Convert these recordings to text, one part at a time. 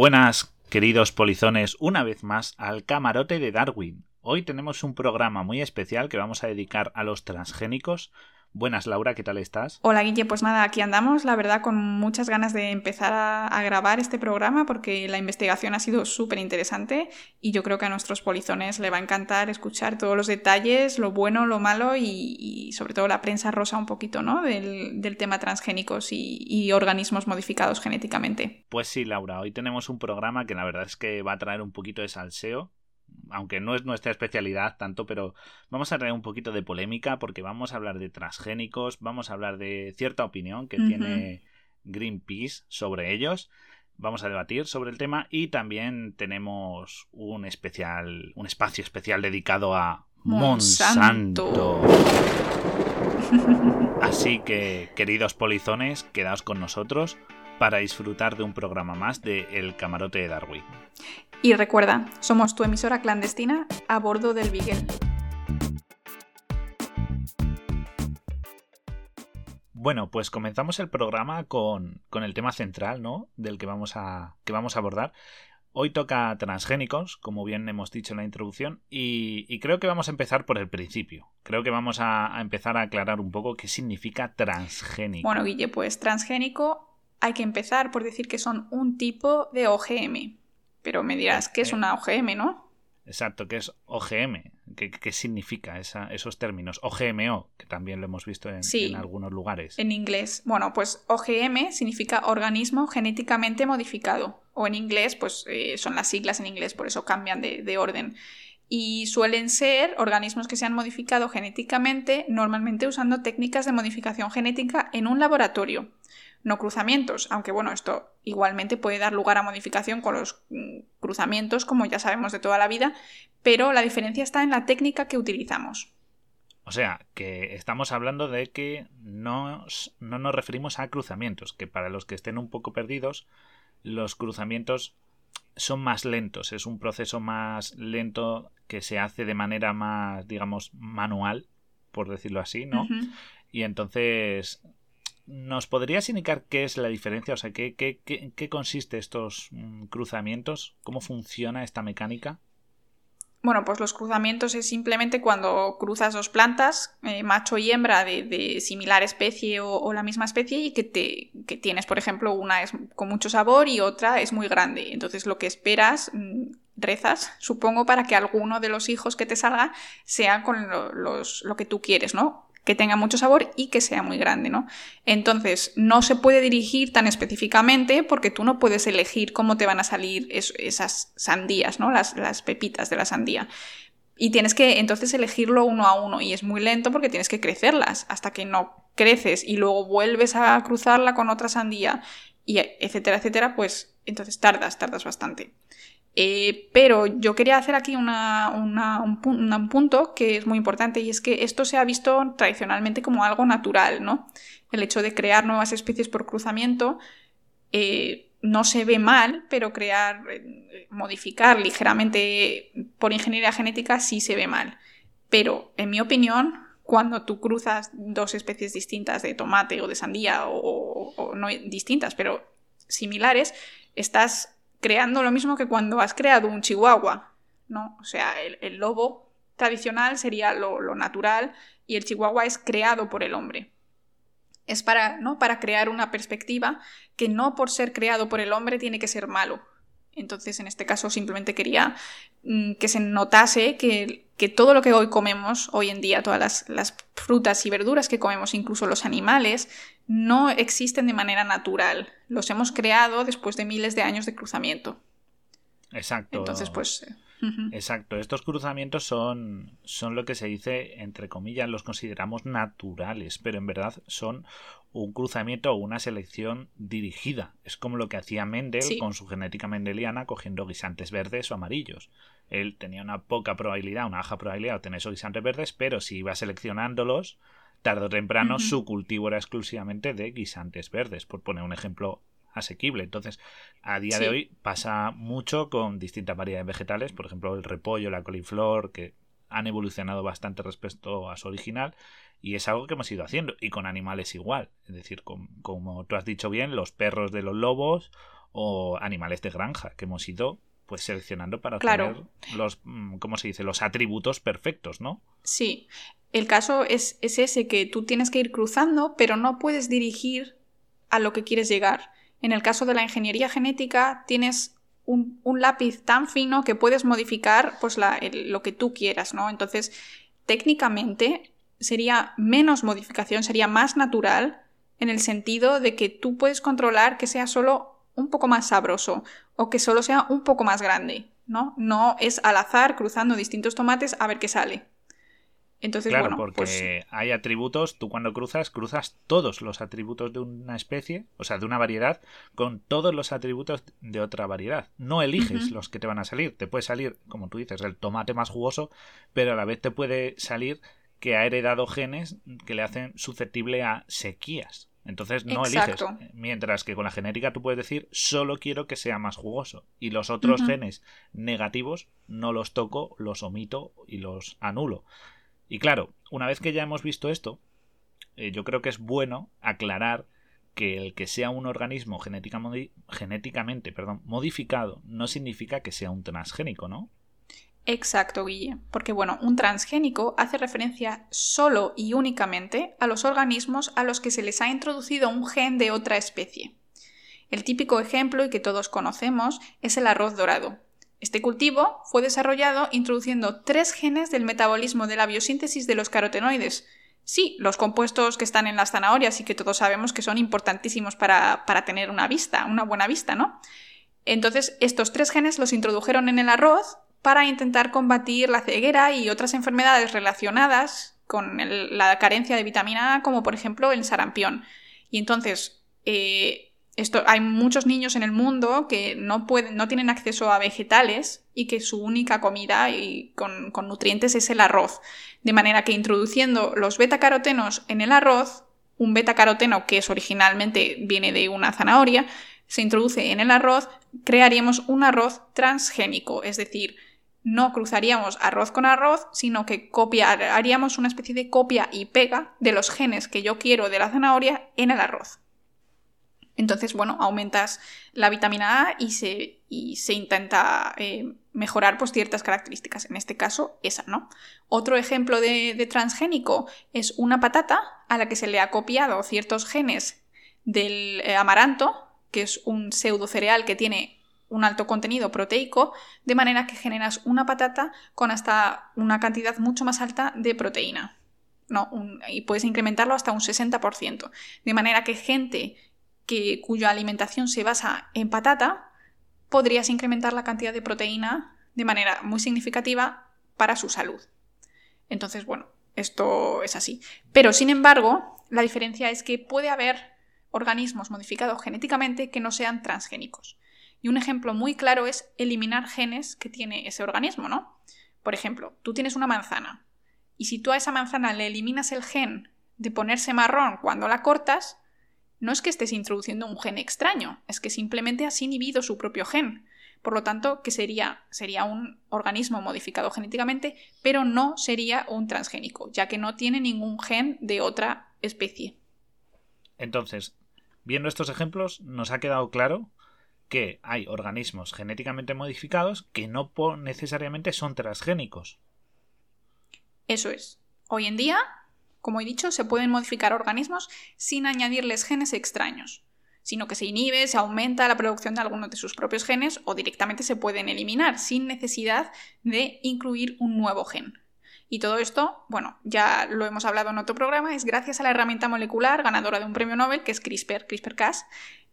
Buenas, queridos polizones, una vez más al camarote de Darwin. Hoy tenemos un programa muy especial que vamos a dedicar a los transgénicos, Buenas, Laura, ¿qué tal estás? Hola, Guille, pues nada, aquí andamos, la verdad, con muchas ganas de empezar a, grabar este programa porque la investigación ha sido súper interesante y yo creo que a nuestros polizones le va a encantar escuchar todos los detalles, lo bueno, lo malo y, sobre todo la prensa rosa un poquito, ¿no? Del, tema transgénicos y, y organismos modificados genéticamente. Pues sí, Laura, hoy tenemos un programa que la verdad es que va a traer un poquito de salseo aunque no es nuestra especialidad tanto, pero vamos a traer un poquito de polémica porque vamos a hablar de transgénicos, vamos a hablar de cierta opinión que tiene Greenpeace sobre ellos. Vamos a debatir sobre el tema y también tenemos un especial, un espacio especial dedicado a Monsanto. Así que, queridos polizones, quedaos con nosotros para disfrutar de un programa más de El Camarote de Darwin. Y recuerda, somos tu emisora clandestina a bordo del Beagle. Bueno, pues comenzamos el programa con, el tema central, ¿no? Del que vamos a, que vamos a abordar. Hoy toca transgénicos, como bien hemos dicho en la introducción, y, creo que vamos a empezar por el principio. Creo que vamos a, a, empezar a aclarar un poco qué significa transgénico. Bueno, Guille, pues transgénico hay que empezar por decir que son un tipo de OGM. Pero me dirás, ¿qué es una OGM, no? Exacto, ¿qué es OGM? ¿Qué, significa esos términos? OGMO, que también lo hemos visto en, en, algunos lugares. En inglés. Bueno, pues OGM significa organismo genéticamente modificado. O en inglés, pues eh, son las siglas en inglés, por eso cambian de, de orden. Y suelen ser organismos que se han modificado genéticamente, normalmente usando técnicas de modificación genética en un laboratorio no cruzamientos, aunque bueno, esto igualmente puede dar lugar a modificación con los mm, cruzamientos, como ya sabemos de toda la vida, pero la diferencia está en la técnica que utilizamos. O sea, que estamos hablando de que no nos referimos a cruzamientos, que para los que estén un poco perdidos, los cruzamientos son más lentos, es un proceso más lento que se hace de manera más, digamos, manual, por decirlo así, ¿no? Y entonces ¿Nos podrías indicar qué es la diferencia? O sea, ¿qué, qué, qué, consiste estos mm, cruzamientos? ¿Cómo funciona esta mecánica? Bueno, pues los cruzamientos es simplemente cuando cruzas dos plantas, eh, macho y hembra de, similar especie o, la misma especie y que, te, que tienes, por ejemplo, una es con mucho sabor y otra es muy grande. Entonces lo que esperas, mm, rezas, supongo, para que alguno de los hijos que te salga sea con los, lo que tú quieres, ¿no? Que tenga mucho sabor y que sea muy grande, ¿no? Entonces, no se puede dirigir tan específicamente porque tú no puedes elegir cómo te van a salir esas sandías, ¿no? Las, las pepitas de la sandía. Y tienes que entonces elegirlo uno a uno y es muy lento porque tienes que crecerlas hasta que no creces y luego vuelves a cruzarla con otra sandía y etcétera, etcétera, pues entonces tardas, tardas bastante. Eh, pero yo quería hacer aquí un, punto que es muy importante y es que esto se ha visto tradicionalmente como algo natural, ¿no? El hecho de crear nuevas especies por cruzamiento eh, no se ve mal, pero crear, eh, modificar ligeramente por ingeniería genética sí se ve mal. Pero, en mi opinión, cuando tú cruzas dos especies distintas de tomate o de sandía, o no distintas, pero similares, estás creando lo mismo que cuando has creado un chihuahua, ¿no? O sea, el, lobo tradicional sería lo, natural y el chihuahua es creado por el hombre. Es para, ¿no? para crear una perspectiva que no por ser creado por el hombre tiene que ser malo. Entonces, en este caso, simplemente quería mm, que se notase que, todo lo que hoy comemos, hoy en día, todas las, las, frutas y verduras que comemos, incluso los animales, no existen de manera natural. Los hemos creado después de miles de años de cruzamiento. Exacto. Entonces, pues. Eh, Exacto. Estos cruzamientos son, son lo que se dice, entre comillas, los consideramos naturales, pero en verdad son un cruzamiento o una selección dirigida. Es como lo que hacía Mendel con su genética mendeliana cogiendo guisantes verdes o amarillos. Él tenía una poca probabilidad, una baja probabilidad de obtener esos guisantes verdes, pero si iba seleccionándolos, tarde o temprano su cultivo era exclusivamente de guisantes verdes, por poner un ejemplo asequible. Entonces, a día de hoy pasa mucho con distintas variedades vegetales, por ejemplo, el repollo, la coliflor, que han evolucionado bastante respecto a su original y es algo que hemos ido haciendo y con animales igual, es decir, como tú has dicho bien, los perros de los lobos o animales de granja que hemos ido pues seleccionando para tener los, mm, ¿cómo se dice? Los atributos perfectos, ¿no? Sí. El caso es, es ese que tú tienes que ir cruzando, pero no puedes dirigir a lo que quieres llegar. En el caso de la ingeniería genética, tienes un, lápiz tan fino que puedes modificar pues, lo que tú quieras, ¿no? Entonces, técnicamente sería menos modificación, sería más natural en el sentido de que tú puedes controlar que sea solo un poco más sabroso o que solo sea un poco más grande, ¿no? No es al azar cruzando distintos tomates a ver qué sale. Entonces, claro, bueno, porque pues hay atributos, tú cuando cruzas, cruzas todos los atributos de una especie, o sea, de una variedad, con todos los atributos de otra variedad. No eliges los que te van a salir. Te puede salir, como tú dices, el tomate más jugoso, pero a la vez te puede salir que ha heredado genes que le hacen susceptible a sequías. Entonces no eliges. Mientras que con la genética tú puedes decir solo quiero que sea más jugoso. Y los otros genes negativos no los toco, los omito y los anulo. Y claro, una vez que ya hemos visto esto, eh, yo creo que es bueno aclarar que el que sea un organismo genéticamente perdón, modificado no significa que sea un transgénico, ¿no? Exacto, Guille. Porque bueno, un transgénico hace referencia solo y únicamente a los organismos a los que se les ha introducido un gen de otra especie. El típico ejemplo y que todos conocemos es el arroz dorado. Este cultivo fue desarrollado introduciendo tres genes del metabolismo de la biosíntesis de los carotenoides. Sí, los compuestos que están en las zanahorias y que todos sabemos que son importantísimos para, para tener una vista, una buena vista, ¿no? Entonces, estos tres genes los introdujeron en el arroz para intentar combatir la ceguera y otras enfermedades relacionadas con la carencia de vitamina A, como por ejemplo el sarampión. Y entonces, eh, esto, hay muchos niños en el mundo que no, pueden, no tienen acceso a vegetales y que su única comida y con, nutrientes es el arroz. De manera que introduciendo los betacarotenos en el arroz, un betacaroteno que es originalmente viene de una zanahoria, se introduce en el arroz, crearíamos un arroz transgénico, es decir, no cruzaríamos arroz con arroz, sino que haríamos una especie de copia y pega de los genes que yo quiero de la zanahoria en el arroz. Entonces, bueno, aumentas la vitamina A y se, se intenta eh, mejorar pues, ciertas características. En este caso, esa, ¿no? Otro ejemplo de, transgénico es una patata a la que se le ha copiado ciertos genes del eh, amaranto, que es un pseudo cereal que tiene un alto contenido proteico, de manera que generas una patata con hasta una cantidad mucho más alta de proteína. ¿no? y puedes incrementarlo hasta un 60%. De manera que gente que, cuya alimentación se basa en patata, podrías incrementar la cantidad de proteína de manera muy significativa para su salud. Entonces, bueno, esto es así. Pero, sin embargo, la diferencia es que puede haber organismos modificados genéticamente que no sean transgénicos. Y un ejemplo muy claro es eliminar genes que tiene ese organismo, ¿no? Por ejemplo, tú tienes una manzana y si tú a esa manzana le eliminas el gen de ponerse marrón cuando la cortas, no es que estés introduciendo un gen extraño, es que simplemente has inhibido su propio gen. Por lo tanto, que sería, sería un organismo modificado genéticamente, pero no sería un transgénico, ya que no tiene ningún gen de otra especie. Entonces, viendo estos ejemplos, nos ha quedado claro que hay organismos genéticamente modificados que no necesariamente son transgénicos. Eso es. Hoy en día, como he dicho, se pueden modificar organismos sin añadirles genes extraños, sino que se inhibe, se aumenta la producción de algunos de sus propios genes o directamente se pueden eliminar sin necesidad de incluir un nuevo gen. Y todo esto, bueno, ya lo hemos hablado en otro programa, es gracias a la herramienta molecular ganadora de un premio Nobel, que es CRISPR, CRISPR-Cas,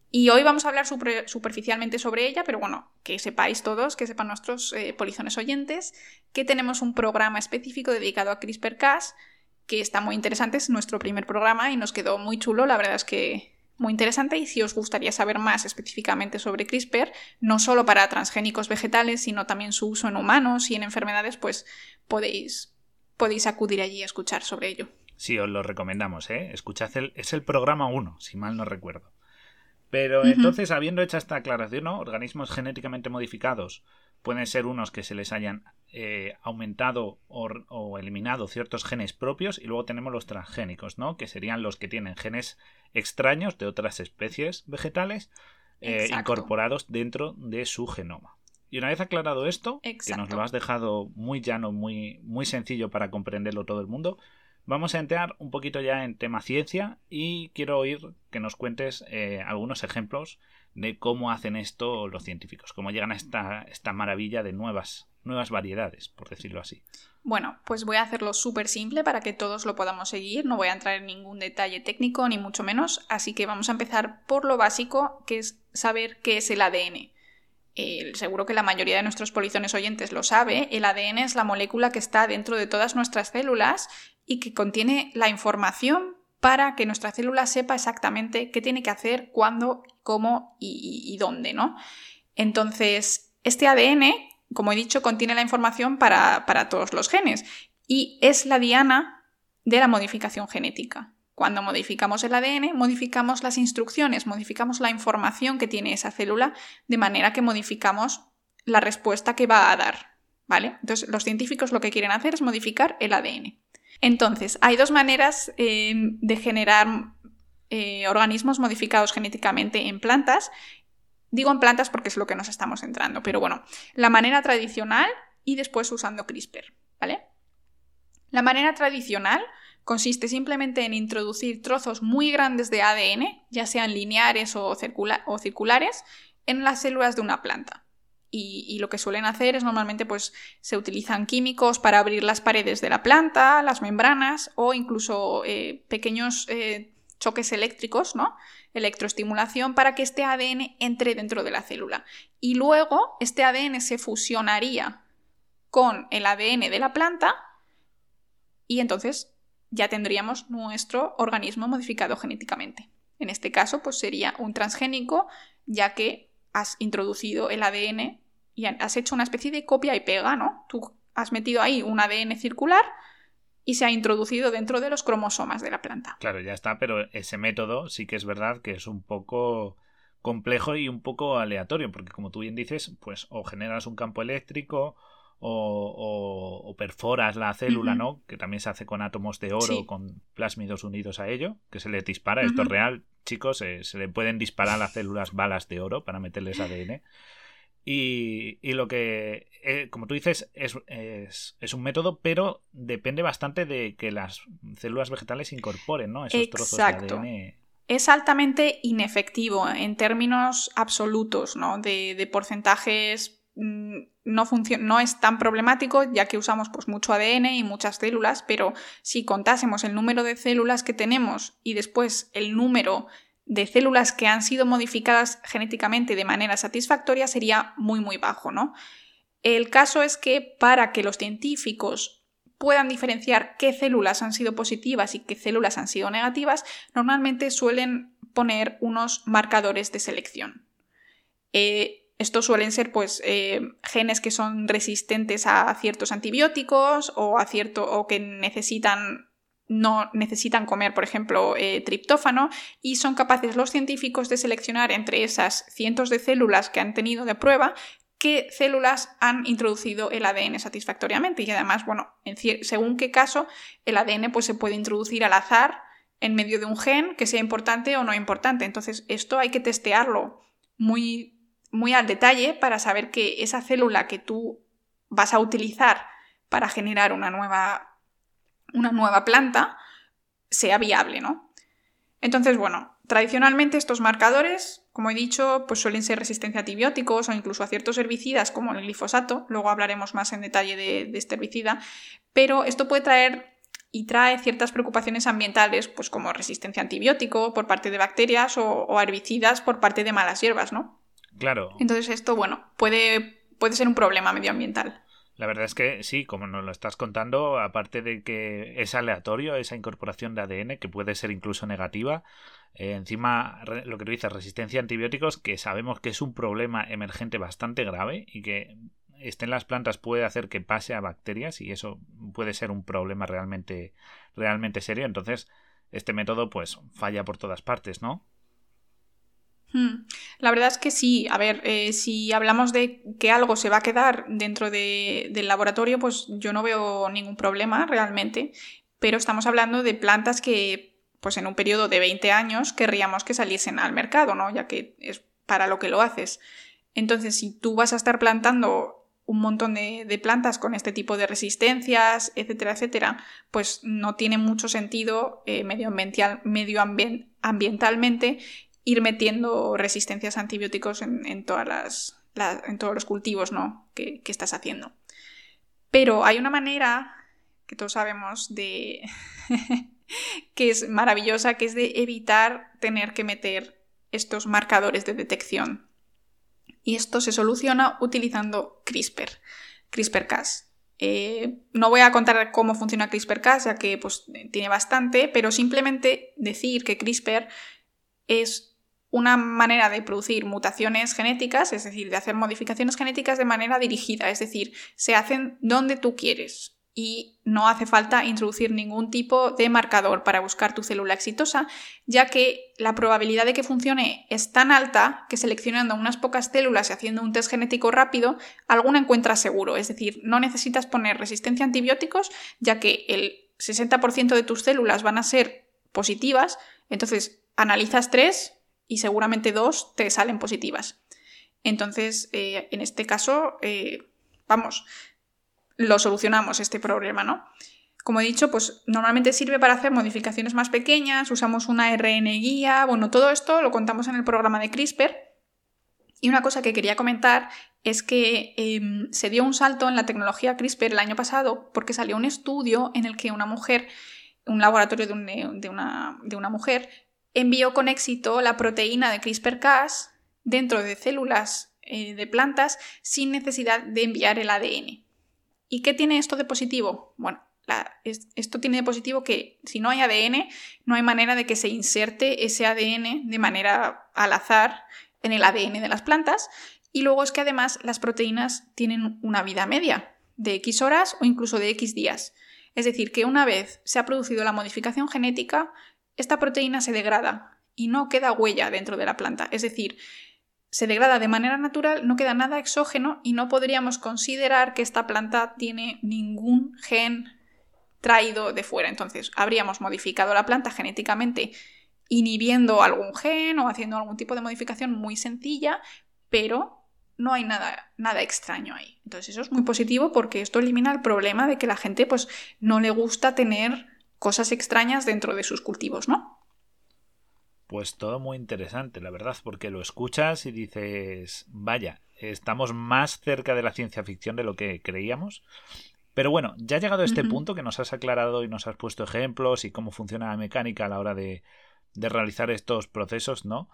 y hoy vamos a hablar superficialmente sobre ella, pero bueno, que sepáis todos, que sepan nuestros eh, polizones oyentes, que tenemos un programa específico dedicado a CRISPR-Cas, que está muy interesante, es nuestro primer programa y nos quedó muy chulo, la verdad es que muy interesante y si os gustaría saber más específicamente sobre CRISPR, no solo para transgénicos vegetales, sino también su uso en humanos y en enfermedades, pues podéis, podéis acudir allí a escuchar sobre ello. Sí, os lo recomendamos, ¿eh? Escuchad, el, es el programa 1, si mal no recuerdo. Pero entonces, habiendo hecho esta aclaración, ¿no? organismos genéticamente modificados pueden ser unos que se les hayan eh, aumentado o, eliminado ciertos genes propios y luego tenemos los transgénicos, ¿no? que serían los que tienen genes extraños de otras especies vegetales eh, incorporados dentro de su genoma. Y una vez aclarado esto, que nos lo has dejado muy llano, muy, muy sencillo para comprenderlo todo el mundo, vamos a entrar un poquito ya en tema ciencia y quiero oír que nos cuentes eh, algunos ejemplos de cómo hacen esto los científicos, cómo llegan a esta, esta maravilla de nuevas, nuevas variedades, por decirlo así. Bueno, pues voy a hacerlo súper simple para que todos lo podamos seguir, no voy a entrar en ningún detalle técnico ni mucho menos, así que vamos a empezar por lo básico, que es saber qué es el ADN seguro que la mayoría de nuestros polizones oyentes lo sabe, el ADN es la molécula que está dentro de todas nuestras células y que contiene la información para que nuestra célula sepa exactamente qué tiene que hacer, cuándo, cómo y, dónde, ¿no? Entonces, este ADN, como he dicho, contiene la información para, para todos los genes y es la diana de la modificación genética. Cuando modificamos el ADN, modificamos las instrucciones, modificamos la información que tiene esa célula, de manera que modificamos la respuesta que va a dar. ¿Vale? Entonces, los científicos lo que quieren hacer es modificar el ADN. Entonces, hay dos maneras eh, de generar eh, organismos modificados genéticamente en plantas. Digo en plantas porque es lo que nos estamos centrando, pero bueno, la manera tradicional y después usando CRISPR, ¿vale? La manera tradicional consiste simplemente en introducir trozos muy grandes de ADN, ya sean lineares o, circulares, en las células de una planta. Y, lo que suelen hacer es normalmente pues se utilizan químicos para abrir las paredes de la planta, las membranas o incluso eh, pequeños eh, choques eléctricos, ¿no? Electroestimulación para que este ADN entre dentro de la célula. Y luego este ADN se fusionaría con el ADN de la planta y entonces ya tendríamos nuestro organismo modificado genéticamente. En este caso, pues sería un transgénico, ya que has introducido el ADN y has hecho una especie de copia y pega, ¿no? Tú has metido ahí un ADN circular y se ha introducido dentro de los cromosomas de la planta. Claro, ya está, pero ese método sí que es verdad que es un poco complejo y un poco aleatorio, porque como tú bien dices, pues o generas un campo eléctrico o, perforas la célula, ¿no? Que también se hace con átomos de oro, con plásmidos unidos a ello, que se le dispara. Esto es real, chicos, eh, se le pueden disparar a las células balas de oro para meterles ADN. Y, y lo que, eh, como tú dices, es, es, un método, pero depende bastante de que las células vegetales incorporen ¿no? esos trozos de ADN. Es altamente inefectivo en términos absolutos, ¿no? De, de porcentajes no, no es tan problemático ya que usamos pues, mucho ADN y muchas células, pero si contásemos el número de células que tenemos y después el número de células que han sido modificadas genéticamente de manera satisfactoria sería muy muy bajo, ¿no? El caso es que para que los científicos puedan diferenciar qué células han sido positivas y qué células han sido negativas, normalmente suelen poner unos marcadores de selección. Eh, estos suelen ser pues, eh, genes que son resistentes a ciertos antibióticos o, a cierto, o que necesitan, no necesitan comer, por ejemplo, eh, triptófano, y son capaces los científicos de seleccionar entre esas cientos de células que han tenido de prueba qué células han introducido el ADN satisfactoriamente. Y además, bueno, según qué caso, el ADN pues, se puede introducir al azar en medio de un gen que sea importante o no importante. Entonces, esto hay que testearlo muy muy al detalle para saber que esa célula que tú vas a utilizar para generar una nueva, una nueva planta sea viable, ¿no? Entonces, bueno, tradicionalmente estos marcadores, como he dicho, pues suelen ser resistencia a antibióticos o incluso a ciertos herbicidas como el glifosato, luego hablaremos más en detalle de, este herbicida, pero esto puede traer y trae ciertas preocupaciones ambientales, pues como resistencia a antibiótico por parte de bacterias o, o herbicidas por parte de malas hierbas, ¿no? Claro. Entonces esto, bueno, puede, puede ser un problema medioambiental. La verdad es que sí, como nos lo estás contando, aparte de que es aleatorio esa incorporación de ADN, que puede ser incluso negativa, eh, encima lo que tú dices, resistencia a antibióticos, que sabemos que es un problema emergente bastante grave y que esté en las plantas puede hacer que pase a bacterias y eso puede ser un problema realmente, realmente serio. Entonces, este método pues falla por todas partes, ¿no? Hmm. La verdad es que sí. A ver, eh, si hablamos de que algo se va a quedar dentro del laboratorio, pues yo no veo ningún problema realmente. Pero estamos hablando de plantas que, pues en un periodo de 20 años, querríamos que saliesen al mercado, ¿no? Ya que es para lo que lo haces. Entonces, si tú vas a estar plantando un montón de, plantas con este tipo de resistencias, etcétera, etcétera, pues no tiene mucho sentido eh, medioambientalmente ir metiendo resistencias a antibióticos en, todas las, en todos los cultivos ¿no? que, estás haciendo. Pero hay una manera que todos sabemos de que es maravillosa, que es de evitar tener que meter estos marcadores de detección y esto se soluciona utilizando CRISPR, CRISPR-Cas. Eh, no voy a contar cómo funciona CRISPR-Cas, ya que pues, tiene bastante, pero simplemente decir que CRISPR es una manera de producir mutaciones genéticas, es decir, de hacer modificaciones genéticas de manera dirigida, es decir, se hacen donde tú quieres y no hace falta introducir ningún tipo de marcador para buscar tu célula exitosa, ya que la probabilidad de que funcione es tan alta que seleccionando unas pocas células y haciendo un test genético rápido, alguna encuentras seguro. Es decir, no necesitas poner resistencia a antibióticos, ya que el 60% de tus células van a ser positivas, entonces analizas tres y seguramente dos te salen positivas. Entonces, eh, en este caso, eh, vamos, lo solucionamos este problema, ¿no? Como he dicho, pues normalmente sirve para hacer modificaciones más pequeñas, usamos una RN guía, bueno, todo esto lo contamos en el programa de CRISPR. Y una cosa que quería comentar es que em, se dio un salto en la tecnología CRISPR el año pasado porque salió un estudio en el que una mujer, un laboratorio de, una, de una, mujer, envió con éxito la proteína de CRISPR-Cas dentro de células eh, de plantas sin necesidad de enviar el ADN. ¿Y qué tiene esto de positivo? Bueno, esto tiene de positivo que si no hay ADN, no hay manera de que se inserte ese ADN de manera al azar en el ADN de las plantas. Y luego es que además las proteínas tienen una vida media de X horas o incluso de X días. Es decir, que una vez se ha producido la modificación genética, esta proteína se degrada y no queda huella dentro de la planta. Es decir, se degrada de manera natural, no queda nada exógeno y no podríamos considerar que esta planta tiene ningún gen traído de fuera. Entonces, habríamos modificado la planta genéticamente inhibiendo algún gen o haciendo algún tipo de modificación muy sencilla, pero no hay nada, nada extraño ahí. Entonces, eso es muy positivo porque esto elimina el problema de que la gente pues, no le gusta tener cosas extrañas dentro de sus cultivos, ¿no? Pues todo muy interesante, la verdad, porque lo escuchas y dices, vaya, estamos más cerca de la ciencia ficción de lo que creíamos. Pero bueno, ya ha llegado a este punto que nos has aclarado y nos has puesto ejemplos y cómo funciona la mecánica a la hora de, de realizar estos procesos, ¿no?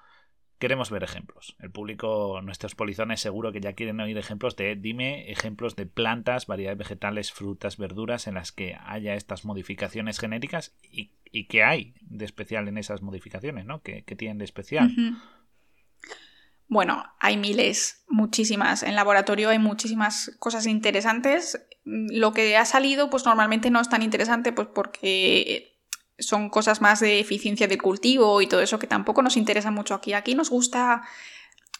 Queremos ver ejemplos. El público, nuestros polizones, seguro que ya quieren oír ejemplos de, dime ejemplos de plantas, variedades vegetales, frutas, verduras en las que haya estas modificaciones genéticas y, qué hay de especial en esas modificaciones, ¿no? ¿Qué, tienen de especial? Bueno, hay miles, muchísimas. En laboratorio hay muchísimas cosas interesantes. Lo que ha salido, pues normalmente no es tan interesante, pues porque son cosas más de eficiencia de cultivo y todo eso que tampoco nos interesa mucho aquí. Aquí nos gusta,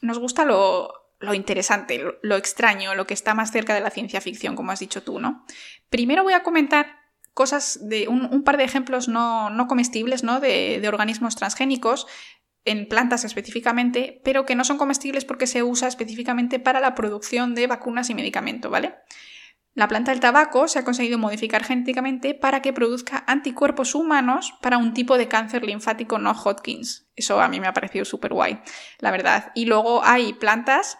nos gusta lo, interesante, lo, extraño, lo que está más cerca de la ciencia ficción, como has dicho tú, ¿no? Primero voy a comentar cosas de un, par de ejemplos no, comestibles, ¿no? De, de organismos transgénicos en plantas específicamente, pero que no son comestibles porque se usa específicamente para la producción de vacunas y medicamentos, ¿vale? La planta del tabaco se ha conseguido modificar genéticamente para que produzca anticuerpos humanos para un tipo de cáncer linfático no Hodgkins. Eso a mí me ha parecido súper guay, la verdad. Y luego hay plantas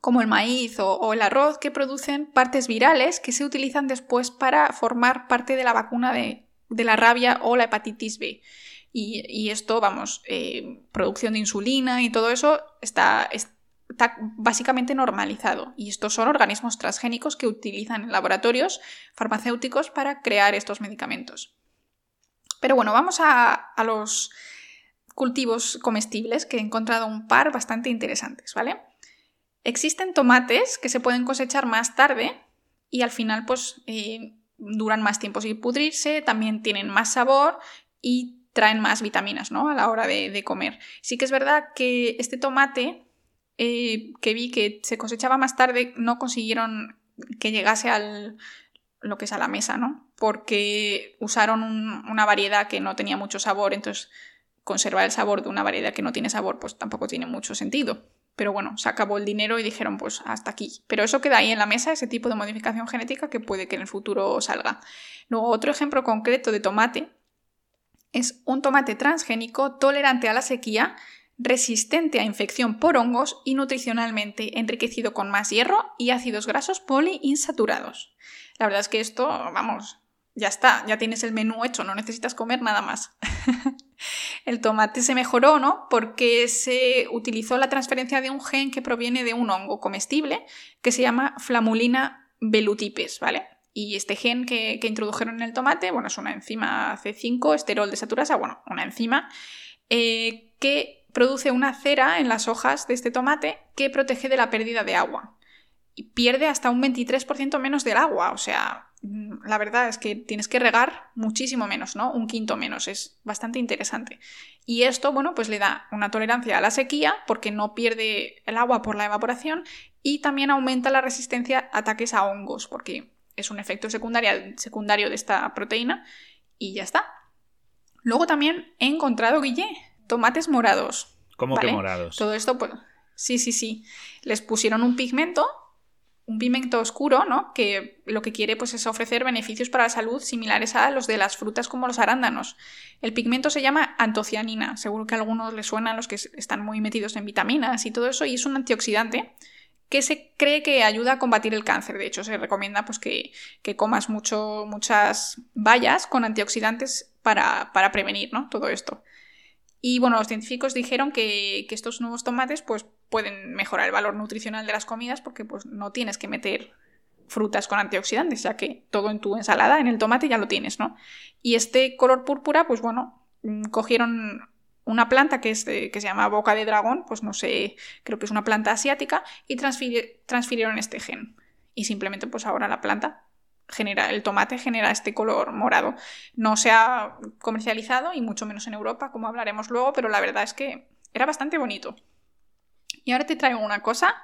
como el maíz o, el arroz que producen partes virales que se utilizan después para formar parte de la vacuna de, la rabia o la hepatitis B. Y, esto, vamos, eh, producción de insulina y todo eso está, está básicamente normalizado y estos son organismos transgénicos que utilizan en laboratorios farmacéuticos para crear estos medicamentos. Pero bueno, vamos a, los cultivos comestibles que he encontrado un par bastante interesantes, ¿vale? Existen tomates que se pueden cosechar más tarde y al final pues eh, duran más tiempo sin pudrirse, también tienen más sabor y traen más vitaminas, ¿no? A la hora de, de comer. Sí que es verdad que este tomate eh, que vi que se cosechaba más tarde no consiguieron que llegase al lo que es a la mesa, ¿no? Porque usaron una variedad que no tenía mucho sabor, entonces conservar el sabor de una variedad que no tiene sabor, pues tampoco tiene mucho sentido. Pero bueno, se acabó el dinero y dijeron pues hasta aquí. Pero eso queda ahí en la mesa, ese tipo de modificación genética que puede que en el futuro salga. Luego, otro ejemplo concreto de tomate es un tomate transgénico tolerante a la sequía, resistente a infección por hongos y nutricionalmente enriquecido con más hierro y ácidos grasos poliinsaturados. La verdad es que esto, vamos, ya está, ya tienes el menú hecho, no necesitas comer nada más. el tomate se mejoró, ¿no? Porque se utilizó la transferencia de un gen que proviene de un hongo comestible que se llama Flamulina velutipes, ¿vale? Y este gen que, introdujeron en el tomate, bueno, es una enzima C5, esterol desaturasa, bueno, una enzima eh, que produce una cera en las hojas de este tomate que protege de la pérdida de agua. Y pierde hasta un 23% menos del agua, o sea, mm, la verdad es que tienes que regar muchísimo menos, ¿no? Un quinto menos, es bastante interesante. Y esto, bueno, pues le da una tolerancia a la sequía porque no pierde el agua por la evaporación y también aumenta la resistencia a ataques a hongos, porque es un efecto secundario de esta proteína y ya está. Luego también he encontrado, Guille, tomates morados. ¿Cómo que morados? Todo esto, pues, sí, sí, sí. Les pusieron un pigmento, un pigmento oscuro, ¿no? Que lo que quiere pues, es ofrecer beneficios para la salud similares a los de las frutas como los arándanos. El pigmento se llama antocianina, seguro que a algunos les suena a los que están muy metidos en vitaminas y todo eso, y es un antioxidante que se cree que ayuda a combatir el cáncer. De hecho, se recomienda pues, que, comas mucho, muchas bayas con antioxidantes para, prevenir ¿no? todo esto. Y bueno, los científicos dijeron que, estos nuevos tomates pues, pueden mejorar el valor nutricional de las comidas porque pues, no tienes que meter frutas con antioxidantes, ya que todo en tu ensalada, en el tomate ya lo tienes, ¿no? Y este color púrpura, pues bueno, mm, cogieron una planta que, es que se llama boca de dragón, pues no sé, creo que es una planta asiática, y transfirieron este gen. Y simplemente pues ahora la planta genera, el tomate genera este color morado. No se ha comercializado y mucho menos en Europa, como hablaremos luego, pero la verdad es que era bastante bonito. Y ahora te traigo una cosa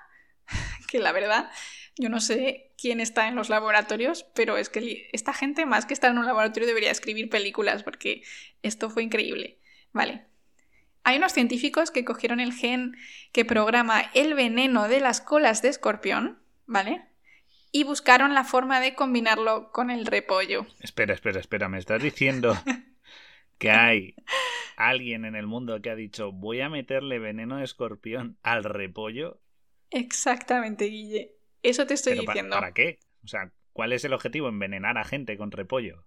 que la verdad yo no sé quién está en los laboratorios, pero es que esta gente más que estar en un laboratorio debería escribir películas porque esto fue increíble. Vale, hay unos científicos que cogieron el gen que programa el veneno de las colas de escorpión, ¿vale? Y buscaron la forma de combinarlo con el repollo. Espera, espera, espera, me estás diciendo que hay alguien en el mundo que ha dicho voy a meterle veneno de escorpión al repollo. Exactamente, Guille. Eso te estoy diciendo. ¿Para qué? O sea, ¿cuál es el objetivo? ¿Envenenar a gente con repollo?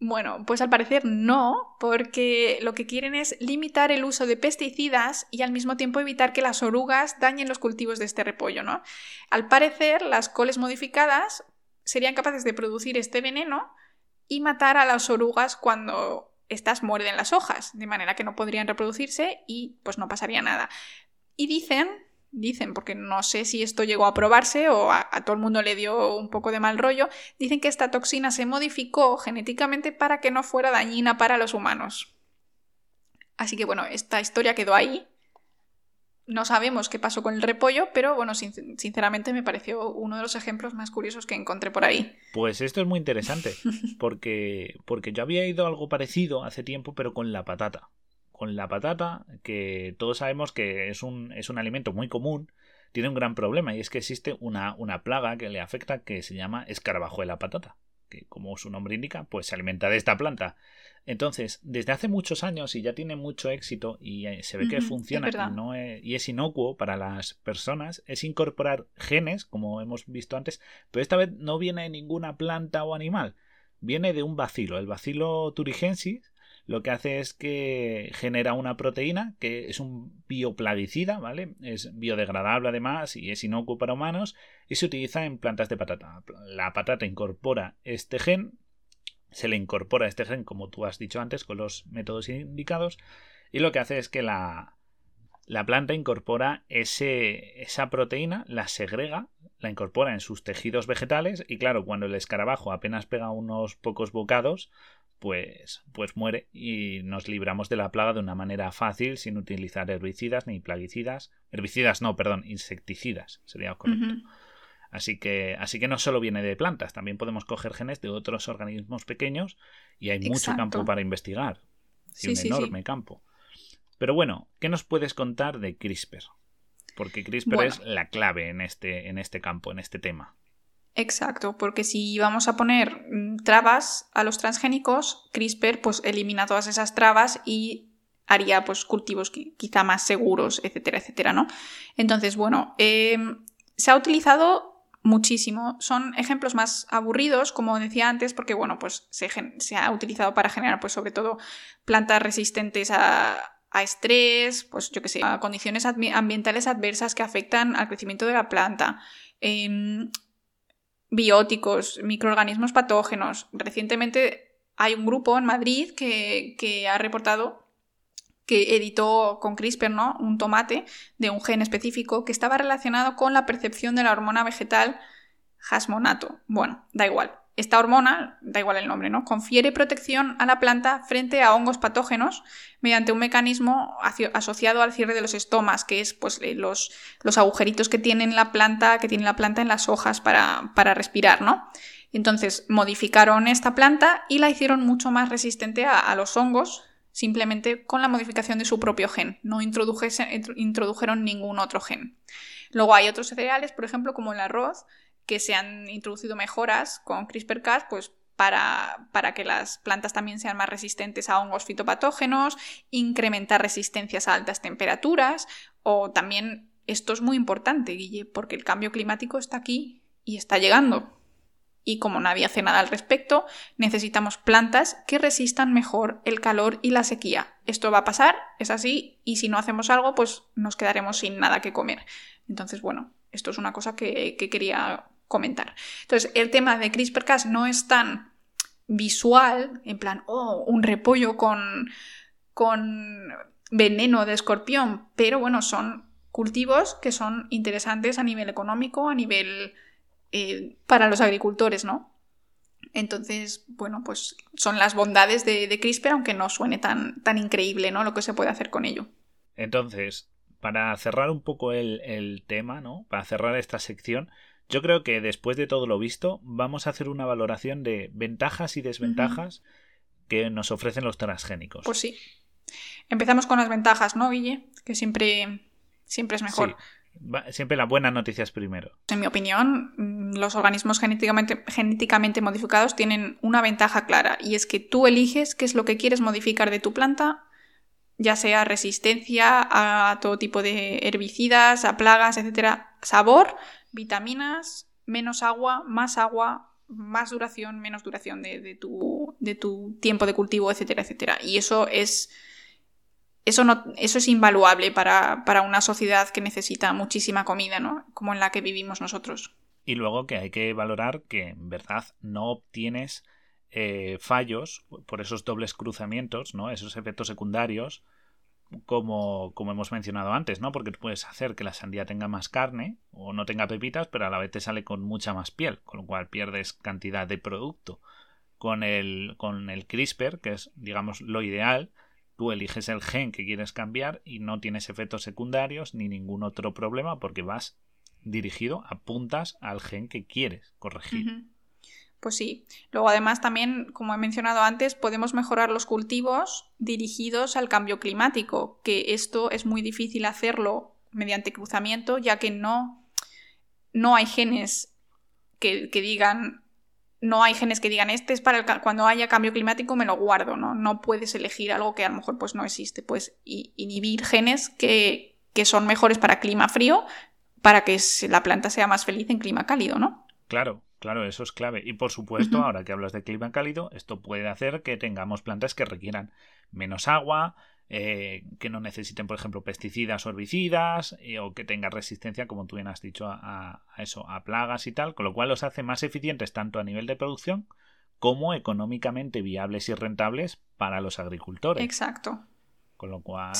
Bueno, pues al parecer no, porque lo que quieren es limitar el uso de pesticidas y al mismo tiempo evitar que las orugas dañen los cultivos de este repollo, ¿no? Al parecer, las coles modificadas serían capaces de producir este veneno y matar a las orugas cuando estas muerden las hojas, de manera que no podrían reproducirse y pues no pasaría nada. Y dicen dicen, porque no sé si esto llegó a probarse o a, todo el mundo le dio un poco de mal rollo, dicen que esta toxina se modificó genéticamente para que no fuera dañina para los humanos. Así que bueno, esta historia quedó ahí. No sabemos qué pasó con el repollo, pero bueno, sinceramente me pareció uno de los ejemplos más curiosos que encontré por ahí. Pues esto es muy interesante, porque, porque yo había ido algo parecido hace tiempo, pero con la patata con la patata, que todos sabemos que es un, es un alimento muy común, tiene un gran problema y es que existe una, una plaga que le afecta que se llama escarabajo de la patata, que como su nombre indica, pues se alimenta de esta planta. Entonces, desde hace muchos años y ya tiene mucho éxito y eh, se ve que funciona y, no y es inocuo para las personas, es incorporar genes, como hemos visto antes, pero esta vez no viene de ninguna planta o animal, viene de un bacilo, el bacilo turigensis, lo que hace es que genera una proteína que es un bioplaguicida, ¿vale? Es biodegradable además y es inocuo para humanos y se utiliza en plantas de patata. La patata incorpora este gen, se le incorpora este gen como tú has dicho antes con los métodos indicados y lo que hace es que la, la planta incorpora ese, esa proteína, la segrega, la incorpora en sus tejidos vegetales y claro, cuando el escarabajo apenas pega unos pocos bocados, pues, pues muere y nos libramos de la plaga de una manera fácil sin utilizar herbicidas ni plaguicidas. Herbicidas no, perdón, insecticidas sería correcto. Así que, así que no solo viene de plantas, también podemos coger genes de otros organismos pequeños y hay mucho campo para investigar. Y un enorme campo. Pero bueno, ¿qué nos puedes contar de CRISPR? Porque CRISPR es la clave en este, en este campo, en este tema. Exacto, porque si vamos a poner mm, trabas a los transgénicos, CRISPR pues elimina todas esas trabas y haría pues cultivos quizá más seguros, etcétera, etcétera, ¿no? Entonces, bueno, em, se ha utilizado muchísimo. Son ejemplos más aburridos, como decía antes, porque bueno, pues se, se ha utilizado para generar, pues sobre todo, plantas resistentes a, a estrés, pues yo que sé, a condiciones ambientales adversas que afectan al crecimiento de la planta. Em, bióticos, microorganismos patógenos. Recientemente hay un grupo en Madrid que, ha reportado que editó con CRISPR ¿no? un tomate de un gen específico que estaba relacionado con la percepción de la hormona vegetal jasmonato. Bueno, da igual. Esta hormona, da igual el nombre, ¿no? Confiere protección a la planta frente a hongos patógenos mediante un mecanismo asociado al cierre de los estomas, que es pues, eh, los, los agujeritos que tiene la planta, que tiene la planta en las hojas para, respirar, ¿no? Entonces modificaron esta planta y la hicieron mucho más resistente a, los hongos, simplemente con la modificación de su propio gen. No introdujeron ningún otro gen. Luego hay otros cereales, por ejemplo, como el arroz, que se han introducido mejoras con CRISPR-Cas, pues para, para, que las plantas también sean más resistentes a hongos fitopatógenos, incrementar resistencias a altas temperaturas o también, esto es muy importante, Guille, porque el cambio climático está aquí y está llegando. Y como nadie hace nada al respecto, necesitamos plantas que resistan mejor el calor y la sequía. Esto va a pasar, es así, y si no hacemos algo, pues nos quedaremos sin nada que comer. Entonces, bueno, esto es una cosa que, que quería comentar. Entonces, el tema de CRISPR-Cas no es tan visual, en plan, oh, un repollo con, con veneno de escorpión, pero bueno, son cultivos que son interesantes a nivel económico, a nivel eh, para los agricultores, ¿no? Entonces, bueno, pues son las bondades de, CRISPR, aunque no suene tan, tan increíble, ¿no? Lo que se puede hacer con ello. Entonces, para cerrar un poco el, el tema, ¿no? Para cerrar esta sección, yo creo que después de todo lo visto, vamos a hacer una valoración de ventajas y desventajas que nos ofrecen los transgénicos. Pues sí. Empezamos con las ventajas, ¿no, Guille? Que siempre, siempre es mejor. Siempre las buenas noticias primero. En mi opinión, mm, los organismos genéticamente, genéticamente modificados tienen una ventaja clara y es que tú eliges qué es lo que quieres modificar de tu planta, ya sea resistencia a todo tipo de herbicidas, a plagas, etcétera, sabor vitaminas, menos agua, más agua, más duración, menos duración de, tu, de tu, tiempo de cultivo, etcétera, etcétera. Y eso es. Eso, no, eso es invaluable para, una sociedad que necesita muchísima comida, ¿no? Como en la que vivimos nosotros. Y luego que hay que valorar que en verdad no obtienes eh, fallos por esos dobles cruzamientos, ¿no? Esos efectos secundarios como, como hemos mencionado antes, ¿no? Porque puedes hacer que la sandía tenga más carne o no tenga pepitas, pero a la vez te sale con mucha más piel, con lo cual pierdes cantidad de producto. Con el, con el CRISPR, que es, digamos, lo ideal, tú eliges el gen que quieres cambiar y no tienes efectos secundarios ni ningún otro problema porque vas dirigido, apuntas al gen que quieres corregir. Pues sí. Luego, además, también, como he mencionado antes, podemos mejorar los cultivos dirigidos al cambio climático, que esto es muy difícil hacerlo mediante cruzamiento, ya que no, no hay genes que, digan. No hay genes que digan, este es para cuando haya cambio climático me lo guardo, ¿no? No puedes elegir algo que a lo mejor pues no existe. Pues inhibir genes que, que son mejores para clima frío para que la planta sea más feliz en clima cálido, ¿no? Claro, Claro, eso es clave. Y por supuesto, ahora que hablas de clima cálido, esto puede hacer que tengamos plantas que requieran menos agua, eh, que no necesiten, por ejemplo, pesticidas o herbicidas, eh, o que tengan resistencia, como tú bien has dicho, a, eso, a plagas y tal, con lo cual los hace más eficientes tanto a nivel de producción como económicamente viables y rentables para los agricultores. Exacto. Con lo cual,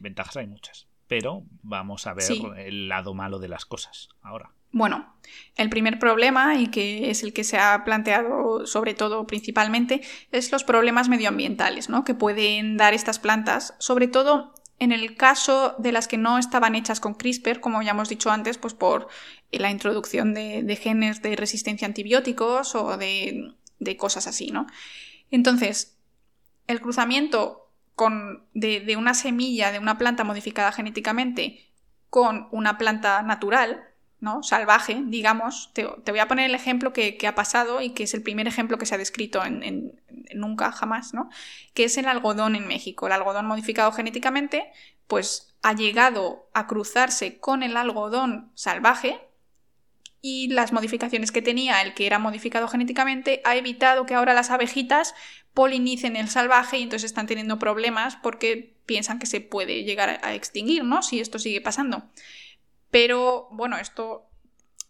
ventajas hay muchas. Pero vamos a ver el lado malo de las cosas ahora. Bueno, el primer problema, y que es el que se ha planteado sobre todo principalmente, es los problemas medioambientales ¿no? que pueden dar estas plantas, sobre todo en el caso de las que no estaban hechas con CRISPR, como ya hemos dicho antes, pues por la introducción de, genes de resistencia a antibióticos o de, cosas así, ¿no? Entonces, el cruzamiento con, de, una semilla de una planta modificada genéticamente con una planta natural, ¿no? Salvaje, digamos. Te, voy a poner el ejemplo que, ha pasado y que es el primer ejemplo que se ha descrito en, nunca, jamás, ¿no? Que es el algodón en México. El algodón modificado genéticamente, pues ha llegado a cruzarse con el algodón salvaje y las modificaciones que tenía el que era modificado genéticamente ha evitado que ahora las abejitas polinicen el salvaje y entonces están teniendo problemas porque piensan que se puede llegar a extinguir, ¿no? Si esto sigue pasando. Pero bueno, esto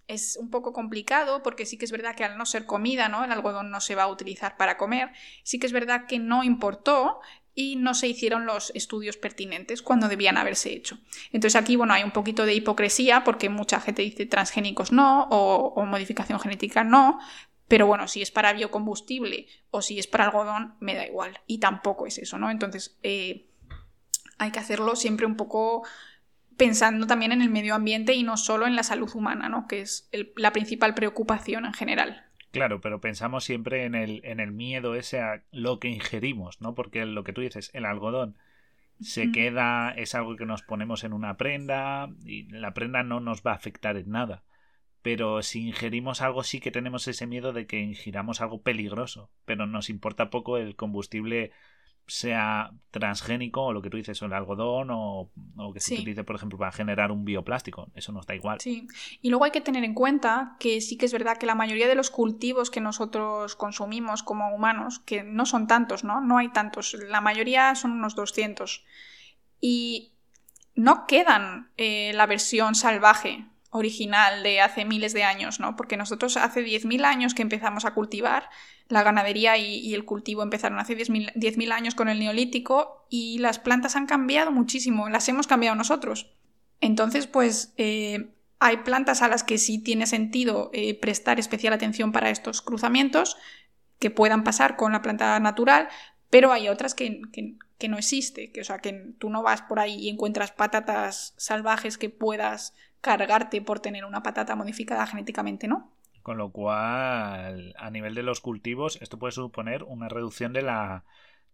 es un poco complicado porque sí que es verdad que al no ser comida, ¿no? El algodón no se va a utilizar para comer. Sí que es verdad que no importó y no se hicieron los estudios pertinentes cuando debían haberse hecho. Entonces aquí, bueno, hay un poquito de hipocresía porque mucha gente dice transgénicos no o, modificación genética no, pero bueno, si es para biocombustible o si es para algodón, me da igual. Y tampoco es eso, ¿no? Entonces, eh, hay que hacerlo siempre un poco pensando también en el medio ambiente y no solo en la salud humana, ¿no? Que es la principal preocupación en general. Claro, pero pensamos siempre en el, en el miedo ese a lo que ingerimos, ¿no? Porque lo que tú dices, el algodón se queda, es algo que nos ponemos en una prenda y la prenda no nos va a afectar en nada. Pero si ingerimos algo sí que tenemos ese miedo de que ingiramos algo peligroso, pero nos importa poco el combustible sea transgénico o lo que tú dices, o el algodón o, que se utilice, por ejemplo, para generar un bioplástico. Eso no está igual. Sí. Y luego hay que tener en cuenta que sí que es verdad que la mayoría de los cultivos que nosotros consumimos como humanos, que no son tantos, ¿no? No hay tantos. La mayoría son unos 200. Y no quedan eh, la versión salvaje original de hace miles de años, ¿no? Porque nosotros hace 10.000 años que empezamos a cultivar, la ganadería y, el cultivo empezaron hace 10.000 años con el neolítico y las plantas han cambiado muchísimo, las hemos cambiado nosotros. Entonces, pues eh, hay plantas a las que sí tiene sentido eh, prestar especial atención para estos cruzamientos que puedan pasar con la planta natural, pero hay otras que, que no existe, que, o sea, que tú no vas por ahí y encuentras patatas salvajes que puedas cargarte por tener una patata modificada genéticamente, ¿no? Con lo cual, a nivel de los cultivos, esto puede suponer una reducción de la,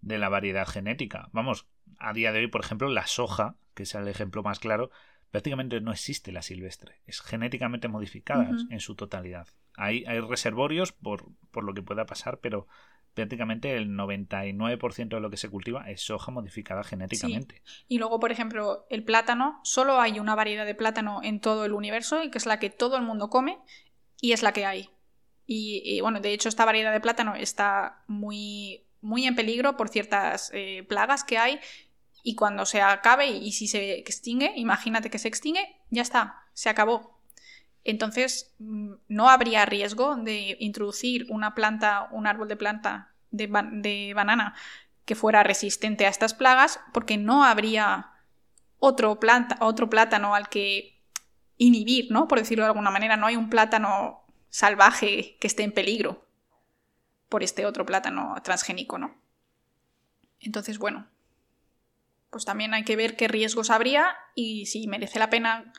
de la variedad genética. Vamos, a día de hoy, por ejemplo, la soja, que es el ejemplo más claro, prácticamente no existe la silvestre. Es genéticamente modificada en su totalidad. Hay, hay reservorios por, por, lo que pueda pasar, pero prácticamente el 99% de lo que se cultiva es soja modificada genéticamente. Y luego, por ejemplo, el plátano, solo hay una variedad de plátano en todo el universo y que es la que todo el mundo come y es la que hay. Y, bueno, de hecho esta variedad de plátano está muy, muy en peligro por ciertas eh, plagas que hay y cuando se acabe y si se extingue, imagínate que se extingue, ya está, se acabó. Entonces, mm, no habría riesgo de introducir una planta, un árbol de planta de, banana que fuera resistente a estas plagas, porque no habría otro, planta, otro plátano al que inhibir, ¿no? Por decirlo de alguna manera, no hay un plátano salvaje que esté en peligro por este otro plátano transgénico, ¿no? Entonces, bueno, pues también hay que ver qué riesgos habría y si merece la pena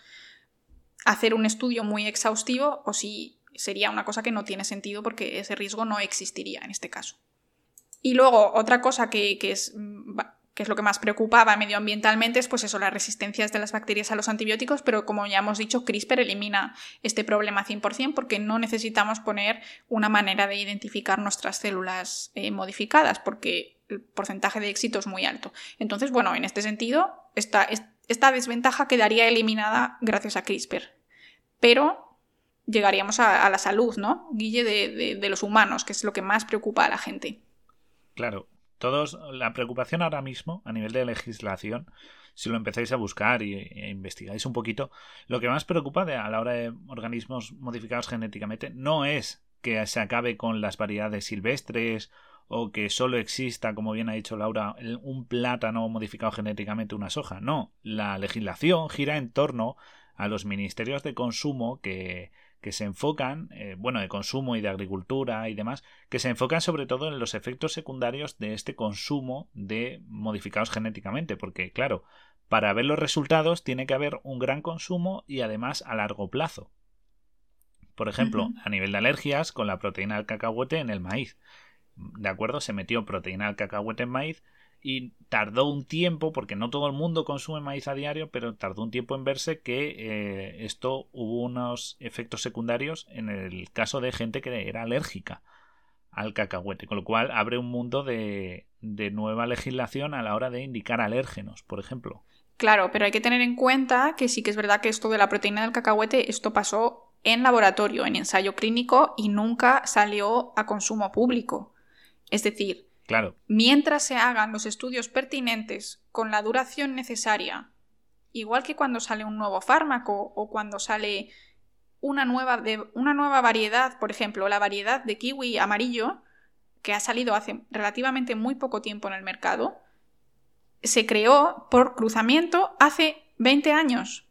hacer un estudio muy exhaustivo o si sería una cosa que no tiene sentido porque ese riesgo no existiría en este caso. Y luego, otra cosa que, es, mm, que es lo que más preocupaba medioambientalmente es pues eso, las resistencias de las bacterias a los antibióticos, pero como ya hemos dicho, CRISPR elimina este problema 100% porque no necesitamos poner una manera de identificar nuestras células eh, modificadas porque el porcentaje de éxito es muy alto. Entonces, bueno, en este sentido, esta, esta desventaja quedaría eliminada gracias a CRISPR. Pero llegaríamos a, la salud, ¿no? Guille, de, los humanos, que es lo que más preocupa a la gente. Claro, todos, la preocupación ahora mismo, a nivel de legislación, si lo empezáis a buscar y, e investigáis un poquito, lo que más preocupa a la hora de organismos modificados genéticamente no es que se acabe con las variedades silvestres o que solo exista, como bien ha dicho Laura, un plátano modificado genéticamente una soja. No, la legislación gira en torno a los ministerios de consumo que, que se enfocan, eh, bueno, de consumo y de agricultura y demás, que se enfocan sobre todo en los efectos secundarios de este consumo de modificados genéticamente, porque claro, para ver los resultados tiene que haber un gran consumo y además a largo plazo. Por ejemplo, a nivel de alergias, con la proteína del cacahuete en el maíz. ¿de acuerdo? Se metió proteína al cacahuete en maíz y tardó un tiempo, porque no todo el mundo consume maíz a diario, pero tardó un tiempo en verse que eh, esto hubo unos efectos secundarios en el caso de gente que era alérgica al cacahuete, con lo cual abre un mundo de, de nueva legislación a la hora de indicar alérgenos, por ejemplo. Claro, pero hay que tener en cuenta que sí que es verdad que esto de la proteína del cacahuete, esto pasó en laboratorio, en ensayo clínico y nunca salió a consumo público. Es decir, Mientras se hagan los estudios pertinentes con la duración necesaria, igual que cuando sale un nuevo fármaco o cuando sale una nueva, una nueva variedad, por ejemplo, la variedad de kiwi amarillo, que ha salido hace relativamente muy poco tiempo en el mercado, se creó por cruzamiento hace 20 años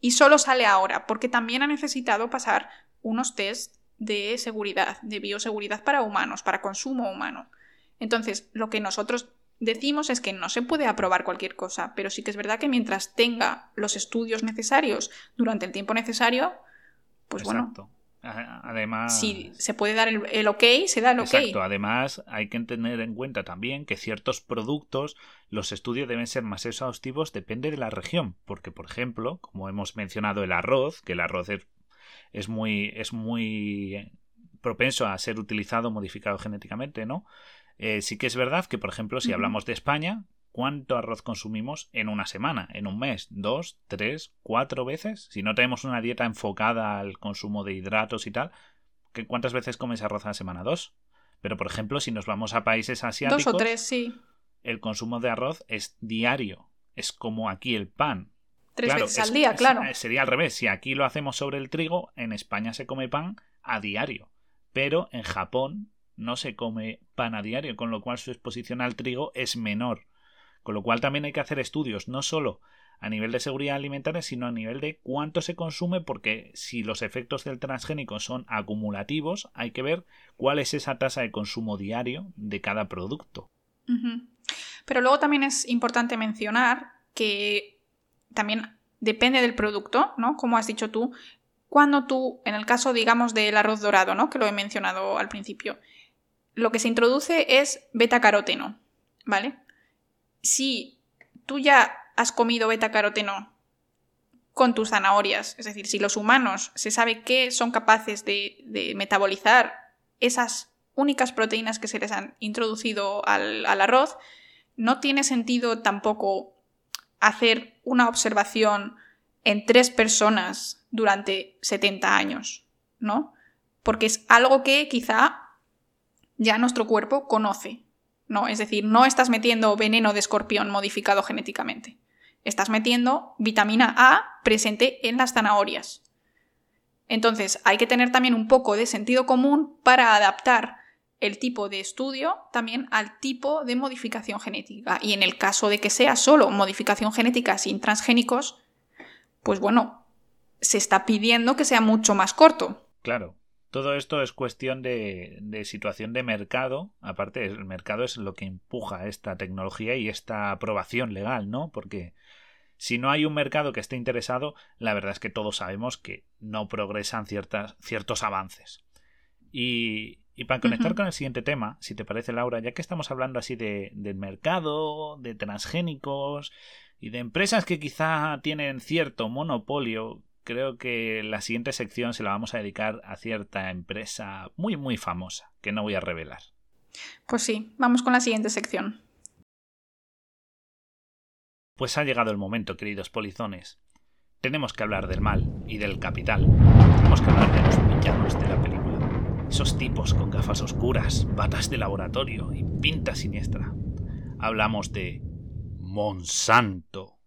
y solo sale ahora porque también ha necesitado pasar unos test de seguridad, de bioseguridad para humanos, para consumo humano. Entonces, lo que nosotros decimos es que no se puede aprobar cualquier cosa, pero sí que es verdad que mientras tenga los estudios necesarios durante el tiempo necesario, pues Exacto. bueno. Además. Si se puede dar el, ok, se da el ok. Exacto. Además, hay que tener en cuenta también que ciertos productos, los estudios deben ser más exhaustivos, depende de la región. Porque, por ejemplo, como hemos mencionado el arroz, que el arroz es, es muy. es muy propenso a ser utilizado, modificado genéticamente, ¿no? Eh, sí que es verdad que, por ejemplo, si hablamos de España, ¿cuánto arroz consumimos en una semana, en un mes? ¿Dos, tres, cuatro veces? Si no tenemos una dieta enfocada al consumo de hidratos y tal, ¿cuántas veces comes arroz a la semana? ¿Dos? Pero, por ejemplo, si nos vamos a países asiáticos... Dos o tres, sí. El consumo de arroz es diario. Es como aquí el pan. Tres veces al día, claro. sería al revés. Si aquí lo hacemos sobre el trigo, en España se come pan a diario. Pero en Japón no se come pan a diario, con lo cual su exposición al trigo es menor. Con lo cual también hay que hacer estudios, no solo a nivel de seguridad alimentaria, sino a nivel de cuánto se consume, porque si los efectos del transgénico son acumulativos, hay que ver cuál es esa tasa de consumo diario de cada producto. Pero luego también es importante mencionar que también depende del producto, ¿no? Como has dicho tú, cuando tú, en el caso, digamos, del arroz dorado, ¿no? Que lo he mencionado al principio, lo que se introduce es beta-caroteno, ¿vale? Si tú ya has comido beta-caroteno con tus zanahorias, es decir, si los humanos se sabe que son capaces de, metabolizar esas únicas proteínas que se les han introducido al, al arroz, no tiene sentido tampoco hacer una observación en tres personas durante 70 años, ¿no? Porque es algo que quizá ya nuestro cuerpo conoce. ¿no? Es decir, no estás metiendo veneno de escorpión modificado genéticamente. Estás metiendo vitamina A presente en las zanahorias. Entonces, hay que tener también un poco de sentido común para adaptar el tipo de estudio también al tipo de modificación genética. Y en el caso de que sea solo modificación genética sin transgénicos, pues bueno, se está pidiendo que sea mucho más corto. Claro. Todo esto es cuestión de, de, situación de mercado. Aparte, el mercado es lo que empuja esta tecnología y esta aprobación legal, ¿no? Porque si no hay un mercado que esté interesado, la verdad es que todos sabemos que no progresan ciertas, ciertos avances. Y, y para conectar con el siguiente tema, si te parece, Laura, ya que estamos hablando así de, del mercado, de transgénicos y de empresas que quizá tienen cierto monopolio, creo que la siguiente sección se la vamos a dedicar a cierta empresa muy muy famosa, que no voy a revelar. Pues sí, vamos con la siguiente sección. Pues ha llegado el momento, queridos polizones. Tenemos que hablar del mal y del capital. Tenemos que hablar de los villanos de la película. Esos tipos con gafas oscuras, batas de laboratorio y pinta siniestra. Hablamos de Monsanto.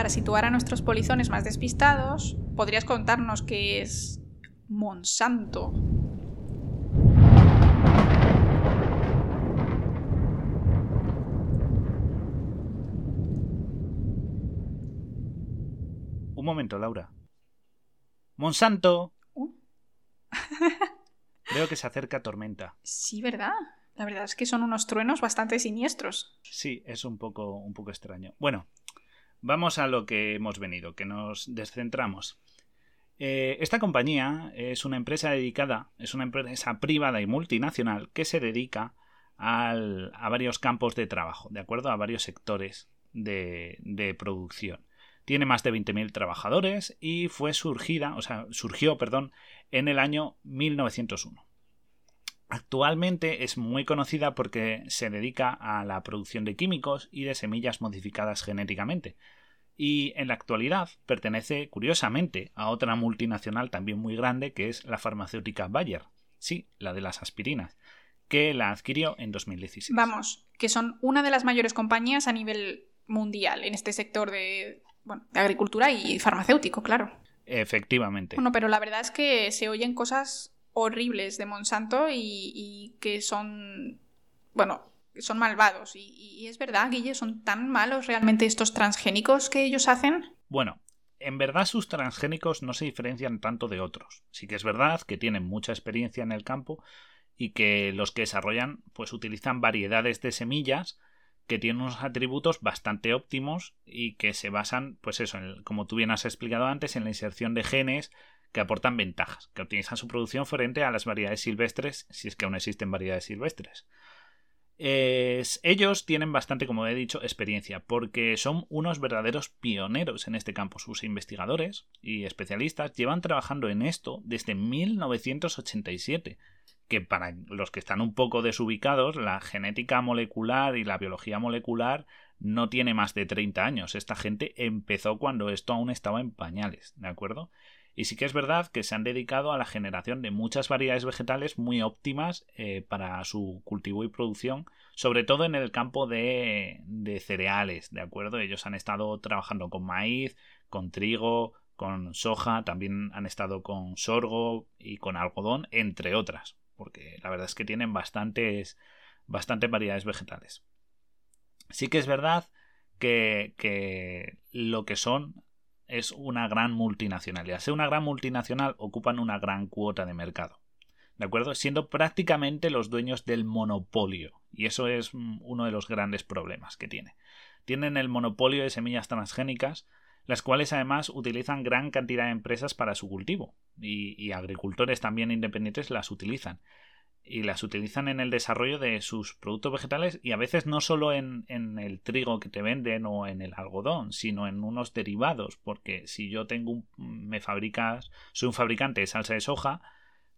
Para situar a nuestros polizones más despistados, ¿podrías contarnos qué es Monsanto? Un momento, Laura. Monsanto. Uh. Veo que se acerca tormenta. Sí, ¿verdad? La verdad es que son unos truenos bastante siniestros. Sí, es un poco, un poco extraño. Bueno, vamos a lo que hemos venido, que nos descentramos. Eh, esta compañía es una empresa dedicada, es una empresa privada y multinacional que se dedica a varios campos de trabajo, de acuerdo a varios sectores de, de producción. Tiene más de 20.000 trabajadores y fue surgida, o sea, surgió, perdón, en el año 1901. Actualmente es muy conocida porque se dedica a la producción de químicos y de semillas modificadas genéticamente. Y en la actualidad pertenece, curiosamente, a otra multinacional también muy grande que es la farmacéutica Bayer. Sí, la de las aspirinas, que la adquirió en 2016. Vamos, que son una de las mayores compañías a nivel mundial en este sector de, bueno, de agricultura y farmacéutico, claro. Efectivamente. Bueno, pero la verdad es que se oyen cosas horribles de Monsanto y, que son, bueno, son malvados. Y, es verdad, Guille, ¿son tan malos realmente estos transgénicos que ellos hacen? Bueno, en verdad sus transgénicos no se diferencian tanto de otros. Sí que es verdad que tienen mucha experiencia en el campo y que los que desarrollan pues utilizan variedades de semillas que tienen unos atributos bastante óptimos y que se basan, pues eso, como tú bien has explicado antes, en la inserción de genes que aportan ventajas, que optimizan su producción frente a las variedades silvestres, si es que aún existen variedades silvestres. ellos tienen bastante, como he dicho, experiencia, porque son unos verdaderos pioneros en este campo. Sus investigadores y especialistas llevan trabajando en esto desde 1987, que para los que están un poco desubicados, la genética molecular y la biología molecular no tiene más de 30 años. Esta gente empezó cuando esto aún estaba en pañales, ¿de acuerdo? Y sí que es verdad que se han dedicado a la generación de muchas variedades vegetales muy óptimas eh, para su cultivo y producción, sobre todo en el campo de, cereales, ¿de acuerdo? Ellos han estado trabajando con maíz, con trigo, con soja, también han estado con sorgo y con algodón, entre otras, porque la verdad es que tienen bastantes, bastantes variedades vegetales. Sí que es verdad que lo que son es una gran multinacional. Y al ser una gran multinacional ocupan una gran cuota de mercado. ¿De acuerdo? Siendo prácticamente los dueños del monopolio. Y eso es mm, uno de los grandes problemas que tiene. Tienen el monopolio de semillas transgénicas, las cuales además utilizan gran cantidad de empresas para su cultivo. y agricultores también independientes las utilizan y las utilizan en el desarrollo de sus productos vegetales y a veces no solo en, el trigo que te venden o en el algodón, sino en unos derivados, porque si yo tengo un, me fabricas, soy un fabricante de salsa de soja,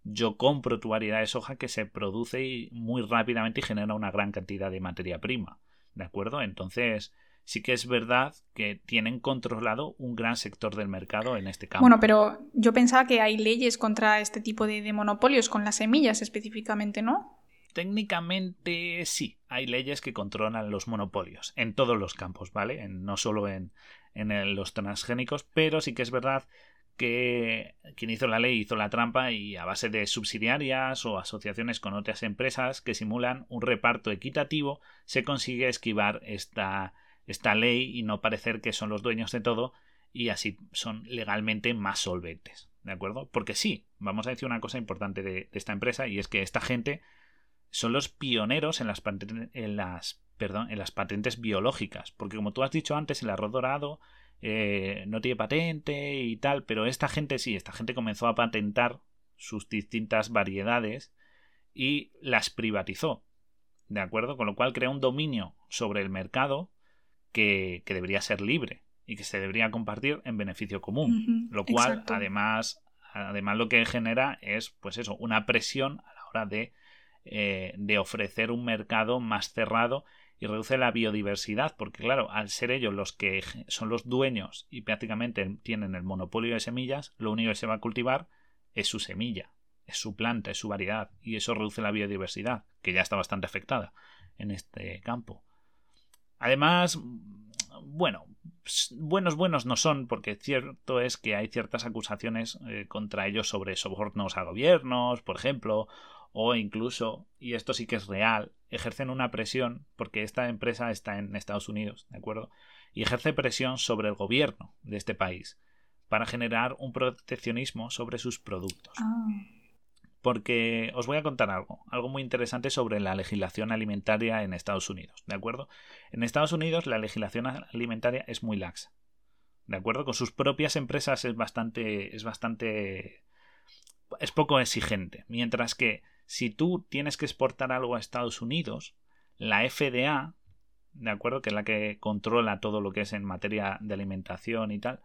yo compro tu variedad de soja que se produce muy rápidamente y genera una gran cantidad de materia prima, ¿de acuerdo? Entonces, sí que es verdad que tienen controlado un gran sector del mercado en este campo. Bueno, pero yo pensaba que hay leyes contra este tipo de, monopolios, con las semillas específicamente, ¿no? Técnicamente sí, hay leyes que controlan los monopolios en todos los campos, ¿vale? no solo en, en los transgénicos, pero sí que es verdad que quien hizo la ley hizo la trampa y a base de subsidiarias o asociaciones con otras empresas que simulan un reparto equitativo se consigue esquivar esta, esta ley y no parecer que son los dueños de todo y así son legalmente más solventes. ¿De acuerdo? Porque sí, vamos a decir una cosa importante de, esta empresa y es que esta gente son los pioneros en las, en las, patentes biológicas. Porque como tú has dicho antes, el arroz dorado eh, no tiene patente y tal, pero esta gente sí, esta gente comenzó a patentar sus distintas variedades y las privatizó. ¿De acuerdo? Con lo cual crea un dominio sobre el mercado que, debería ser libre y que se debería compartir en beneficio común. lo cual, además, además, lo que genera es, pues eso, una presión a la hora de, eh, de ofrecer un mercado más cerrado y reduce la biodiversidad, porque claro, al ser ellos los que son los dueños y prácticamente tienen el monopolio de semillas, lo único que se va a cultivar es su semilla, es su planta, es su variedad, y eso reduce la biodiversidad, que ya está bastante afectada en este campo. Además, bueno, buenos buenos no son, porque cierto es que hay ciertas acusaciones eh, contra ellos sobre sobornos a gobiernos, por ejemplo, o incluso, y esto sí que es real, ejercen una presión, porque esta empresa está en Estados Unidos, ¿de acuerdo? Y ejerce presión sobre el gobierno de este país para generar un proteccionismo sobre sus productos. Ah. Porque os voy a contar algo, algo muy interesante sobre la legislación alimentaria en Estados Unidos, ¿de acuerdo? En Estados Unidos la legislación alimentaria es muy laxa, ¿de acuerdo? Con sus propias empresas es bastante, es bastante, es poco exigente, mientras que si tú tienes que exportar algo a Estados Unidos, la FDA, ¿de acuerdo? Que es la que controla todo lo que es en materia de alimentación y tal,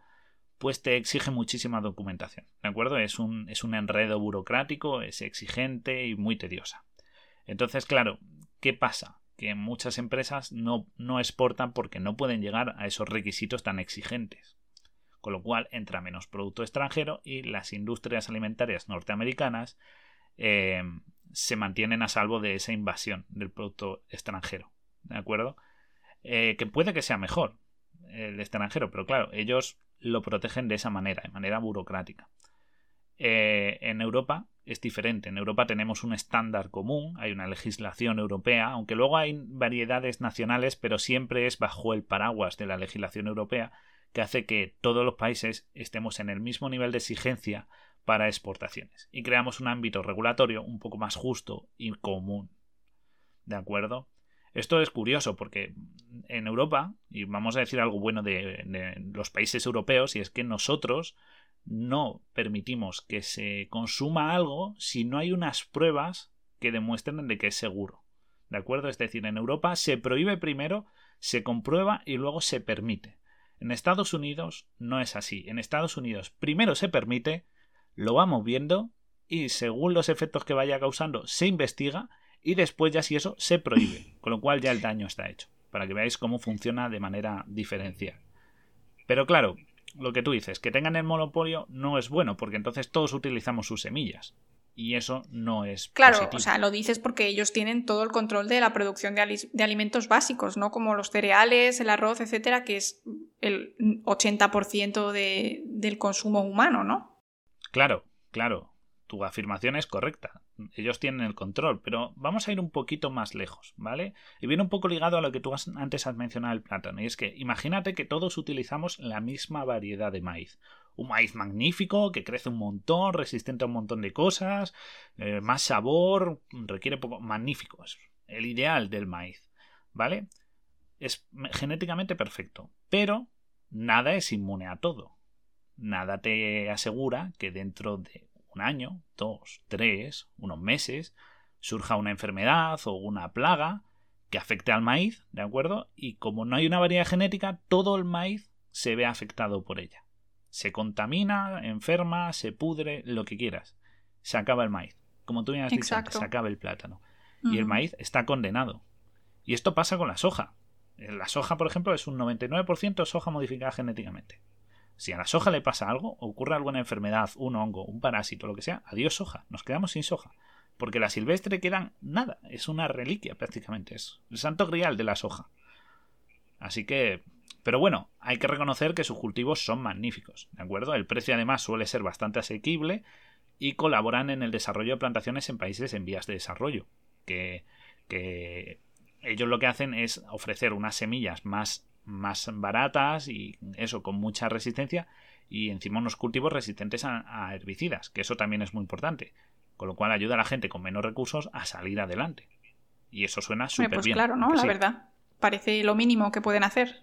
pues te exige muchísima documentación, ¿de acuerdo? Es un, es un enredo burocrático, es exigente y muy tediosa. Entonces, claro, ¿qué pasa? Que muchas empresas no, no exportan porque no pueden llegar a esos requisitos tan exigentes. Con lo cual entra menos producto extranjero y las industrias alimentarias norteamericanas eh, se mantienen a salvo de esa invasión del producto extranjero. ¿De acuerdo? Eh, que puede que sea mejor el extranjero, pero claro, ellos lo protegen de esa manera, de manera burocrática. Eh, en Europa es diferente. En Europa tenemos un estándar común, hay una legislación europea, aunque luego hay variedades nacionales, pero siempre es bajo el paraguas de la legislación europea, que hace que todos los países estemos en el mismo nivel de exigencia para exportaciones y creamos un ámbito regulatorio un poco más justo y común. ¿De acuerdo? Esto es curioso porque en Europa, y vamos a decir algo bueno de, los países europeos, y es que nosotros no permitimos que se consuma algo si no hay unas pruebas que demuestren de que es seguro. ¿De acuerdo? Es decir, en Europa se prohíbe primero, se comprueba y luego se permite. En Estados Unidos no es así. En Estados Unidos primero se permite, lo vamos viendo y según los efectos que vaya causando se investiga y después ya si eso se prohíbe, con lo cual ya el daño está hecho, para que veáis cómo funciona de manera diferencial. Pero claro, lo que tú dices, que tengan el monopolio no es bueno, porque entonces todos utilizamos sus semillas. Y eso no es. Claro, o sea, lo dices porque ellos tienen todo el control de la producción de, de alimentos básicos, ¿no? Como los cereales, el arroz, etcétera, que es el 80% de, del consumo humano, ¿no? Claro, claro tu afirmación es correcta. Ellos tienen el control, pero vamos a ir un poquito más lejos, ¿vale? Y viene un poco ligado a lo que tú antes has mencionado el plátano, y es que imagínate que todos utilizamos la misma variedad de maíz. Un maíz magnífico, que crece un montón, resistente a un montón de cosas, eh, más sabor, requiere poco... Magnífico, es el ideal del maíz, ¿vale? Es genéticamente perfecto, pero nada es inmune a todo. Nada te asegura que dentro de un año, dos, tres, unos meses, surja una enfermedad o una plaga que afecte al maíz, ¿de acuerdo? Y como no hay una variedad genética, todo el maíz se ve afectado por ella. Se contamina, enferma, se pudre, lo que quieras. Se acaba el maíz. Como tú me has dicho se acaba el plátano. Y el maíz está condenado. Y esto pasa con la soja. La soja, por ejemplo, es un 99% soja modificada genéticamente. Si a la soja le pasa algo, ocurre alguna enfermedad, un hongo, un parásito, lo que sea, adiós soja, nos quedamos sin soja. Porque la silvestre quedan nada, es una reliquia prácticamente, es el santo grial de la soja. Así que... Pero bueno, hay que reconocer que sus cultivos son magníficos, ¿de acuerdo? El precio además suele ser bastante asequible y colaboran en el desarrollo de plantaciones en países en vías de desarrollo, que, que ellos lo que hacen es ofrecer unas semillas más más baratas y eso con mucha resistencia y encima unos cultivos resistentes a, herbicidas, que eso también es muy importante, con lo cual ayuda a la gente con menos recursos a salir adelante. Y eso suena súper pues bien. Claro, ¿no? La verdad. Parece lo mínimo que pueden hacer.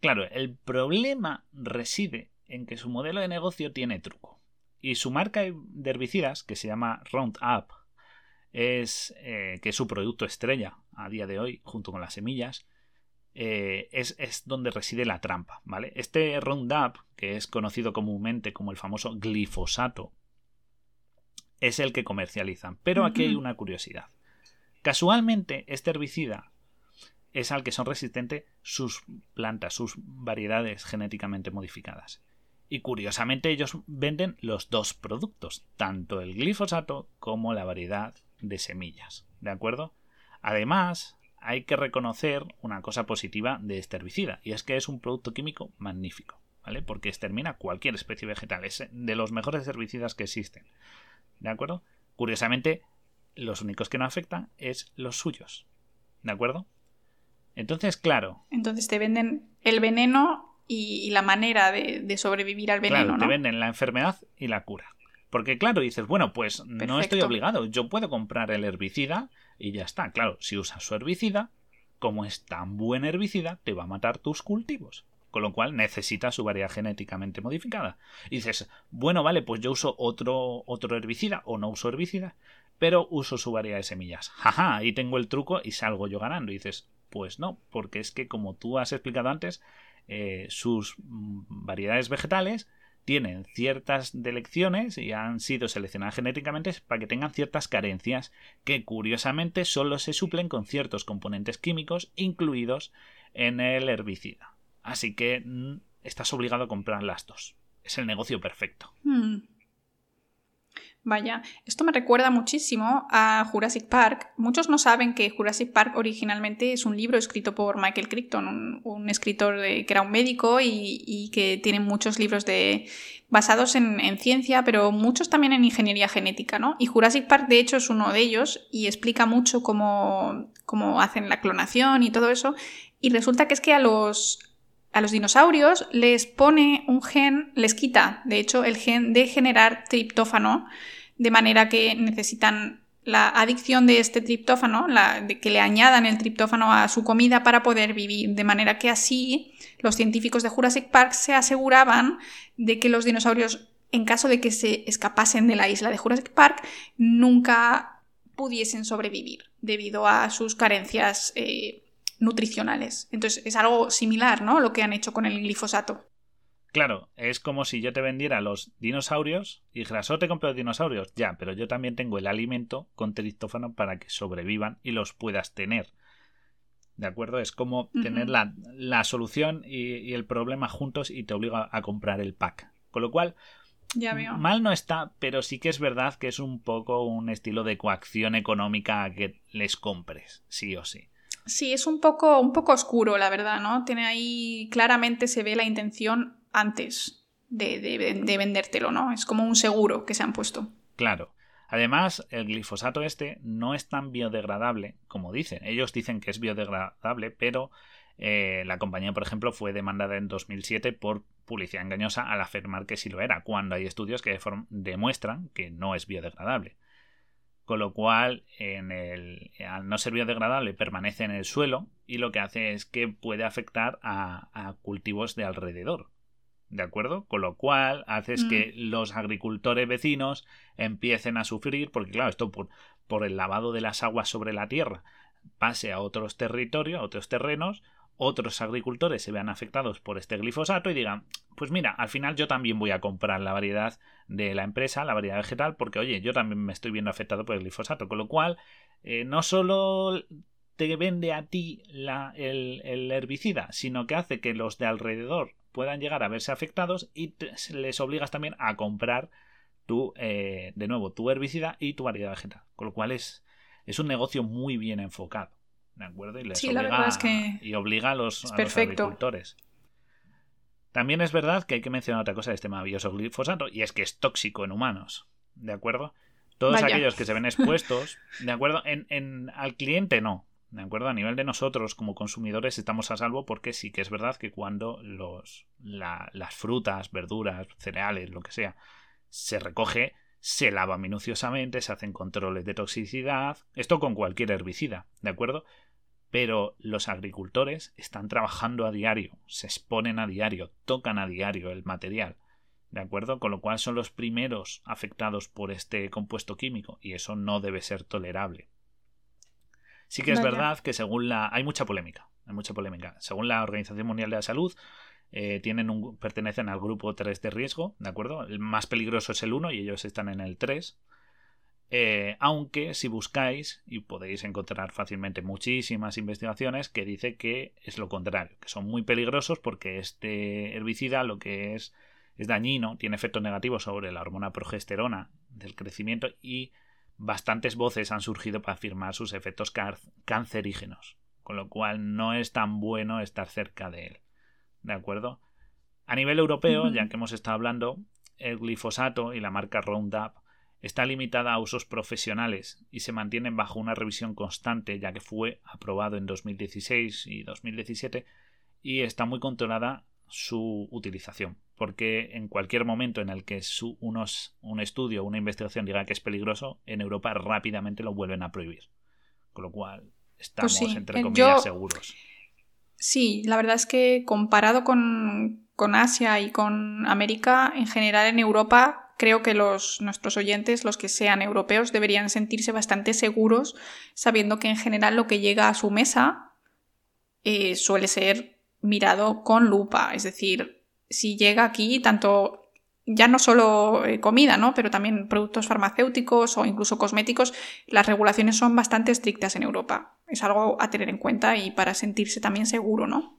Claro, el problema reside en que su modelo de negocio tiene truco. Y su marca de herbicidas, que se llama Roundup, es eh, que es su producto estrella a día de hoy, junto con las semillas, eh, es, donde reside la trampa, ¿vale? Este Roundup, que es conocido comúnmente como el famoso glifosato, es el que comercializan. Pero aquí hay una curiosidad. Casualmente, este herbicida es al que son resistentes sus plantas, sus variedades genéticamente modificadas. Y curiosamente ellos venden los dos productos, tanto el glifosato como la variedad de semillas. ¿De acuerdo? Además, hay que reconocer una cosa positiva de este herbicida, y es que es un producto químico magnífico, ¿vale? Porque extermina cualquier especie vegetal, es de los mejores herbicidas que existen, ¿de acuerdo? Curiosamente, los únicos que no afectan es los suyos, ¿de acuerdo? Entonces, claro. Entonces te venden el veneno y, la manera de, sobrevivir al veneno. Claro, te venden la enfermedad y la cura. Porque claro, dices, bueno, pues no estoy obligado, yo puedo comprar el herbicida y ya está. Claro, si usas su herbicida, como es tan buen herbicida, te va a matar tus cultivos. Con lo cual necesita su variedad genéticamente modificada. Y dices, bueno, vale, pues yo uso otro, otro herbicida o no uso herbicida, pero uso su variedad de semillas. Jaja, ahí tengo el truco y salgo yo ganando. Y dices, pues no, porque es que como tú has explicado antes, eh, sus mm, variedades vegetales tienen ciertas delecciones y han sido seleccionadas genéticamente para que tengan ciertas carencias que curiosamente solo se suplen con ciertos componentes químicos incluidos en el herbicida. Así que mm, estás obligado a comprar las dos. Es el negocio perfecto. Hmm. Vaya, esto me recuerda muchísimo a Jurassic Park. Muchos no saben que Jurassic Park originalmente es un libro escrito por Michael Crichton, un, escritor que era un médico y, que tiene muchos libros de, basados en, ciencia, pero muchos también en ingeniería genética, ¿no? Y Jurassic Park, de hecho, es uno de ellos y explica mucho cómo, cómo hacen la clonación y todo eso. Y resulta que es que a los, a los dinosaurios les pone un gen, les quita, de hecho, el gen de generar triptófano, de manera que necesitan la adicción de este triptófano, la, de que le añadan el triptófano a su comida para poder vivir, de manera que así los científicos de Jurassic Park se aseguraban de que los dinosaurios, en caso de que se escapasen de la isla de Jurassic Park, nunca pudiesen sobrevivir debido a sus carencias eh, nutricionales. Entonces es algo similar, ¿no? Lo que han hecho con el glifosato. Claro, es como si yo te vendiera los dinosaurios y dijeras, oh, te compro los dinosaurios. Ya, pero yo también tengo el alimento con triptófano para que sobrevivan y los puedas tener. ¿De acuerdo? Es como tener la, solución y, el problema juntos y te obliga a comprar el pack. Con lo cual, ya veo. mal no está, pero sí que es verdad que es un poco un estilo de coacción económica a que les compres, sí o sí. Sí, es un poco, un poco oscuro, la verdad, ¿no? Tiene ahí, claramente se ve la intención antes de, de, vendértelo, ¿no? Es como un seguro que se han puesto. Claro. Además, el glifosato este no es tan biodegradable como dicen. Ellos dicen que es biodegradable, pero eh, la compañía, por ejemplo, fue demandada en 2007 por publicidad engañosa al afirmar que sí lo era, cuando hay estudios que demuestran que no es biodegradable con lo cual en el, al no ser biodegradable permanece en el suelo y lo que hace es que puede afectar a, cultivos de alrededor. ¿De acuerdo? Con lo cual haces que mm. los agricultores vecinos empiecen a sufrir, porque claro, esto por, por el lavado de las aguas sobre la tierra pase a otros territorios, a otros terrenos, otros agricultores se vean afectados por este glifosato y digan, pues mira, al final yo también voy a comprar la variedad de la empresa, la variedad vegetal, porque oye, yo también me estoy viendo afectado por el glifosato, con lo cual eh, no solo te vende a ti el, herbicida, sino que hace que los de alrededor puedan llegar a verse afectados y les obligas también a comprar tu, eh, de nuevo, tu herbicida y tu variedad vegetal, con lo cual es, es un negocio muy bien enfocado. ¿De acuerdo? Y les obliga, y obliga a los, agricultores. También es verdad que hay que mencionar otra cosa de este maravilloso glifosato, y es que es tóxico en humanos. ¿De acuerdo? Todos aquellos que se ven expuestos, ¿de acuerdo? En, en, al cliente no. ¿De acuerdo? A nivel de nosotros como consumidores estamos a salvo porque sí que es verdad que cuando los, las frutas, verduras, cereales, lo que sea, se recoge, se lava minuciosamente, se hacen controles de toxicidad, esto con cualquier herbicida, ¿de acuerdo? pero los agricultores están trabajando a diario, se exponen a diario, tocan a diario el material, ¿de acuerdo? Con lo cual son los primeros afectados por este compuesto químico y eso no debe ser tolerable. Sí que es verdad que según la... hay mucha polémica, hay mucha polémica. Según la Organización Mundial de la Salud, eh, tienen un... pertenecen al grupo 3 de riesgo, ¿de acuerdo? El más peligroso es el 1 y ellos están en el 3. Eh, aunque si buscáis, y podéis encontrar fácilmente muchísimas investigaciones que dice que es lo contrario, que son muy peligrosos porque este herbicida lo que es es dañino, tiene efectos negativos sobre la hormona progesterona del crecimiento y bastantes voces han surgido para afirmar sus efectos cancerígenos, con lo cual no es tan bueno estar cerca de él. ¿De acuerdo? A nivel europeo, ya que hemos estado hablando, el glifosato y la marca Roundup está limitada a usos profesionales y se mantiene bajo una revisión constante ya que fue aprobado en 2016 y 2017 y está muy controlada su utilización porque en cualquier momento en el que unos, un estudio o una investigación diga que es peligroso, en Europa rápidamente lo vuelven a prohibir. Con lo cual estamos, Pues sí, entre eh, comillas, yo- seguros. Sí, la verdad es que comparado con, con Asia y con América, en general en Europa, creo que los, nuestros oyentes, los que sean europeos, deberían sentirse bastante seguros sabiendo que en general lo que llega a su mesa eh, suele ser mirado con lupa. Es decir, si llega aquí tanto ya no solo eh, comida, ¿no? pero también productos farmacéuticos o incluso cosméticos, las regulaciones son bastante estrictas en Europa. Es algo a tener en cuenta y para sentirse también seguro, ¿no?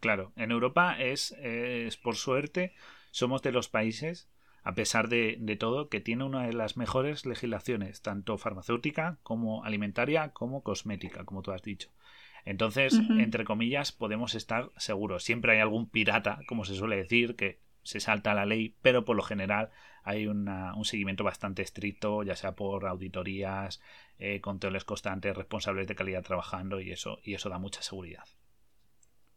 Claro, en Europa es, es, por suerte, somos de los países, a pesar de, de todo, que tiene una de las mejores legislaciones, tanto farmacéutica como alimentaria como cosmética, como tú has dicho. Entonces, entre comillas, podemos estar seguros. Siempre hay algún pirata, como se suele decir, que se salta la ley, pero por lo general hay un seguimiento bastante estricto, ya sea por auditorías, eh, controles constantes, responsables de calidad trabajando y eso, y eso da mucha seguridad.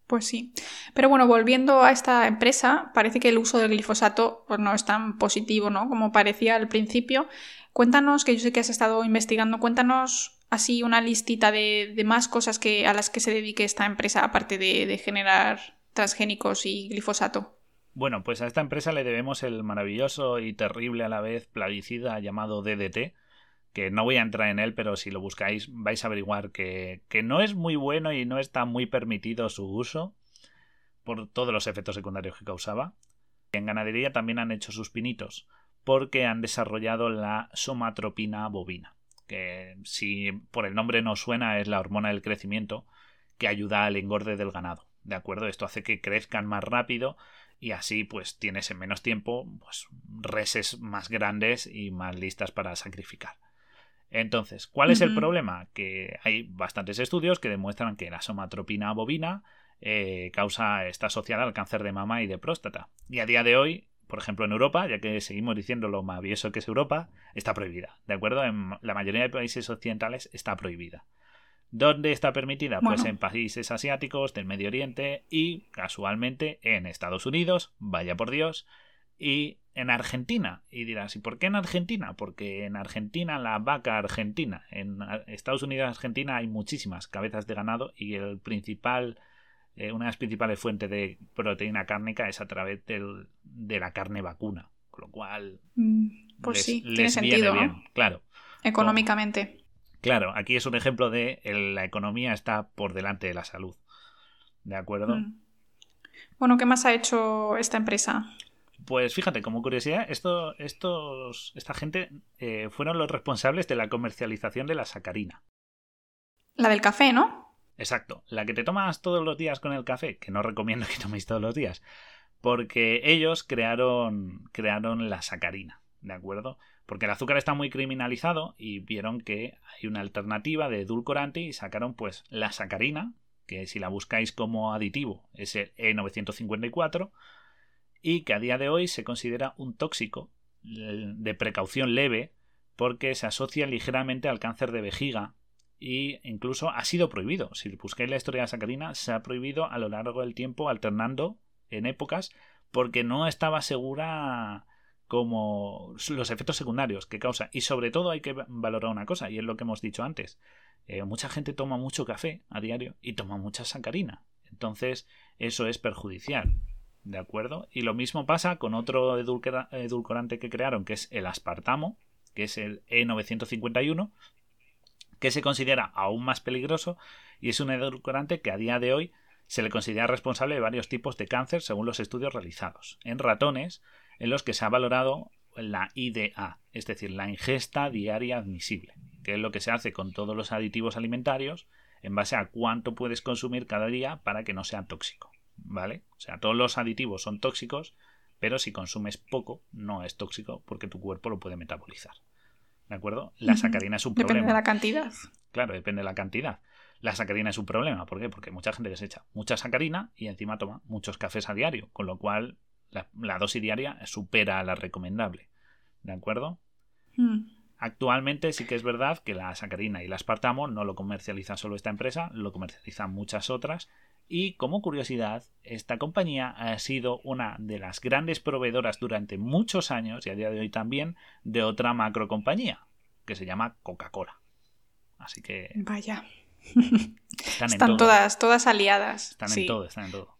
Pues sí. Pero bueno, volviendo a esta empresa, parece que el uso del glifosato pues, no es tan positivo, ¿no? Como parecía al principio. Cuéntanos, que yo sé que has estado investigando, cuéntanos así una listita de, más cosas que, a las que se dedique esta empresa, aparte de generar transgénicos y glifosato. Bueno, pues a esta empresa le debemos el maravilloso y terrible a la vez plaguicida llamado DDT, que no voy a entrar en él, pero si lo buscáis vais a averiguar que, que no es muy bueno y no está muy permitido su uso por todos los efectos secundarios que causaba. En ganadería también han hecho sus pinitos, porque han desarrollado la somatropina bovina, que si por el nombre no suena es la hormona del crecimiento que ayuda al engorde del ganado. ¿De acuerdo? Esto hace que crezcan más rápido y así pues tienes en menos tiempo pues reses más grandes y más listas para sacrificar. Entonces, ¿cuál es el problema? Que hay bastantes estudios que demuestran que la somatropina bovina eh, causa, está asociada al cáncer de mama y de próstata. Y a día de hoy, por ejemplo en Europa, ya que seguimos diciendo lo maravilloso que es Europa, está prohibida. ¿De acuerdo? En la mayoría de países occidentales está prohibida. ¿Dónde está permitida? Pues en países asiáticos, del Medio Oriente y, casualmente, en Estados Unidos, vaya por Dios, y en Argentina. Y dirás, ¿y por qué en Argentina? Porque en Argentina la vaca argentina, en Estados Unidos y Argentina hay muchísimas cabezas de ganado y el principal, eh, una de las principales fuentes de proteína cárnica es a través del- de la carne vacuna. Con lo cual, Mm, Pues les, sí, tiene les sentido, viene ¿no? bien, claro. Económicamente. Claro, aquí es un ejemplo de el- la economía está por delante de la salud. ¿De acuerdo? Mm. Bueno, ¿qué más ha hecho esta empresa? Pues fíjate, como curiosidad, esto, estos, esta gente eh, fueron los responsables de la comercialización de la sacarina. La del café, ¿no? Exacto, la que te tomas todos los días con el café, que no recomiendo que toméis todos los días, porque ellos crearon, crearon la sacarina, ¿de acuerdo? Porque el azúcar está muy criminalizado y vieron que hay una alternativa de edulcorante y sacaron pues la sacarina, que si la buscáis como aditivo es el E E954, y que a día de hoy se considera un tóxico eh, de precaución leve porque se asocia ligeramente al cáncer de vejiga y incluso ha sido prohibido. Si buscáis la historia de la sacarina, se ha prohibido a lo largo del tiempo, alternando en épocas, porque no estaba segura como los efectos secundarios que causa. Y sobre todo hay que valorar una cosa, y es lo que hemos dicho antes. Eh, mucha gente toma mucho café a diario y toma mucha sacarina. Entonces, eso es perjudicial. ¿De acuerdo? Y lo mismo pasa con otro edulcora- edulcorante que crearon, que es el aspartamo, que es el E E951, que se considera aún más peligroso y es un edulcorante que a día de hoy se le considera responsable de varios tipos de cáncer según los estudios realizados en ratones en los que se ha valorado la IDA, es decir, la ingesta diaria admisible, que es lo que se hace con todos los aditivos alimentarios en base a cuánto puedes consumir cada día para que no sea tóxico, ¿vale? O sea, todos los aditivos son tóxicos, pero si consumes poco no es tóxico porque tu cuerpo lo puede metabolizar. ¿De acuerdo? La sacarina es un Depende problema. de la cantidad. Claro, depende de la cantidad. La sacarina es un problema. ¿Por qué? Porque mucha gente desecha mucha sacarina y encima toma muchos cafés a diario, con lo cual la, la dosis diaria supera la recomendable. ¿De acuerdo? Mm. Actualmente sí que es verdad que la sacarina y el aspartamo no lo comercializa solo esta empresa, lo comercializan muchas otras Y como curiosidad, esta compañía ha sido una de las grandes proveedoras durante muchos años, y a día de hoy también, de otra macro compañía, que se llama Coca-Cola. Así que. Vaya. Están, todas, todas aliadas. Están en todo, están en todo.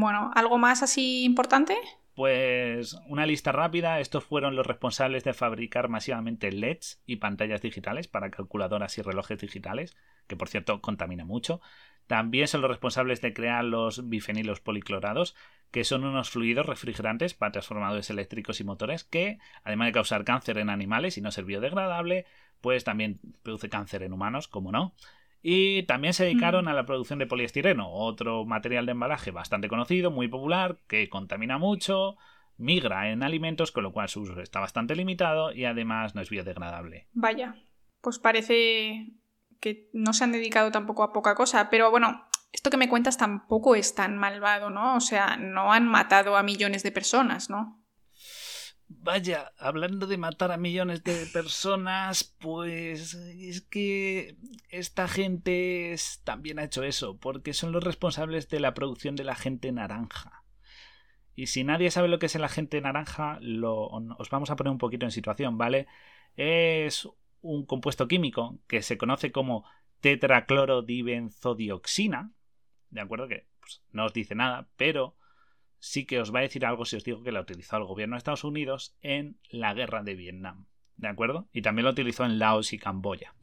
Bueno, ¿algo más así importante? Pues una lista rápida, estos fueron los responsables de fabricar masivamente LEDs y pantallas digitales para calculadoras y relojes digitales, que por cierto contamina mucho. También son los responsables de crear los bifenilos policlorados, que son unos fluidos refrigerantes para transformadores eléctricos y motores que, además de causar cáncer en animales y no ser biodegradable, pues también produce cáncer en humanos, como no. Y también se dedicaron mm. a la producción de poliestireno, otro material de embalaje bastante conocido, muy popular, que contamina mucho, migra en alimentos, con lo cual su uso está bastante limitado y además no es biodegradable. Vaya, pues parece que no se han dedicado tampoco a poca cosa, pero bueno, esto que me cuentas tampoco es tan malvado, ¿no? O sea, no han matado a millones de personas, ¿no? Vaya, hablando de matar a millones de personas, pues es que esta gente también ha hecho eso, porque son los responsables de la producción del agente naranja. Y si nadie sabe lo que es el agente naranja, os vamos a poner un poquito en situación, ¿vale? Es un compuesto químico que se conoce como tetraclorodibenzodioxina, ¿de acuerdo? Que pues, no os dice nada, pero sí que os va a decir algo si os digo que la utilizó el gobierno de Estados Unidos en la guerra de Vietnam. ¿De acuerdo? Y también la utilizó en Laos y Camboya.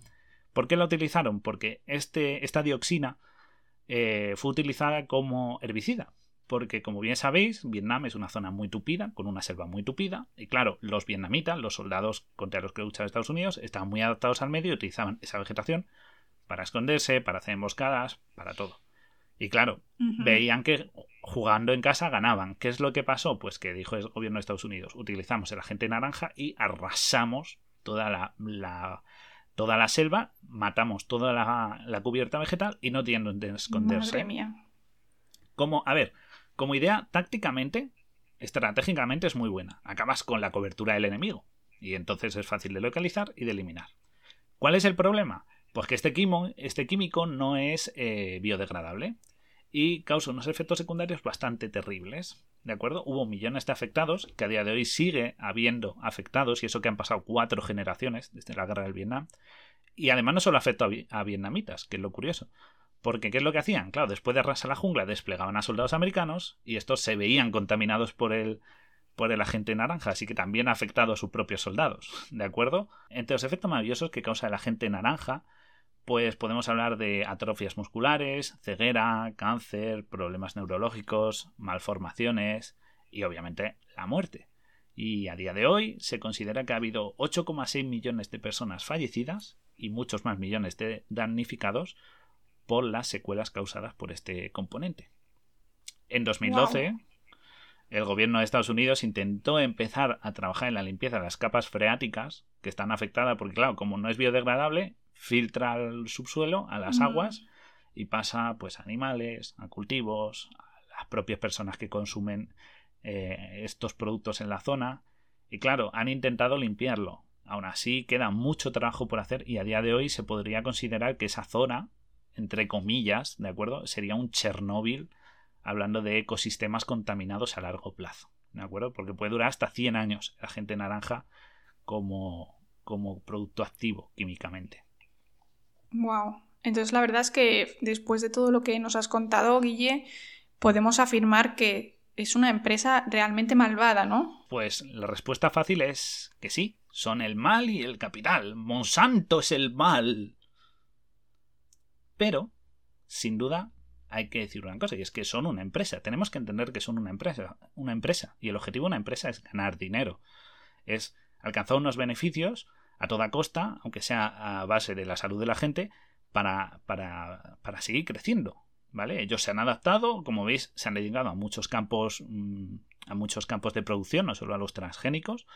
¿Por qué la utilizaron? Porque este, esta dioxina eh, fue utilizada como herbicida. Porque, como bien sabéis, Vietnam es una zona muy tupida, con una selva muy tupida. Y claro, los vietnamitas, los soldados contra los que luchaba Estados Unidos, estaban muy adaptados al medio y utilizaban esa vegetación para esconderse, para hacer emboscadas, para todo. Y claro, veían que jugando en casa ganaban. ¿Qué es lo que pasó? Pues que dijo el gobierno de Estados Unidos, utilizamos el agente naranja y arrasamos toda la, toda la selva, matamos toda la, cubierta vegetal y no tienen donde esconderse. Madre mía. Como, a ver, como idea, tácticamente, estratégicamente es muy buena. Acabas con la cobertura del enemigo. Y entonces es fácil de localizar y de eliminar. ¿Cuál es el problema? Pues que este, este químico no es eh, biodegradable y causa unos efectos secundarios bastante terribles. ¿De acuerdo? Hubo millones de afectados, que a día de hoy sigue habiendo afectados, y eso que han pasado cuatro generaciones desde la guerra del Vietnam. Y además no solo afectó a, vietnamitas, que es lo curioso. Porque ¿qué es lo que hacían? Claro, después de arrasar la jungla desplegaban a soldados americanos y estos se veían contaminados por el, por el agente naranja, así que también ha afectado a sus propios soldados. ¿De acuerdo? Entre los efectos maravillosos que causa el agente naranja pues podemos hablar de atrofias musculares, ceguera, cáncer, problemas neurológicos, malformaciones y obviamente la muerte. Y a día de hoy se considera que ha habido 8,6 millones de personas fallecidas y muchos más millones de damnificados por las secuelas causadas por este componente. En 2012, el gobierno de Estados Unidos intentó empezar a trabajar en la limpieza de las capas freáticas que están afectadas porque, claro, como no es biodegradable, filtra al subsuelo, a las aguas, y pasa pues a animales, a cultivos, a las propias personas que consumen eh, estos productos en la zona. Y claro, han intentado limpiarlo. Aún así, queda mucho trabajo por hacer y a día de hoy se podría considerar que esa zona, entre comillas, ¿de acuerdo? Sería un Chernóbil hablando de ecosistemas contaminados a largo plazo, ¿de acuerdo? Porque puede durar hasta 100 años la gente naranja como, como producto activo químicamente. Wow. Entonces la verdad es que después de todo lo que nos has contado, Guille, podemos afirmar que es una empresa realmente malvada, ¿no? Pues la respuesta fácil es que sí, son el mal y el capital. Monsanto es el mal. Pero, sin duda, hay que decir una cosa, y es que son una empresa. Tenemos que entender que son una empresa, una empresa. Y el objetivo de una empresa es ganar dinero. Es alcanzar unos beneficios a toda costa, aunque sea a base de la salud de la gente, para, para, para seguir creciendo. ¿Vale? Ellos se han adaptado, como veis, se han dedicado a muchos campos, mm, a muchos campos de producción, no solo a los transgénicos,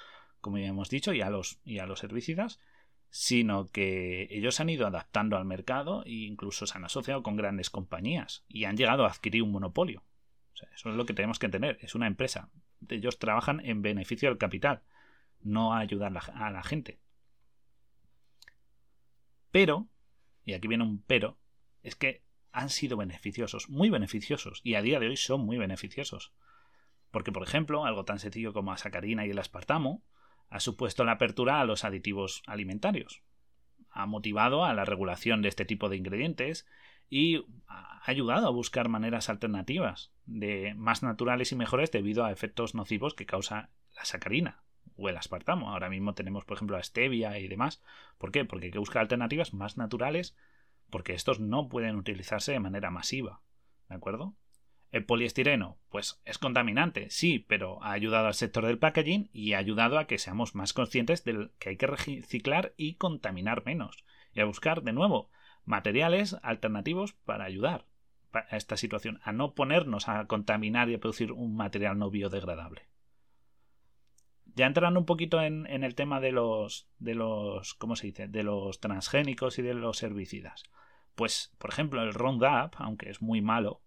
como ya hemos dicho, y a los, y a los herbicidas, sino que ellos han ido adaptando al mercado e incluso se han asociado con grandes compañías y han llegado a adquirir un monopolio. eso es lo que tenemos que tener. Es una empresa. Ellos trabajan en beneficio del capital, no a ayudar a la gente. Pero, y aquí viene un pero, es que han sido beneficiosos, muy beneficiosos, y a día de hoy son muy beneficiosos. Porque, por ejemplo, algo tan sencillo como la sacarina y el aspartamo ha supuesto la apertura a los aditivos alimentarios. Ha motivado a la regulación de este tipo de ingredientes y ha ayudado a buscar maneras alternativas de más naturales y mejores debido a efectos nocivos que causa la sacarina o el aspartamo. Ahora mismo tenemos, por ejemplo, la stevia y demás. ¿Por qué? Porque hay que buscar alternativas más naturales porque estos no pueden utilizarse de manera masiva. ¿De acuerdo? El poliestireno, pues es contaminante, sí, pero ha ayudado al sector del packaging y ha ayudado a que seamos más conscientes de que hay que reciclar y contaminar menos. Y a buscar, de nuevo, materiales alternativos para ayudar a esta situación, a no ponernos a contaminar y a producir un material no biodegradable. Ya entrando un poquito en, el tema de los, de los, ¿cómo se dice? De los transgénicos y de los herbicidas. Pues, por ejemplo, el Roundup, aunque es muy malo,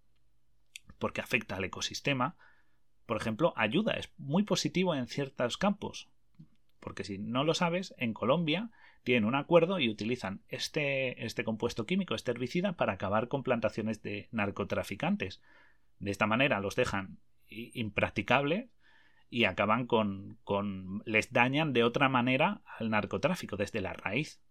porque afecta al ecosistema, por ejemplo, ayuda, es muy positivo en ciertos campos. Porque si no lo sabes, en Colombia tienen un acuerdo y utilizan este, este compuesto químico, este herbicida, para acabar con plantaciones de narcotraficantes. De esta manera los dejan impracticables y acaban con, con. les dañan de otra manera al narcotráfico, desde la raíz.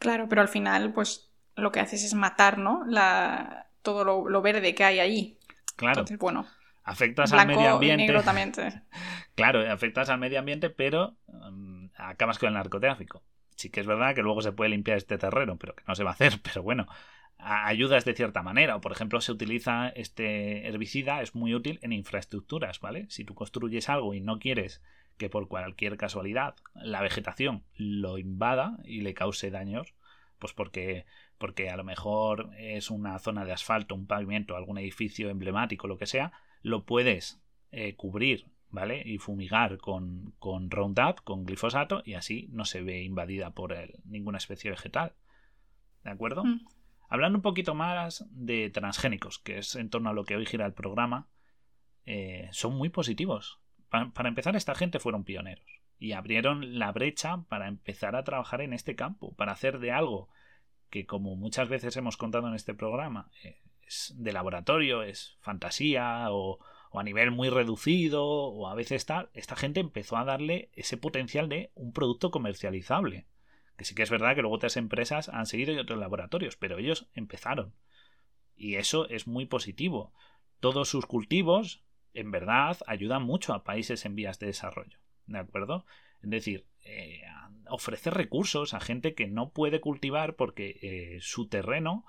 Claro, pero al final, pues lo que haces es matar, ¿no? La, todo lo, verde que hay ahí. Claro. Entonces, bueno. Afectas al medio ambiente. también, claro, afectas al medio ambiente, pero mm, acabas con el narcotráfico. Sí que es verdad que luego se puede limpiar este terreno, pero que no se va a hacer. Pero bueno, ayudas de cierta manera. O por ejemplo, se utiliza este herbicida, es muy útil en infraestructuras, ¿vale? Si tú construyes algo y no quieres que por cualquier casualidad la vegetación lo invada y le cause daños, pues porque, porque a lo mejor es una zona de asfalto, un pavimento, algún edificio emblemático, lo que sea, lo puedes eh, cubrir, ¿vale? Y fumigar con, con Roundup, con glifosato, y así no se ve invadida por ninguna especie vegetal. ¿De acuerdo? Mm. Hablando un poquito más de transgénicos, que es en torno a lo que hoy gira el programa, eh, son muy positivos. para empezar, esta gente fueron pioneros y abrieron la brecha para empezar a trabajar en este campo, para hacer de algo que, como muchas veces hemos contado en este programa, eh, es de laboratorio, es fantasía o, o a nivel muy reducido o a veces tal, esta gente empezó a darle ese potencial de un producto comercializable. Que sí que es verdad que luego otras empresas han seguido y otros laboratorios, pero ellos empezaron. Y eso es muy positivo. Todos sus cultivos, en verdad, ayudan mucho a países en vías de desarrollo. ¿De acuerdo? Es decir, eh, ofrecer recursos a gente que no puede cultivar porque eh, su terreno,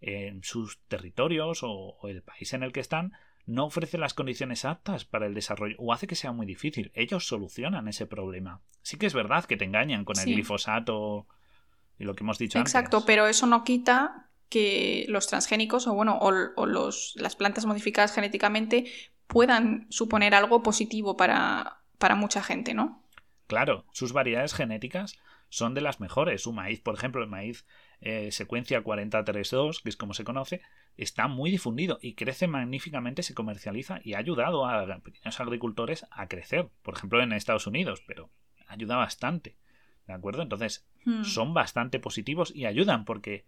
en sus territorios o, el país en el que están no ofrece las condiciones aptas para el desarrollo o hace que sea muy difícil. Ellos solucionan ese problema. Sí que es verdad que te engañan con el glifosato y lo que hemos dicho Exacto, pero eso no quita que los transgénicos o bueno, o, los, las plantas modificadas genéticamente puedan suponer algo positivo para, para mucha gente, ¿no? Claro, sus variedades genéticas son de las mejores. Su maíz, por ejemplo, el maíz eh, secuencia 4032, que es como se conoce, está muy difundido y crece magníficamente, se comercializa y ha ayudado a pequeños agricultores a crecer, por ejemplo en Estados Unidos, pero ayuda bastante. ¿De acuerdo? Entonces, hmm. son bastante positivos y ayudan porque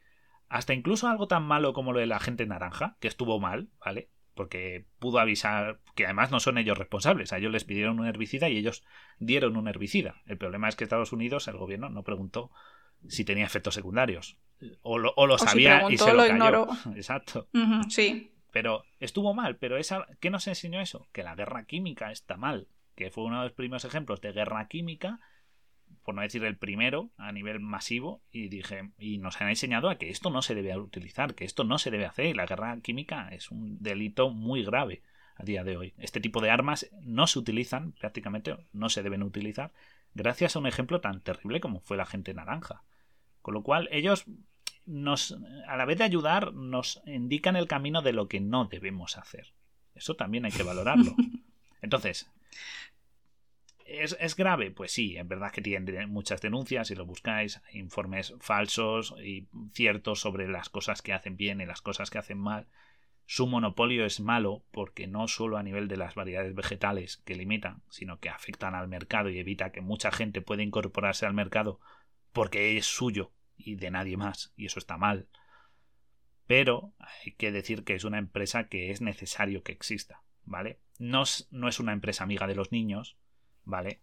hasta incluso algo tan malo como lo de la gente naranja, que estuvo mal, ¿vale? Porque pudo avisar que además no son ellos responsables. A ellos les pidieron un herbicida y ellos dieron un herbicida. El problema es que Estados Unidos, el gobierno, no preguntó si tenía efectos secundarios. O lo, o lo sabía y se lo, Ignoró. Exacto. sí. Pero estuvo mal. Pero esa, ¿qué nos enseñó eso? Que la guerra química está mal. Que fue uno de los primeros ejemplos de guerra química, por no decir el primero, a nivel masivo. Y dije, y nos han enseñado a que esto no se debe utilizar, que esto no se debe hacer. Y la guerra química es un delito muy grave a día de hoy. Este tipo de armas no se utilizan, prácticamente no se deben utilizar, gracias a un ejemplo tan terrible como fue la gente naranja. Con lo cual, ellos nos, a la vez de ayudar, nos indican el camino de lo que no debemos hacer. Eso también hay que valorarlo. Entonces, ¿es, grave? Pues sí, es verdad que tienen muchas denuncias, si lo buscáis, informes falsos y ciertos sobre las cosas que hacen bien y las cosas que hacen mal. Su monopolio es malo porque no solo a nivel de las variedades vegetales que limitan, sino que afectan al mercado y evita que mucha gente pueda incorporarse al mercado porque es suyo y de nadie más, y eso está mal. pero hay que decir que es una empresa que es necesario que exista, ¿vale? No es, no es una empresa amiga de los niños, ¿vale?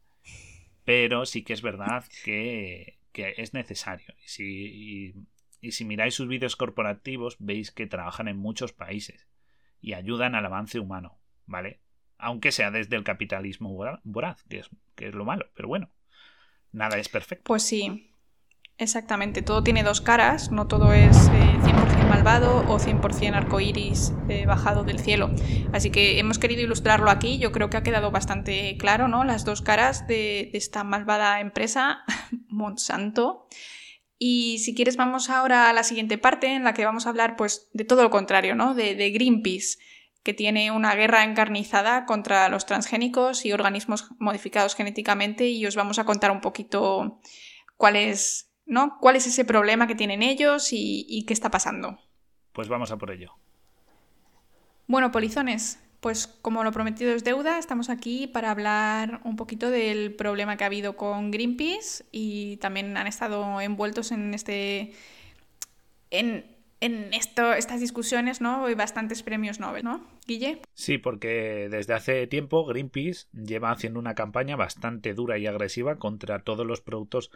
Pero sí que es verdad que, es necesario. Y si, y si miráis sus vídeos corporativos, veis que trabajan en muchos países y ayudan al avance humano, ¿vale? Aunque sea desde el capitalismo voraz, que es, que es lo malo, pero bueno, nada es perfecto. Pues sí, exactamente. Todo tiene dos caras, no todo es 100% eh, malvado o 100% arcoíris eh, bajado del cielo. Así que hemos querido ilustrarlo aquí. Yo creo que ha quedado bastante claro, ¿no? Las dos caras de, esta malvada empresa, Monsanto. Y si quieres vamos ahora a la siguiente parte en la que vamos a hablar pues de todo lo contrario, ¿no? De, de Greenpeace que tiene una guerra encarnizada contra los transgénicos y organismos modificados genéticamente y os vamos a contar un poquito cuál es, ¿no? cuál es ese problema que tienen ellos y, qué está pasando. Pues vamos a por ello. Bueno, polizones, pues como lo prometido es deuda, estamos aquí para hablar un poquito del problema que ha habido con Greenpeace y también han estado envueltos en este en, en esto, estas discusiones, ¿no? Hay bastantes premios Nobel, ¿no? Guille. Sí, porque desde hace tiempo Greenpeace lleva haciendo una campaña bastante dura y agresiva contra todos los productos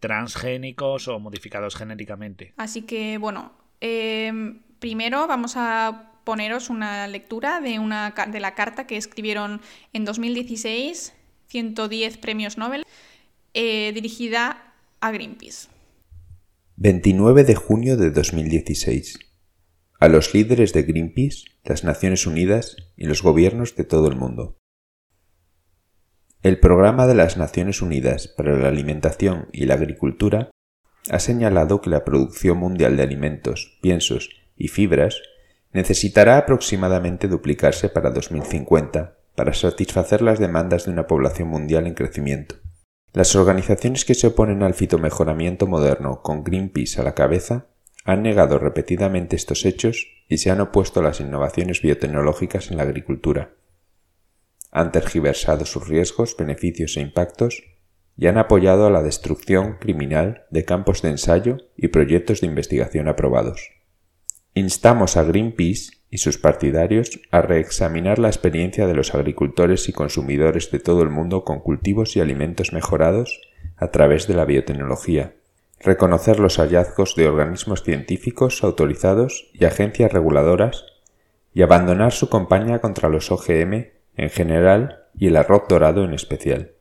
transgénicos o modificados genéticamente. Así que, bueno, eh, primero vamos a poneros una lectura de, una, de la carta que escribieron en 2016 110 premios Nobel eh, dirigida a Greenpeace. 29 de junio de 2016. A los líderes de Greenpeace, las Naciones Unidas y los gobiernos de todo el mundo. El Programa de las Naciones Unidas para la Alimentación y la Agricultura ha señalado que la producción mundial de alimentos, piensos y fibras necesitará aproximadamente duplicarse para 2050 para satisfacer las demandas de una población mundial en crecimiento. Las organizaciones que se oponen al fitomejoramiento moderno, con Greenpeace a la cabeza, han negado repetidamente estos hechos y se han opuesto a las innovaciones biotecnológicas en la agricultura. Han tergiversado sus riesgos, beneficios e impactos y han apoyado a la destrucción criminal de campos de ensayo y proyectos de investigación aprobados. Instamos a Greenpeace y sus partidarios a reexaminar la experiencia de los agricultores y consumidores de todo el mundo con cultivos y alimentos mejorados a través de la biotecnología, reconocer los hallazgos de organismos científicos autorizados y agencias reguladoras y abandonar su campaña contra los OGM en general y el arroz dorado en especial.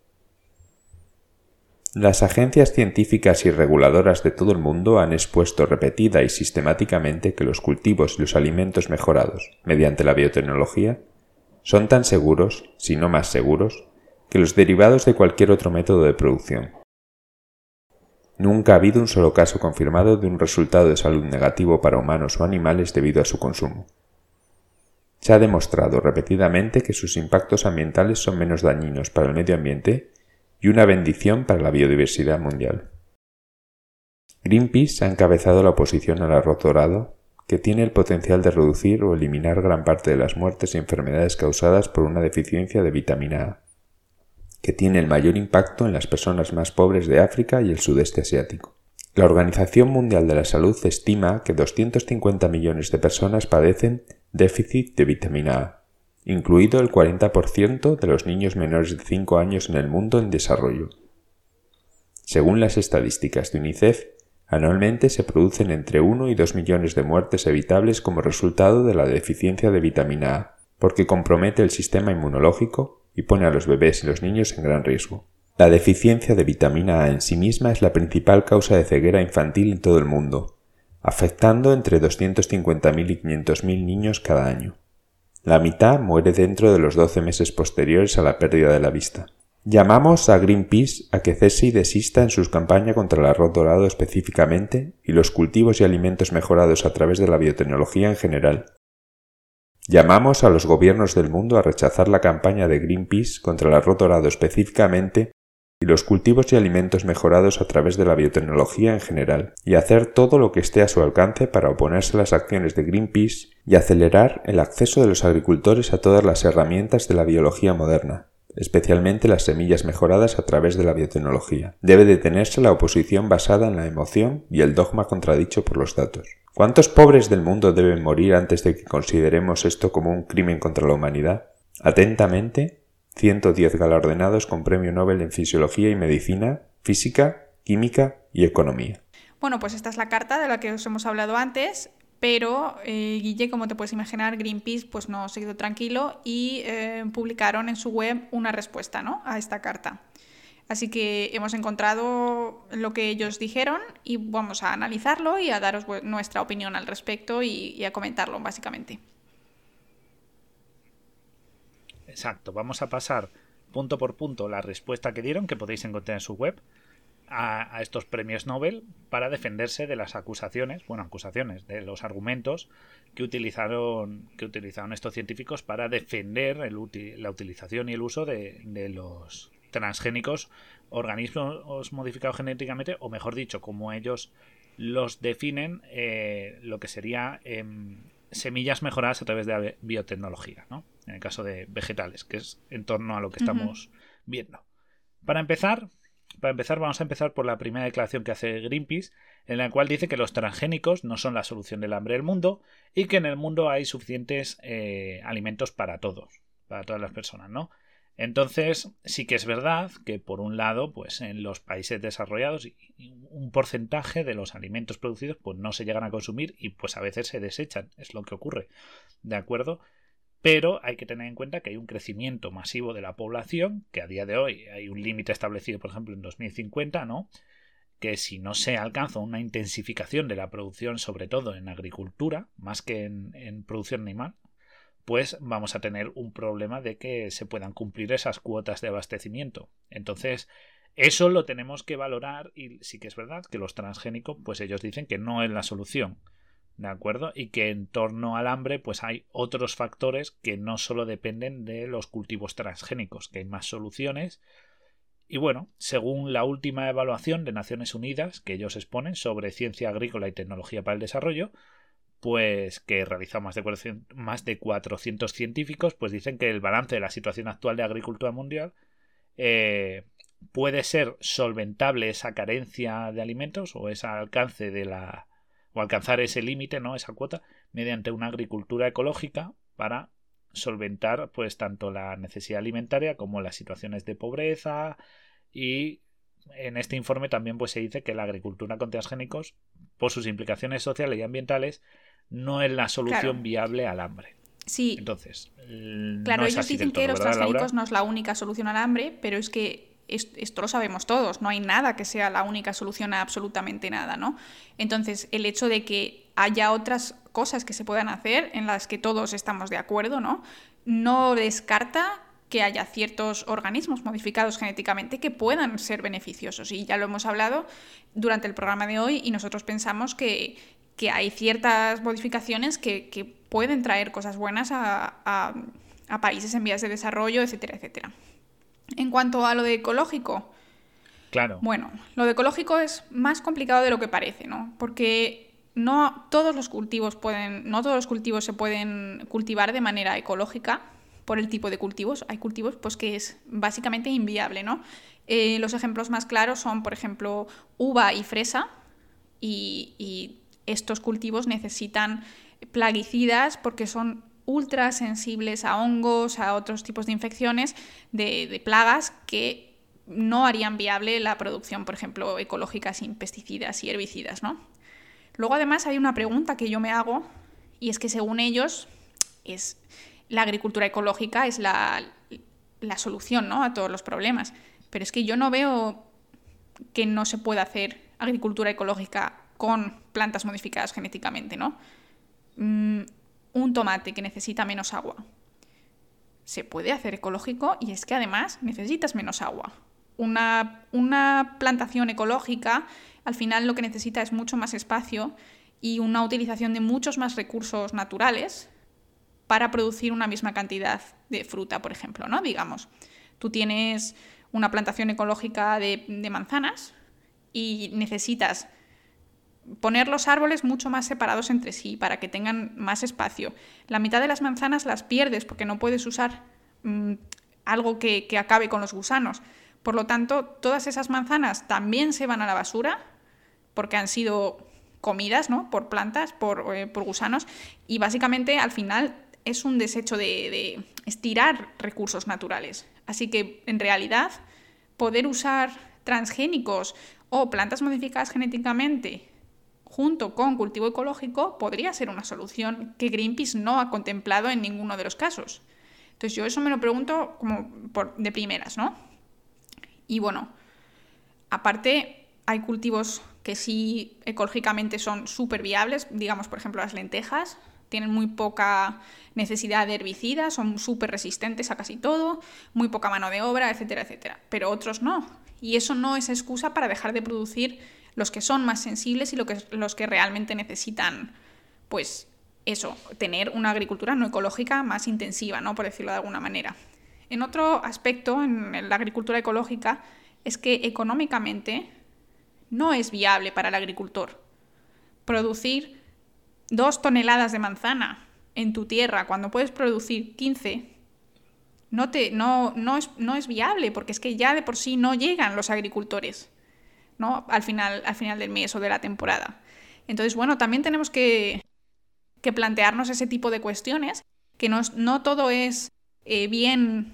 Las agencias científicas y reguladoras de todo el mundo han expuesto repetida y sistemáticamente que los cultivos y los alimentos mejorados mediante la biotecnología son tan seguros, si no más seguros, que los derivados de cualquier otro método de producción. Nunca ha habido un solo caso confirmado de un resultado de salud negativo para humanos o animales debido a su consumo. Se ha demostrado repetidamente que sus impactos ambientales son menos dañinos para el medio ambiente y una bendición para la biodiversidad mundial. Greenpeace ha encabezado la oposición al arroz dorado, que tiene el potencial de reducir o eliminar gran parte de las muertes y enfermedades causadas por una deficiencia de vitamina A, que tiene el mayor impacto en las personas más pobres de África y el sudeste asiático. La Organización Mundial de la Salud estima que 250 millones de personas padecen déficit de vitamina A, incluido el 40% de los niños menores de 5 años en el mundo en desarrollo. Según las estadísticas de UNICEF, anualmente se producen entre 1 y 2 millones de muertes evitables como resultado de la deficiencia de vitamina A, porque compromete el sistema inmunológico y pone a los bebés y los niños en gran riesgo. La deficiencia de vitamina A en sí misma es la principal causa de ceguera infantil en todo el mundo, afectando entre 250.000 y 500.000 niños cada año. La mitad muere dentro de los 12 meses posteriores a la pérdida de la vista. Llamamos a Greenpeace a que cese y desista en sus campañas contra el arroz dorado específicamente y los cultivos y alimentos mejorados a través de la biotecnología en general. Llamamos a los gobiernos del mundo a rechazar la campaña de Greenpeace contra el arroz dorado específicamente y los cultivos y alimentos mejorados a través de la biotecnología en general, y hacer todo lo que esté a su alcance para oponerse a las acciones de Greenpeace y acelerar el acceso de los agricultores a todas las herramientas de la biología moderna, especialmente las semillas mejoradas a través de la biotecnología. Debe detenerse la oposición basada en la emoción y el dogma contradicho por los datos. ¿Cuántos pobres del mundo deben morir antes de que consideremos esto como un crimen contra la humanidad? Atentamente, 110 galardonados con Premio Nobel en Fisiología y Medicina, Física, Química y Economía. Bueno, pues esta es la carta de la que os hemos hablado antes, pero eh, Guille, como te puedes imaginar, Greenpeace pues no se quedó tranquilo y eh, publicaron en su web una respuesta ¿no? a esta carta. Así que hemos encontrado lo que ellos dijeron y vamos a analizarlo y a daros nuestra opinión al respecto y, a comentarlo, básicamente. Exacto, vamos a pasar punto por punto la respuesta que dieron, que podéis encontrar en su web, a, estos premios Nobel para defenderse de las acusaciones, bueno, acusaciones, de los argumentos que utilizaron, que utilizaron estos científicos para defender la utilización y el uso de, de los transgénicos, organismos modificados genéticamente, o mejor dicho, como ellos los definen, eh, lo que sería em, semillas mejoradas a través de biotecnología, ¿no? En el caso de vegetales, que es en torno a lo que estamos viendo. Para empezar, para empezar, vamos a empezar por la primera declaración que hace Greenpeace, en la cual dice que los transgénicos no son la solución del hambre del mundo y que en el mundo hay suficientes eh, alimentos para todos, para todas las personas, ¿no? Entonces, sí que es verdad que, por un lado, pues en los países desarrollados un porcentaje de los alimentos producidos pues no se llegan a consumir y pues a veces se desechan, es lo que ocurre, ¿de acuerdo? Pero hay que tener en cuenta que hay un crecimiento masivo de la población, que a día de hoy hay un límite establecido, por ejemplo, en 2050, ¿no? Que si no se alcanza una intensificación de la producción, sobre todo en agricultura, más que en, en producción animal, pues vamos a tener un problema de que se puedan cumplir esas cuotas de abastecimiento. Entonces, eso lo tenemos que valorar y sí que es verdad que los transgénicos, pues ellos dicen que no es la solución. ¿De acuerdo? Y que en torno al hambre, pues hay otros factores que no solo dependen de los cultivos transgénicos, que hay más soluciones. Y bueno, según la última evaluación de Naciones Unidas que ellos exponen sobre ciencia agrícola y tecnología para el desarrollo, pues que realiza más de, 400, más de 400 científicos, pues dicen que el balance de la situación actual de agricultura mundial eh, puede ser solventable esa carencia de alimentos o ese alcance de la o alcanzar ese límite, ¿no? esa cuota mediante una agricultura ecológica para solventar pues tanto la necesidad alimentaria como las situaciones de pobreza y en este informe también pues se dice que la agricultura con transgénicos por sus implicaciones sociales y ambientales no es la solución viable al hambre. Sí. Entonces, claro, ellos dicen que los transgénicos no es la única solución al hambre, pero es que esto lo sabemos todos, no hay nada que sea la única solución a absolutamente nada, ¿no? Entonces, el hecho de que haya otras cosas que se puedan hacer en las que todos estamos de acuerdo, ¿no? No descarta que haya ciertos organismos modificados genéticamente que puedan ser beneficiosos. Y ya lo hemos hablado durante el programa de hoy y nosotros pensamos que, que hay ciertas modificaciones que, pueden traer cosas buenas a, países en vías de desarrollo, etcétera, etcétera. En cuanto a lo de ecológico, claro. Bueno, lo de ecológico es más complicado de lo que parece, ¿no? Porque no todos los cultivos pueden, no todos los cultivos se pueden cultivar de manera ecológica por el tipo de cultivos. Hay cultivos pues que es básicamente inviable, ¿no? Eh, los ejemplos más claros son, por ejemplo, uva y fresa y estos cultivos necesitan plaguicidas porque son ultra sensibles a hongos, a otros tipos de infecciones, de, plagas que no harían viable la producción, por ejemplo, ecológica sin pesticidas y herbicidas, ¿no? Luego, además, hay una pregunta que yo me hago, y es que según ellos, es la agricultura ecológica es la, la solución ¿no? a todos los problemas. Pero es que yo no veo que no se pueda hacer agricultura ecológica con plantas modificadas genéticamente, ¿no? Un tomate que necesita menos agua. Se puede hacer ecológico y es que además necesitas menos agua. Una, una plantación ecológica al final lo que necesita es mucho más espacio y una utilización de muchos más recursos naturales para producir una misma cantidad de fruta, por ejemplo, ¿no? Digamos, tú tienes una plantación ecológica de, de manzanas y necesitas poner los árboles mucho más separados entre sí para que tengan más espacio. La mitad de las manzanas las pierdes porque no puedes usar mm, algo que, acabe con los gusanos. Por lo tanto, todas esas manzanas también se van a la basura porque han sido comidas, ¿no? Por plantas, por, eh, por gusanos, y básicamente al final es un desecho de, de estirar recursos naturales. Así que en realidad poder usar transgénicos o plantas modificadas genéticamente junto con cultivo ecológico podría ser una solución que Greenpeace no ha contemplado en ninguno de los casos. Entonces yo eso me lo pregunto como por, de primeras, ¿no? Y bueno, aparte hay cultivos que sí ecológicamente son súper viables, digamos por ejemplo las lentejas, tienen muy poca necesidad de herbicidas, son súper resistentes a casi todo, muy poca mano de obra, etcétera, etcétera. Pero otros no. Y eso no es excusa para dejar de producir los que son más sensibles y que, los que realmente necesitan, pues eso, tener una agricultura no ecológica más intensiva, ¿no? Por decirlo de alguna manera. En otro aspecto, en la agricultura ecológica, es que económicamente no es viable para el agricultor producir dos toneladas de manzana en tu tierra cuando puedes producir 15 no, te, no, no, es, no es viable porque es que ya de por sí no llegan los agricultores. ¿No? Al final, al final del mes o de la temporada. Entonces, bueno, también tenemos que, plantearnos ese tipo de cuestiones, que no, no todo es eh, bien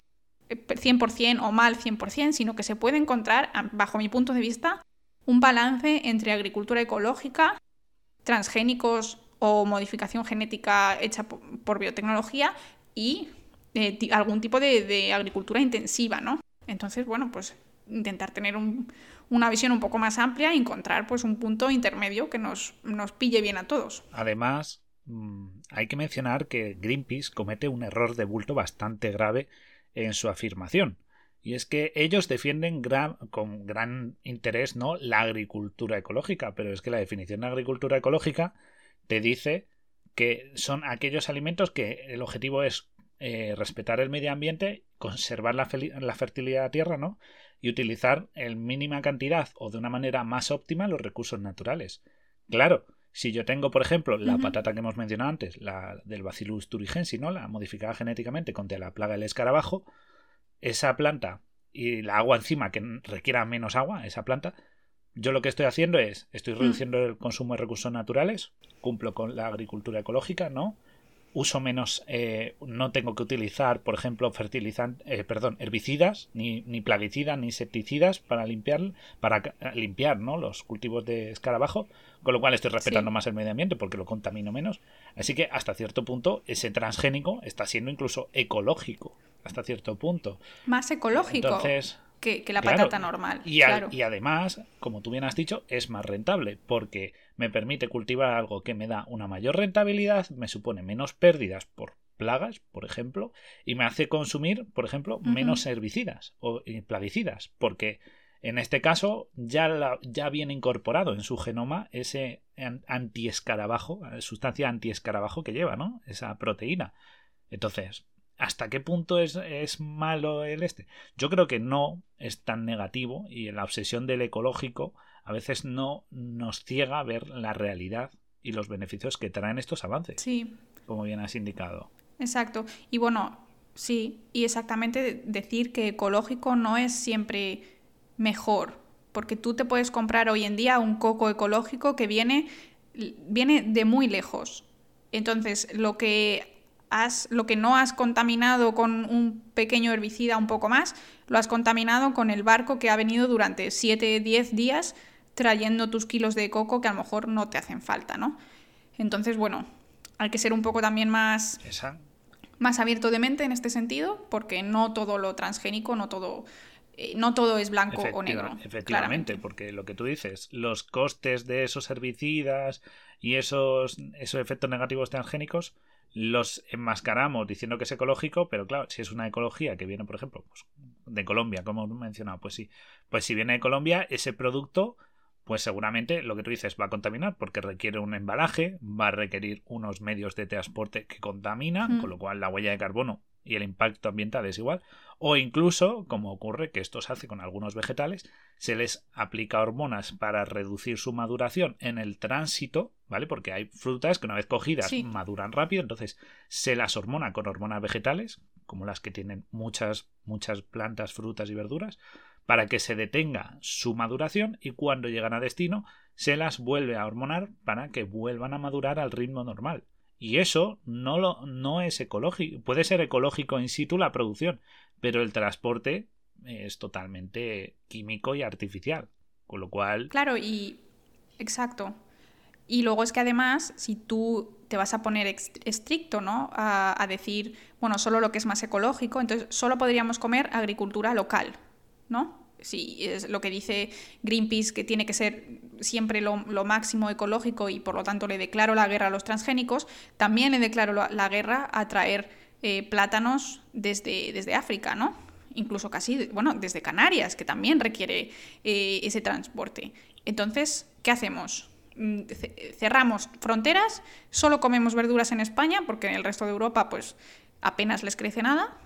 100% eh, o mal 100%, sino que se puede encontrar, bajo mi punto de vista, un balance entre agricultura ecológica, transgénicos o modificación genética hecha por, biotecnología y eh, algún tipo de, de, agricultura intensiva, ¿no? Entonces, bueno, pues intentar tener un, una visión un poco más amplia y encontrar pues un punto intermedio que nos, nos pille bien a todos. Además, mm, hay que mencionar que Greenpeace comete un error de bulto bastante grave en su afirmación. Y es que ellos defienden con gran interés ¿no? la agricultura ecológica, pero es que la definición de agricultura ecológica te dice que son aquellos alimentos que el objetivo es eh, respetar el medio ambiente, conservar la, la fertilidad de la tierra, ¿no? Y utilizar en mínima cantidad o de una manera más óptima los recursos naturales. Claro, si yo tengo, por ejemplo, la patata que hemos mencionado antes, la del Bacillus thuringiensis, ¿no? La modificada genéticamente contra la plaga del escarabajo, esa planta y la agua encima que requiera menos agua, esa planta, yo lo que estoy haciendo es, estoy mm. reduciendo el consumo de recursos naturales, cumplo con la agricultura ecológica, ¿no? Uso menos, eh, no tengo que utilizar, por ejemplo, fertilizantes, eh, perdón, herbicidas, ni, ni, plaguicidas, ni insecticidas para limpiar, para limpiar, ¿no? Los cultivos de escarabajo, con lo cual estoy respetando más el medio ambiente porque lo contamino menos. Así que hasta cierto punto ese transgénico está siendo incluso ecológico, hasta cierto punto. Más ecológico. Entonces, que, la patata normal. Y, y, además, como tú bien has dicho, es más rentable porque me permite cultivar algo que me da una mayor rentabilidad, me supone menos pérdidas por plagas, por ejemplo, y me hace consumir, por ejemplo, menos herbicidas o plaguicidas, porque en este caso ya, ya viene incorporado en su genoma ese antiescarabajo, sustancia antiescarabajo que lleva, ¿no? Esa proteína. Entonces, ¿Hasta qué punto es, es, malo el este? Yo creo que no es tan negativo y la obsesión del ecológico a veces no nos ciega a ver la realidad y los beneficios que traen estos avances. Sí. Como bien has indicado. Exacto. Y bueno, sí, y exactamente decir que ecológico no es siempre mejor, porque tú te puedes comprar hoy en día un coco ecológico que viene, viene de muy lejos. Entonces, lo que lo que no has contaminado con un pequeño herbicida un poco más, lo has contaminado con el barco que ha venido durante 7, 10 días trayendo tus kilos de coco que a lo mejor no te hacen falta, ¿no? Entonces, bueno, hay que ser un poco también más, más abierto de mente en este sentido, porque no todo lo transgénico, no todo, eh, no todo es blanco o negro. Efectivamente, porque lo que tú dices, los costes de esos herbicidas y esos, esos efectos negativos transgénicos los enmascaramos diciendo que es ecológico, pero claro, si es una ecología que viene, por ejemplo, pues, de Colombia, como hemos mencionado, pues sí, pues si viene de Colombia, ese producto, pues seguramente lo que tú dices va a contaminar porque requiere un embalaje, va a requerir unos medios de transporte que contaminan, con lo cual la huella de carbono y el impacto ambiental es igual, o incluso, como ocurre que esto se hace con algunos vegetales, se les aplica hormonas para reducir su maduración en el tránsito, ¿vale? Porque hay frutas que una vez cogidas maduran rápido, entonces se las hormona con hormonas vegetales, como las que tienen muchas, muchas plantas, frutas y verduras, para que se detenga su maduración y cuando llegan a destino se las vuelve a hormonar para que vuelvan a madurar al ritmo normal. Y eso no, lo, no es ecológico. Puede ser ecológico in situ la producción, pero el transporte es totalmente químico y artificial. Con lo cual. Claro, y. Exacto. Y luego es que además, si tú te vas a poner estricto, ¿no? A, a, decir, bueno, solo lo que es más ecológico, entonces solo podríamos comer agricultura local, ¿no? Si es lo que dice Greenpeace, que tiene que ser siempre lo, máximo ecológico y por lo tanto le declaro la guerra a los transgénicos, también le declaro la, guerra a traer eh, plátanos desde, desde África, ¿no? Incluso casi, bueno, desde Canarias, que también requiere eh, ese transporte. Entonces, ¿qué hacemos? Mm, cerramos fronteras, solo comemos verduras en España, porque en el resto de Europa, pues apenas les crece nada.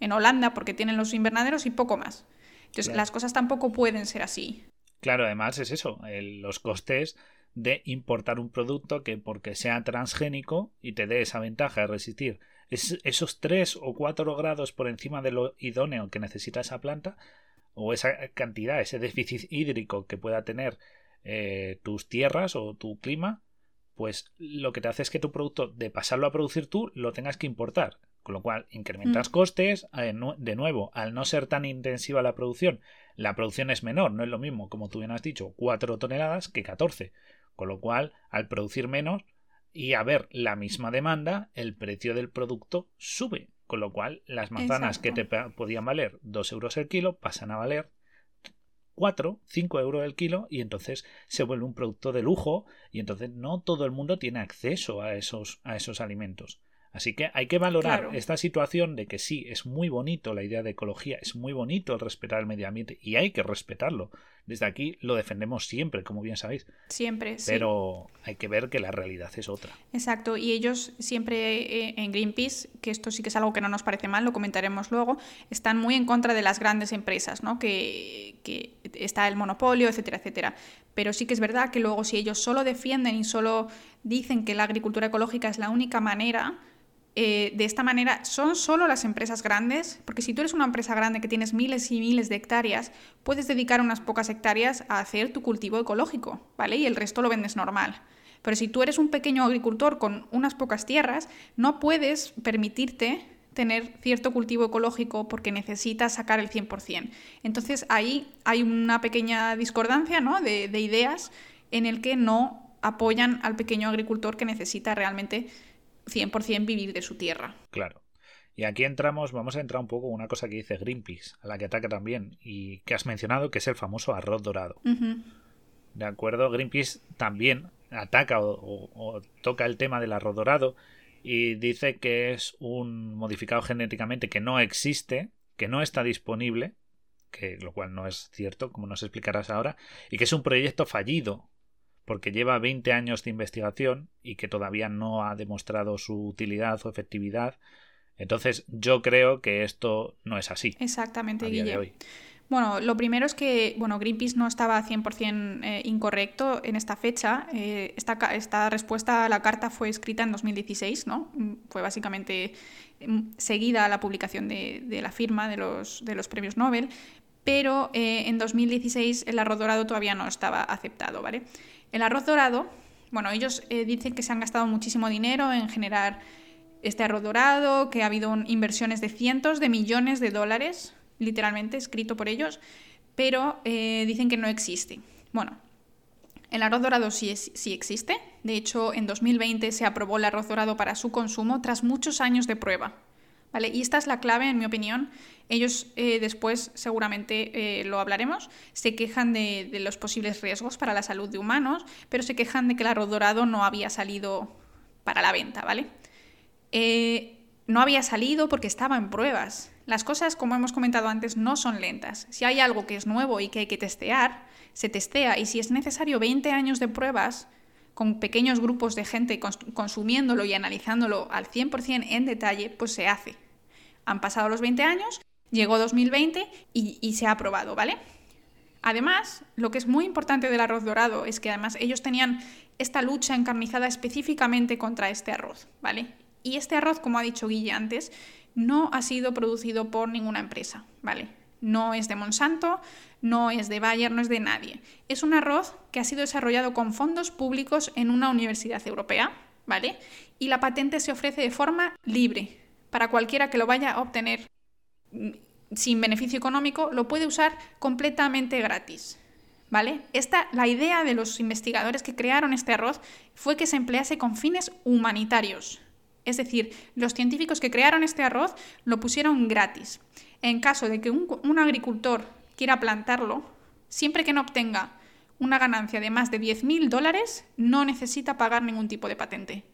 En Holanda, porque tienen los invernaderos y poco más. Entonces, las cosas tampoco pueden ser así. Claro, además es eso, los costes de importar un producto que porque sea transgénico y te dé esa ventaja de resistir esos 3 o 4 grados por encima de lo idóneo que necesita esa planta o esa cantidad, ese déficit hídrico que pueda tener eh, tus tierras o tu clima, pues lo que te hace es que tu producto, de pasarlo a producir tú, lo tengas que importar. Con lo cual, incrementas mm. costes. De nuevo, al no ser tan intensiva la producción, la producción es menor, no es lo mismo, como tú bien has dicho, 4 toneladas que 14. Con lo cual, al producir menos y haber la misma demanda, el precio del producto sube. Con lo cual, las manzanas que te podían valer 2 euros el kilo pasan a valer 4, 5 euros el kilo y entonces se vuelve un producto de lujo y entonces no todo el mundo tiene acceso a esos, a esos alimentos. Así que hay que valorar esta situación de que sí, es muy bonito la idea de ecología, es muy bonito el respetar el medio ambiente y hay que respetarlo. Desde aquí lo defendemos siempre, como bien sabéis. Siempre, Pero hay que ver que la realidad es otra. Exacto, y ellos siempre eh, en Greenpeace, que esto sí que es algo que no nos parece mal, lo comentaremos luego, están muy en contra de las grandes empresas, ¿no? Que, que está el monopolio, etcétera, etcétera. Pero sí que es verdad que luego si ellos solo defienden y solo dicen que la agricultura ecológica es la única manera, eh, de esta manera son solo las empresas grandes, porque si tú eres una empresa grande que tienes miles y miles de hectáreas, puedes dedicar unas pocas hectáreas a hacer tu cultivo ecológico, ¿vale? Y el resto lo vendes normal. Pero si tú eres un pequeño agricultor con unas pocas tierras, no puedes permitirte tener cierto cultivo ecológico porque necesitas sacar el 100%. Entonces ahí hay una pequeña discordancia ¿no? de, de ideas en el que no apoyan al pequeño agricultor que necesita realmente 100% vivir de su tierra. Claro. Y aquí entramos, vamos a entrar un poco en una cosa que dice Greenpeace, a la que ataca también, y que has mencionado, que es el famoso arroz dorado. ¿De acuerdo? Greenpeace también ataca o, toca el tema del arroz dorado y dice que es un modificado genéticamente que no existe, que no está disponible, que lo cual no es cierto, como nos explicarás ahora, y que es un proyecto fallido porque lleva 20 años de investigación y que todavía no ha demostrado su utilidad o efectividad. Entonces yo creo que esto no es así. Exactamente, Guille. Bueno, lo primero es que bueno, Greenpeace no estaba 100% eh, incorrecto en esta fecha. Eh, esta, esta, respuesta a la carta fue escrita en 2016, ¿no? Mm, fue básicamente mm, seguida a la publicación de, de la firma de los, de los premios Nobel, pero eh, en 2016 el arroz dorado todavía no estaba aceptado, ¿vale? El arroz dorado, bueno, ellos eh, dicen que se han gastado muchísimo dinero en generar este arroz dorado, que ha habido inversiones de cientos de millones de dólares, literalmente escrito por ellos, pero eh, dicen que no existe. Bueno, el arroz dorado sí, sí existe. De hecho, en 2020 se aprobó el arroz dorado para su consumo tras muchos años de prueba. Y esta es la clave, en mi opinión, ellos eh, después, seguramente eh, lo hablaremos, se quejan de, los posibles riesgos para la salud de humanos, pero se quejan de que el arroz dorado no había salido para la venta, ¿vale? Eh, no había salido porque estaba en pruebas. Las cosas, como hemos comentado antes, no son lentas. Si hay algo que es nuevo y que hay que testear, se testea. Y si es necesario 20 años de pruebas, con pequeños grupos de gente consumiéndolo y analizándolo al 100% en detalle, pues se hace. Han pasado los 20 años Llegó 2020 y, se ha aprobado, ¿vale? Además, lo que es muy importante del arroz dorado es que además ellos tenían esta lucha encarnizada específicamente contra este arroz, ¿vale? Y este arroz, como ha dicho Guille antes, no ha sido producido por ninguna empresa, ¿vale? No es de Monsanto, no es de Bayer, no es de nadie. Es un arroz que ha sido desarrollado con fondos públicos en una universidad europea, ¿vale? Y la patente se ofrece de forma libre. Para cualquiera que lo vaya a obtener mm, sin beneficio económico, lo puede usar completamente gratis. ¿Vale? Esta, la idea de los investigadores que crearon este arroz fue que se emplease con fines humanitarios. Es decir, los científicos que crearon este arroz lo pusieron gratis. En caso de que un, un agricultor quiera plantarlo, siempre que no obtenga una ganancia de más de 10.000 dólares, no necesita pagar ningún tipo de patente.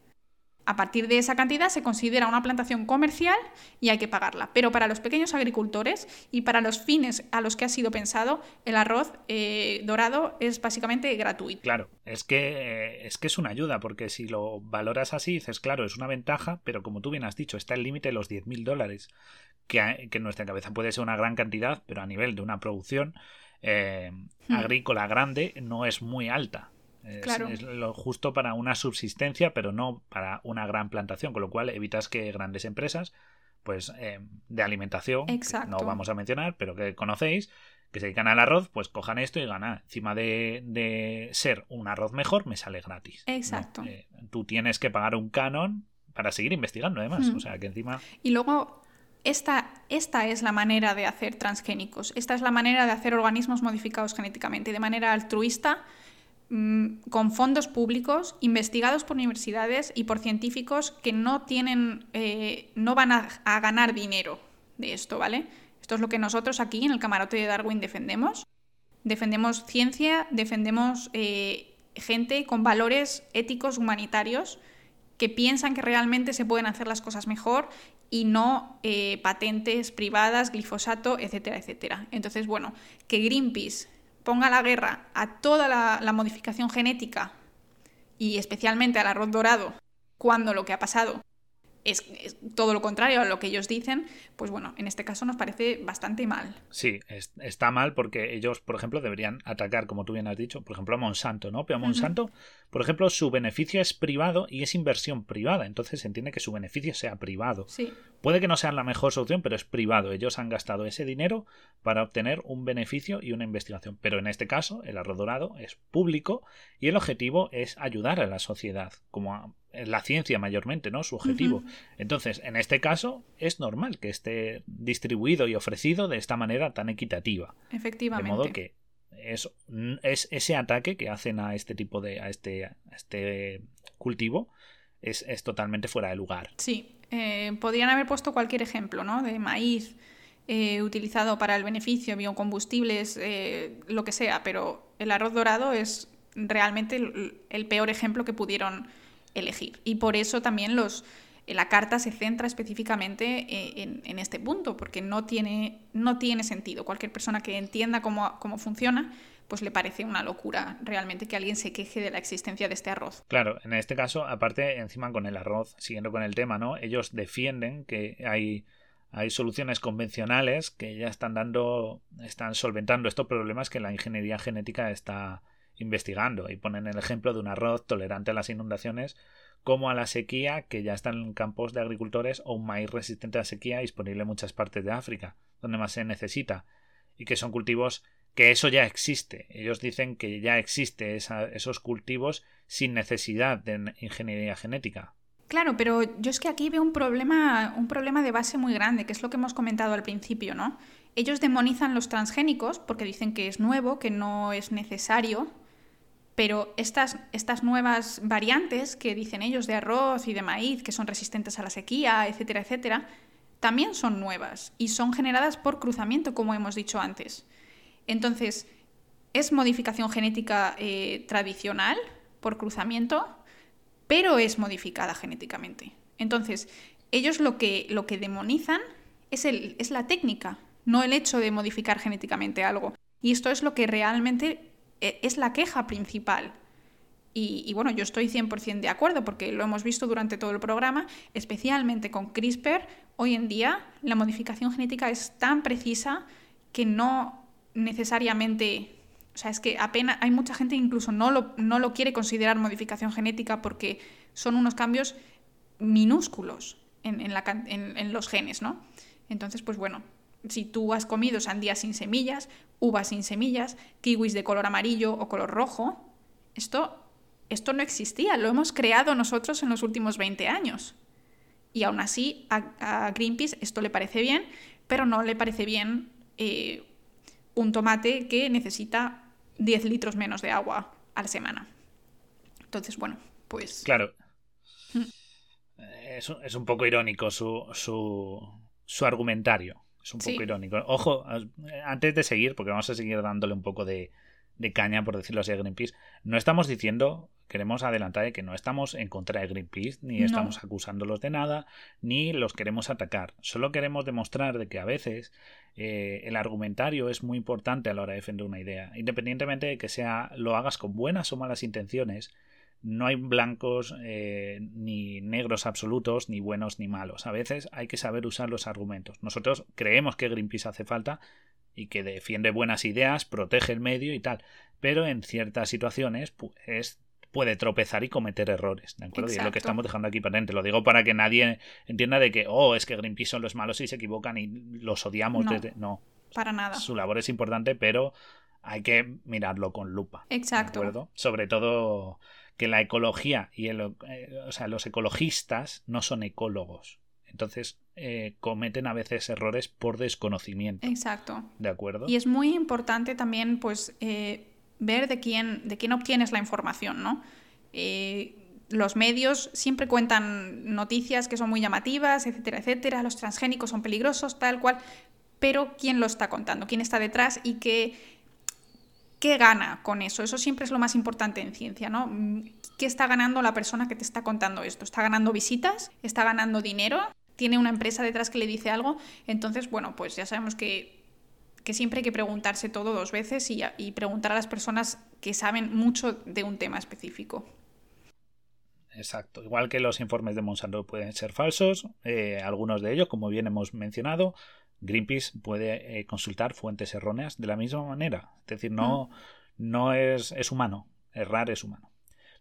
A partir de esa cantidad se considera una plantación comercial y hay que pagarla. Pero para los pequeños agricultores y para los fines a los que ha sido pensado, el arroz eh, dorado es básicamente gratuito. Claro, es que, eh, es que es una ayuda, porque si lo valoras así, dices, claro, es una ventaja, pero como tú bien has dicho, está el límite de los 10.000 dólares, que, que, en nuestra cabeza puede ser una gran cantidad, pero a nivel de una producción eh, hmm. agrícola grande no es muy alta. Es, lo justo para una subsistencia, pero no para una gran plantación, con lo cual evitas que grandes empresas, pues eh, de alimentación, no vamos a mencionar, pero que conocéis, que se dedican al arroz, pues cojan esto y ganan. Encima de, ser un arroz mejor, me sale gratis. Exacto. Eh, tú tienes que pagar un canon para seguir investigando, además. O sea, que encima. Y luego esta, esta, es la manera de hacer transgénicos, esta es la manera de hacer organismos modificados genéticamente de manera altruista con fondos públicos investigados por universidades y por científicos que no tienen, eh, no van a, ganar dinero de esto, ¿vale? Esto es lo que nosotros aquí en el camarote de Darwin defendemos. Defendemos ciencia, defendemos eh, gente con valores éticos humanitarios que piensan que realmente se pueden hacer las cosas mejor y no eh, patentes privadas, glifosato, etcétera, etcétera. Entonces, bueno, que Greenpeace ponga la guerra a toda la, modificación genética y especialmente al arroz dorado, cuando lo que ha pasado es, todo lo contrario a lo que ellos dicen, pues bueno, en este caso nos parece bastante mal. Sí, está mal porque ellos, por ejemplo, deberían atacar, como tú bien has dicho, por ejemplo, a Monsanto, ¿no? Pero a Monsanto, por ejemplo, su beneficio es privado y es inversión privada, entonces se entiende que su beneficio sea privado. Sí. Puede que no sea la mejor solución, pero es privado. Ellos han gastado ese dinero para obtener un beneficio y una investigación. Pero en este caso, el arroz dorado es público y el objetivo es ayudar a la sociedad, como la ciencia mayormente, ¿no? Su objetivo. Entonces, en este caso, es normal que esté distribuido y ofrecido de esta manera tan equitativa. Efectivamente. De modo que es, es ese ataque que hacen a este tipo de. a este, a este cultivo es, es totalmente fuera de lugar. Sí, eh, podrían haber puesto cualquier ejemplo, ¿no? De maíz eh, utilizado para el beneficio, biocombustibles, eh, lo que sea, pero el arroz dorado es realmente el, peor ejemplo que pudieron elegir. Y por eso también los, la carta se centra específicamente en, en, este punto, porque no tiene, no tiene sentido. Cualquier persona que entienda cómo, cómo funciona pues le parece una locura realmente que alguien se queje de la existencia de este arroz. Claro, en este caso, aparte, encima con el arroz, siguiendo con el tema, ¿no? Ellos defienden que hay, hay soluciones convencionales que ya están dando, están solventando estos problemas que la ingeniería genética está investigando y ponen el ejemplo de un arroz tolerante a las inundaciones como a la sequía que ya está en campos de agricultores o un maíz resistente a la sequía disponible en muchas partes de África, donde más se necesita, y que son cultivos que eso ya existe. Ellos dicen que ya existe esos cultivos sin necesidad de ingeniería genética. Claro, pero yo es que aquí veo un problema, un problema de base muy grande, que es lo que hemos comentado al principio, ¿no? Ellos demonizan los transgénicos porque dicen que es nuevo, que no es necesario, pero estas, estas nuevas variantes que dicen ellos de arroz y de maíz, que son resistentes a la sequía, etcétera, etcétera, también son nuevas y son generadas por cruzamiento, como hemos dicho antes. Entonces, es modificación genética eh, tradicional por cruzamiento, pero es modificada genéticamente. Entonces, ellos lo que, lo que demonizan es, el, es la técnica, no el hecho de modificar genéticamente algo. Y esto es lo que realmente es la queja principal. Y, bueno, yo estoy 100% de acuerdo porque lo hemos visto durante todo el programa, especialmente con CRISPR. Hoy en día la modificación genética es tan precisa que no necesariamente, o sea, es que apenas hay mucha gente que incluso no lo, no lo quiere considerar modificación genética porque son unos cambios minúsculos en, en, los genes, ¿no? Entonces, pues bueno, si tú has comido sandías sin semillas, uvas sin semillas, kiwis de color amarillo o color rojo, esto, esto no existía, lo hemos creado nosotros en los últimos 20 años. Y aún así a, Greenpeace esto le parece bien, pero no le parece bien eh, un tomate que necesita 10 litros menos de agua a la semana. Entonces, bueno, pues... Claro. Mm. Es, es, un poco irónico su, su, su argumentario. Es un poco irónico. Ojo, antes de seguir, porque vamos a seguir dándole un poco de, de caña, por decirlo así, a Greenpeace, no estamos diciendo, queremos adelantar de que no estamos en contra de Greenpeace, ni estamos acusándolos de nada, ni los queremos atacar. Solo queremos demostrar de que a veces eh, el argumentario es muy importante a la hora de defender una idea. Independientemente de que sea lo hagas con buenas o malas intenciones, no hay blancos eh, ni negros absolutos, ni buenos ni malos. A veces hay que saber usar los argumentos. Nosotros creemos que Greenpeace hace falta y que defiende buenas ideas, protege el medio y tal. Pero en ciertas situaciones pues, puede tropezar y cometer errores. ¿de acuerdo? Y es lo que estamos dejando aquí patente. Lo digo para que nadie entienda de que, oh, es que Greenpeace son los malos y se equivocan y los odiamos no, desde. No. Para nada. Su labor es importante, pero hay que mirarlo con lupa. Exacto. ¿de acuerdo? Sobre todo que la ecología y el, eh, o sea, los ecologistas no son ecólogos. Entonces eh, cometen a veces errores por desconocimiento. Exacto. ¿De acuerdo? Y es muy importante también, pues, eh, ver de quién, de quién obtienes la información, ¿no? los medios siempre cuentan noticias que son muy llamativas, etcétera, etcétera. Los transgénicos son peligrosos, tal cual. Pero ¿quién lo está contando? ¿Quién está detrás? Y qué ¿Qué gana con eso? Eso siempre es lo más importante en ciencia, ¿no? ¿Qué está ganando la persona que te está contando esto? ¿Está ganando visitas? ¿Está ganando dinero? ¿Tiene una empresa detrás que le dice algo? Entonces, bueno, pues ya sabemos que, siempre hay que preguntarse todo dos veces y, preguntar a las personas que saben mucho de un tema específico. Exacto. Igual que los informes de Monsanto pueden ser falsos, eh, algunos de ellos, como bien hemos mencionado, Greenpeace puede eh, consultar fuentes erróneas de la misma manera. Es decir, no, mm. no es, es humano. Errar es humano.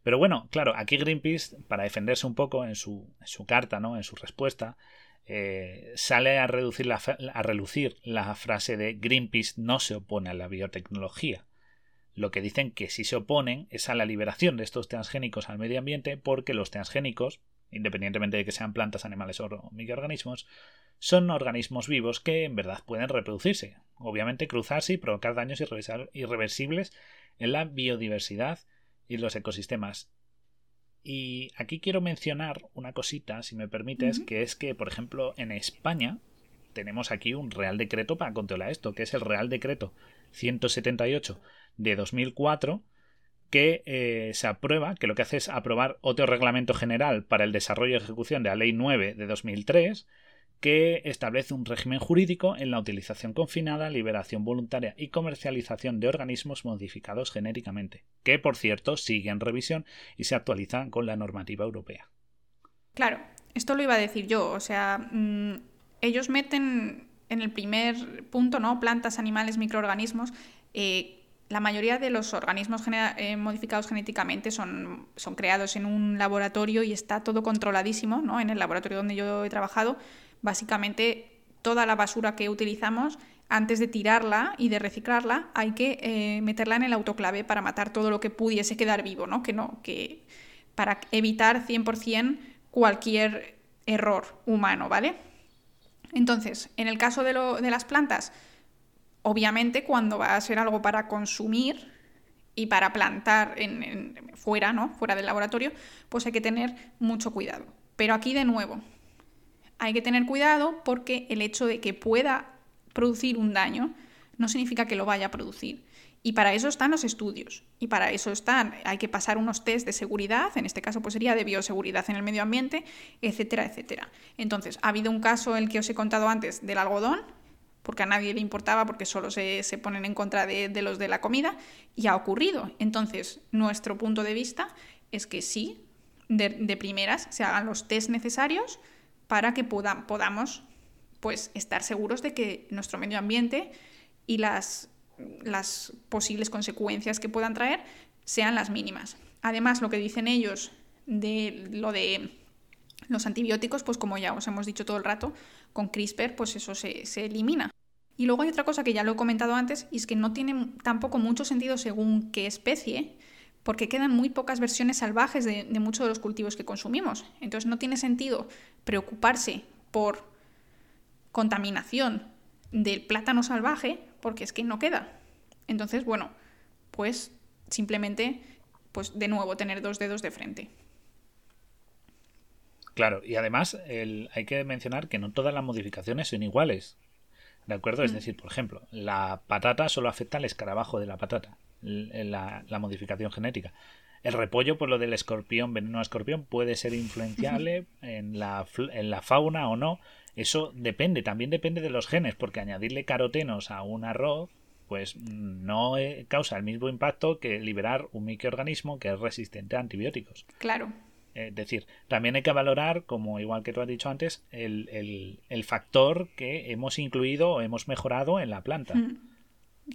Pero bueno, claro, aquí Greenpeace, para defenderse un poco en su, en su carta, ¿no? en su respuesta, eh, sale a, reducir la, a relucir la frase de Greenpeace no se opone a la biotecnología. Lo que dicen que sí se oponen es a la liberación de estos transgénicos al medio ambiente porque los transgénicos, independientemente de que sean plantas, animales o microorganismos, son organismos vivos que en verdad pueden reproducirse, obviamente cruzarse y provocar daños irreversibles en la biodiversidad y los ecosistemas. Y aquí quiero mencionar una cosita, si me permites, que es que, por ejemplo, en España tenemos aquí un Real Decreto para controlar esto, que es el Real Decreto 178 de 2004, que eh, se aprueba, que lo que hace es aprobar otro reglamento general para el desarrollo y ejecución de la Ley 9 de 2003, que establece un régimen jurídico en la utilización confinada, liberación voluntaria y comercialización de organismos modificados genéticamente, que por cierto sigue en revisión y se actualizan con la normativa europea. Claro, esto lo iba a decir yo, o sea, mm, ellos meten en el primer punto, ¿no? Plantas, animales, microorganismos. Eh, la mayoría de los organismos eh, modificados genéticamente son, son creados en un laboratorio y está todo controladísimo, ¿no? En el laboratorio donde yo he trabajado Básicamente, toda la basura que utilizamos, antes de tirarla y de reciclarla, hay que eh, meterla en el autoclave para matar todo lo que pudiese quedar vivo, ¿no? Que no, que para evitar 100% cualquier error humano, ¿vale? Entonces, en el caso de, las plantas, obviamente cuando va a ser algo para consumir y para plantar en, fuera, ¿no? Fuera del laboratorio, pues hay que tener mucho cuidado. Pero aquí de nuevo, hay que tener cuidado porque el hecho de que pueda producir un daño no significa que lo vaya a producir. Y para eso están los estudios. Y para eso están, hay que pasar unos test de seguridad, en este caso pues sería de bioseguridad en el medio ambiente, etcétera, etcétera. Entonces, ha habido un caso, el que os he contado antes, del algodón, porque a nadie le importaba, porque solo se, ponen en contra de, los de la comida, y ha ocurrido. Entonces, nuestro punto de vista es que sí, de, de primeras, se hagan los test necesarios, para que podamos pues, estar seguros de que nuestro medio ambiente y las, posibles consecuencias que puedan traer sean las mínimas. Además, lo que dicen ellos de lo de los antibióticos, pues como ya os hemos dicho todo el rato, con CRISPR, pues eso se, elimina. Y luego hay otra cosa que ya lo he comentado antes, y es que no tiene tampoco mucho sentido según qué especie, porque quedan muy pocas versiones salvajes de, muchos de los cultivos que consumimos. Entonces no tiene sentido preocuparse por contaminación del plátano salvaje, porque es que no queda. Entonces, bueno, pues simplemente, pues de nuevo, tener dos dedos de frente. Claro, y además hay que mencionar que no todas las modificaciones son iguales. ¿De acuerdo? Es mm. decir, por ejemplo, la patata solo afecta al escarabajo de la patata, la, la modificación genética. El repollo, por lo del escorpión, veneno a escorpión, puede ser influenciable en la, en la fauna o no. Eso depende, también depende de los genes, porque añadirle carotenos a un arroz, pues no eh, causa el mismo impacto que liberar un microorganismo que es resistente a antibióticos. Claro. Es decir, también hay que valorar, como igual que tú has dicho antes, el, factor que hemos incluido o hemos mejorado en la planta. Mm.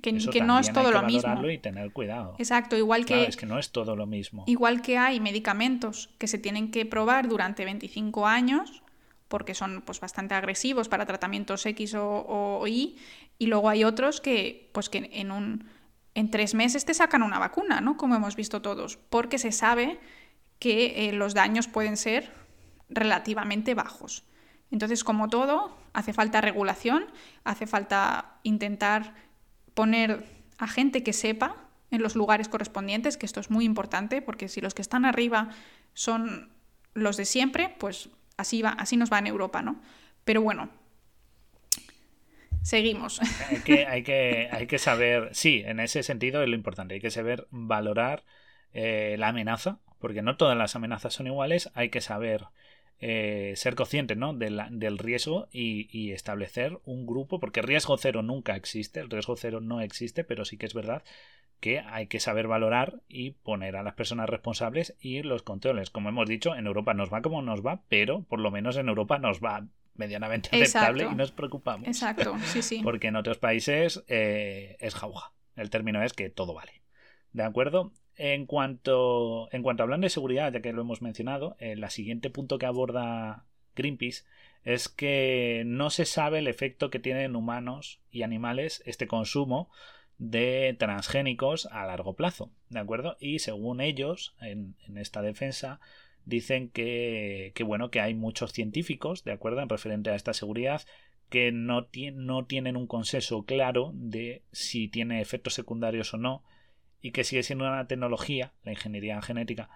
Que, no es todo hay que lo mismo. y tener cuidado. Exacto, igual que. es que no es todo lo mismo. Igual que hay medicamentos que se tienen que probar durante 25 años, porque son pues, bastante agresivos para tratamientos X o, Y, y luego hay otros que, pues, que en, un, en tres meses te sacan una vacuna, ¿no? Como hemos visto todos, porque se sabe que eh, los daños pueden ser relativamente bajos. Entonces, como todo, hace falta regulación, hace falta intentar poner a gente que sepa en los lugares correspondientes, que esto es muy importante, porque si los que están arriba son los de siempre, pues así, va, así nos va en Europa, ¿no? Pero bueno, seguimos. Hay que, hay que, hay que saber, sí, en ese sentido es lo importante, hay que saber valorar eh, la amenaza porque no todas las amenazas son iguales, hay que saber eh, ser consciente ¿no? del riesgo y, establecer un grupo, porque riesgo cero nunca existe, el riesgo cero no existe, pero sí que es verdad que hay que saber valorar y poner a las personas responsables y los controles. Como hemos dicho, en Europa nos va como nos va, pero por lo menos en Europa nos va medianamente aceptable y nos preocupamos. Exacto, sí, sí. Porque en otros países eh, es jauja. El término es que todo vale. ¿De acuerdo? En cuanto, en cuanto hablan de seguridad, ya que lo hemos mencionado, el eh, siguiente punto que aborda Greenpeace es que no se sabe el efecto que tiene en humanos y animales este consumo de transgénicos a largo plazo, ¿de acuerdo? Y según ellos, en, esta defensa, dicen que, bueno, que hay muchos científicos, ¿de acuerdo?, en referente a esta seguridad, que no tienen un consenso claro de si tiene efectos secundarios o no, y que sigue siendo una tecnología, la ingeniería genética,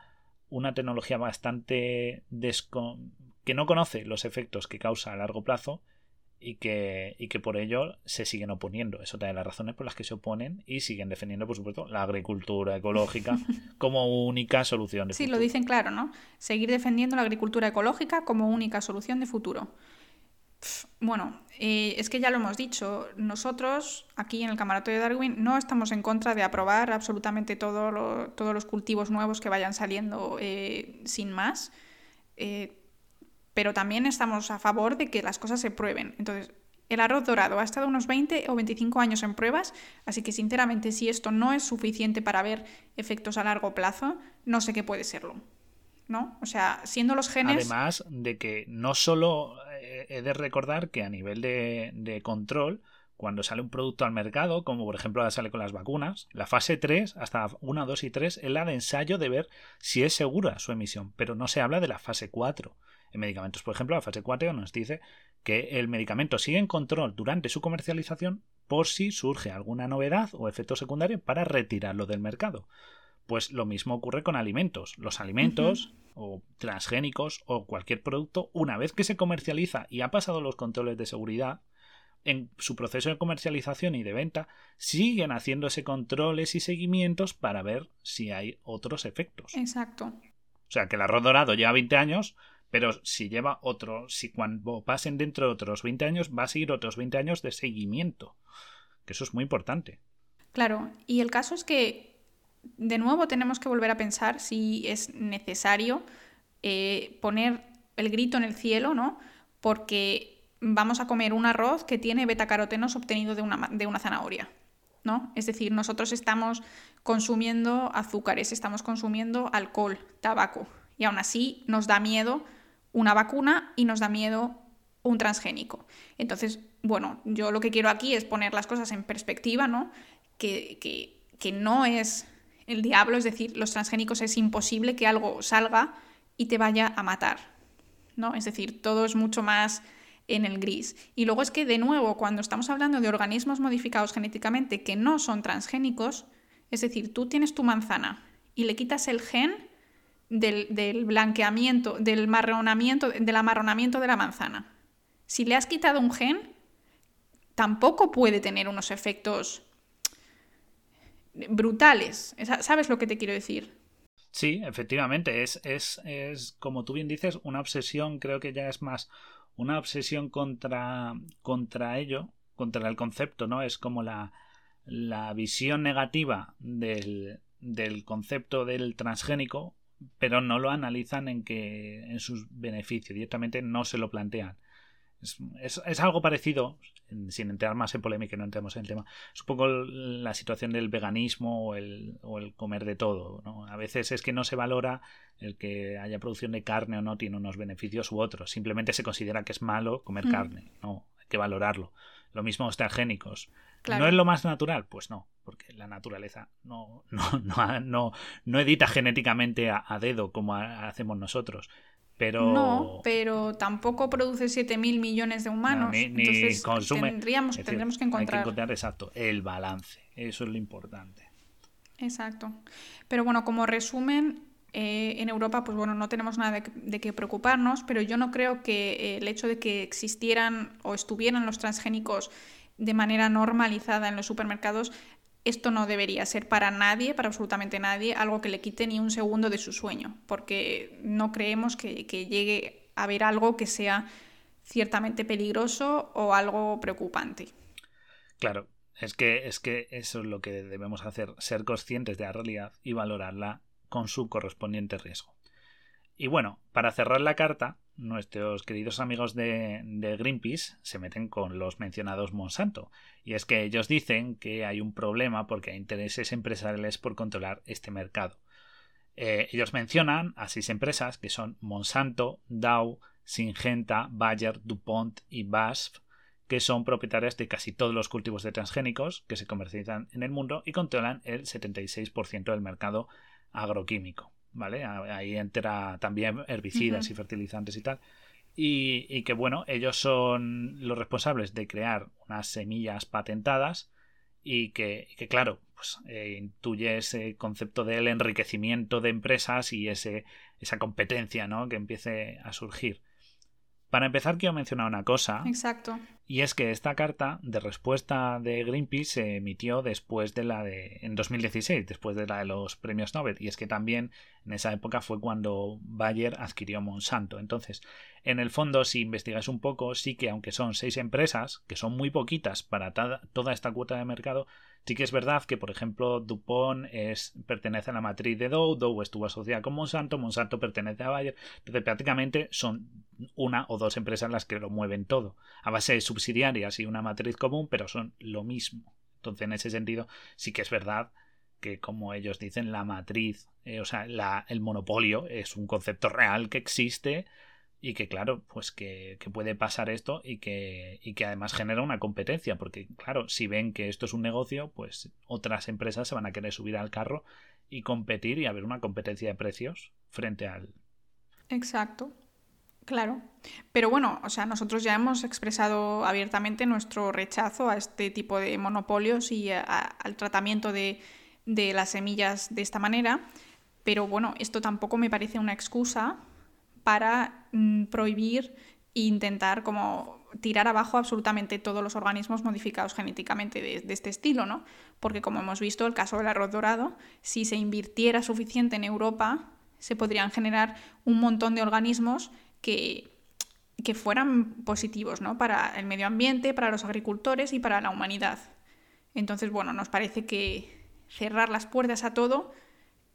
una tecnología bastante que no conoce los efectos que causa a largo plazo y que, y que por ello se siguen oponiendo. Es otra de las razones por las que se oponen y siguen defendiendo, por supuesto, la agricultura ecológica como única solución. De sí, lo dicen claro, ¿no? Seguir defendiendo la agricultura ecológica como única solución de futuro. Bueno, eh, es que ya lo hemos dicho, nosotros aquí en el Camarote de Darwin no estamos en contra de aprobar absolutamente todos los cultivos nuevos que vayan saliendo eh, sin más, eh, pero también estamos a favor de que las cosas se prueben. Entonces, el arroz dorado ha estado unos 20 o 25 años en pruebas, así que sinceramente si esto no es suficiente para ver efectos a largo plazo, no sé qué puede serlo. ¿no? O sea, siendo los genes... Además de que no solo he de recordar que a nivel de, control, cuando sale un producto al mercado, como por ejemplo ahora sale con las vacunas, la fase 3, hasta 1, 2 y 3, es la de ensayo de ver si es segura su emisión, pero no se habla de la fase 4. En medicamentos, por ejemplo, la fase 4 nos dice que el medicamento sigue en control durante su comercialización por si surge alguna novedad o efecto secundario para retirarlo del mercado. Pues lo mismo ocurre con alimentos. Los alimentos o transgénicos o cualquier producto, una vez que se comercializa y ha pasado los controles de seguridad, en su proceso de comercialización y de venta, siguen haciéndose controles y seguimientos para ver si hay otros efectos. Exacto. O sea, que el arroz dorado lleva 20 años, pero si lleva otro, si cuando pasen dentro de otros 20 años, va a seguir otros 20 años de seguimiento. Que eso es muy importante. Claro, y el caso es que de nuevo tenemos que volver a pensar si es necesario eh, poner el grito en el cielo, ¿no? Porque vamos a comer un arroz que tiene betacarotenos obtenidos de una, de una zanahoria, ¿no? Es decir, nosotros estamos consumiendo azúcares, estamos consumiendo alcohol, tabaco, y aún así nos da miedo una vacuna y nos da miedo un transgénico. Entonces, bueno, yo lo que quiero aquí es poner las cosas en perspectiva, ¿no? Que, que, que no es el diablo, es decir, los transgénicos es imposible que algo salga y te vaya a matar, ¿no? Es decir, todo es mucho más en el gris. Y luego es que, de nuevo, cuando estamos hablando de organismos modificados genéticamente que no son transgénicos, es decir, tú tienes tu manzana y le quitas el gen del, blanqueamiento, del marronamiento, del amarronamiento de la manzana. Si le has quitado un gen, tampoco puede tener unos efectos brutales. ¿Sabes lo que te quiero decir? Sí, efectivamente, es, es, es, como tú bien dices, una obsesión, creo que ya es más una obsesión contra, contra ello, contra el concepto, ¿no? Es como la, la visión negativa del, del concepto del transgénico, pero no lo analizan en que en sus beneficios, directamente no se lo plantean. Es, es, algo parecido, sin entrar más en polémica, no entremos en el tema, poco la situación del veganismo o el, o el comer de todo. ¿no? A veces es que no se valora el que haya producción de carne o no tiene unos beneficios u otros. Simplemente se considera que es malo comer mm. carne. No, hay que valorarlo. Lo mismo los transgénicos. ¿No es lo más natural? Pues no, porque la naturaleza no, no, no, no, no edita genéticamente a, a dedo como hacemos nosotros. Pero... No, pero tampoco produce 7.000 millones de humanos. ni, Entonces consume. Tendríamos, tendremos que encontrar... Hay que encontrar, exacto, el balance. Eso es lo importante. Exacto. Pero bueno, como resumen, eh, en Europa, pues bueno, no tenemos nada de, de, qué preocuparnos, pero yo no creo que el hecho de que existieran o estuvieran los transgénicos de manera normalizada en los supermercados esto no debería ser para nadie, para absolutamente nadie, algo que le quite ni un segundo de su sueño, porque no creemos que, llegue a haber algo que sea ciertamente peligroso o algo preocupante. Claro, es que, es que eso es lo que debemos hacer, ser conscientes de la realidad y valorarla con su correspondiente riesgo. Y bueno, para cerrar la carta, nuestros queridos amigos de, Greenpeace se meten con los mencionados Monsanto. Y es que ellos dicen que hay un problema porque hay intereses empresariales por controlar este mercado. Eh, ellos mencionan a seis empresas que son Monsanto, Dow, Syngenta, Bayer, DuPont y BASF, que son propietarias de casi todos los cultivos de transgénicos que se comercializan en el mundo y controlan el 76% del mercado agroquímico. ¿Vale? Ahí entra también herbicidas y fertilizantes y tal. Y, que bueno, ellos son los responsables de crear unas semillas patentadas y que, claro, pues eh, intuye ese concepto del enriquecimiento de empresas y ese, esa competencia ¿no? que empiece a surgir. Para empezar, quiero mencionar una cosa. Exacto. Y es que esta carta de respuesta de Greenpeace se emitió después de la de. en 2016, después de la de los premios Nobel. Y es que también en esa época fue cuando Bayer adquirió Monsanto. Entonces, en el fondo, si investigáis un poco, sí que aunque son seis empresas, que son muy poquitas para toda esta cuota de mercado, Sí que es verdad que, por ejemplo, Dupont es, pertenece a la matriz de Dow, Dow estuvo asociada con Monsanto, Monsanto pertenece a Bayer, entonces prácticamente son una o dos empresas las que lo mueven todo, a base de subsidiarias y una matriz común, pero son lo mismo. Entonces, en ese sentido, sí que es verdad que, como ellos dicen, la matriz, eh, o sea, el monopolio es un concepto real que existe, y que claro, pues que, puede pasar esto y que, y que además genera una competencia, porque claro, si ven que esto es un negocio, pues otras empresas se van a querer subir al carro y competir y haber una competencia de precios frente al... Exacto, claro. Pero bueno, o sea, nosotros ya hemos expresado abiertamente nuestro rechazo a este tipo de monopolios y al tratamiento de, de las semillas de esta manera, pero bueno, esto tampoco me parece una excusa para mm, prohibir e intentar como tirar abajo absolutamente todos los organismos modificados genéticamente de, este estilo, ¿no? Porque como hemos visto, el caso del arroz dorado, si se invirtiera suficiente en Europa, se podrían generar un montón de organismos que, que fueran positivos, ¿no? Para el medio ambiente, para los agricultores y para la humanidad. Entonces, bueno, nos parece que cerrar las puertas a todo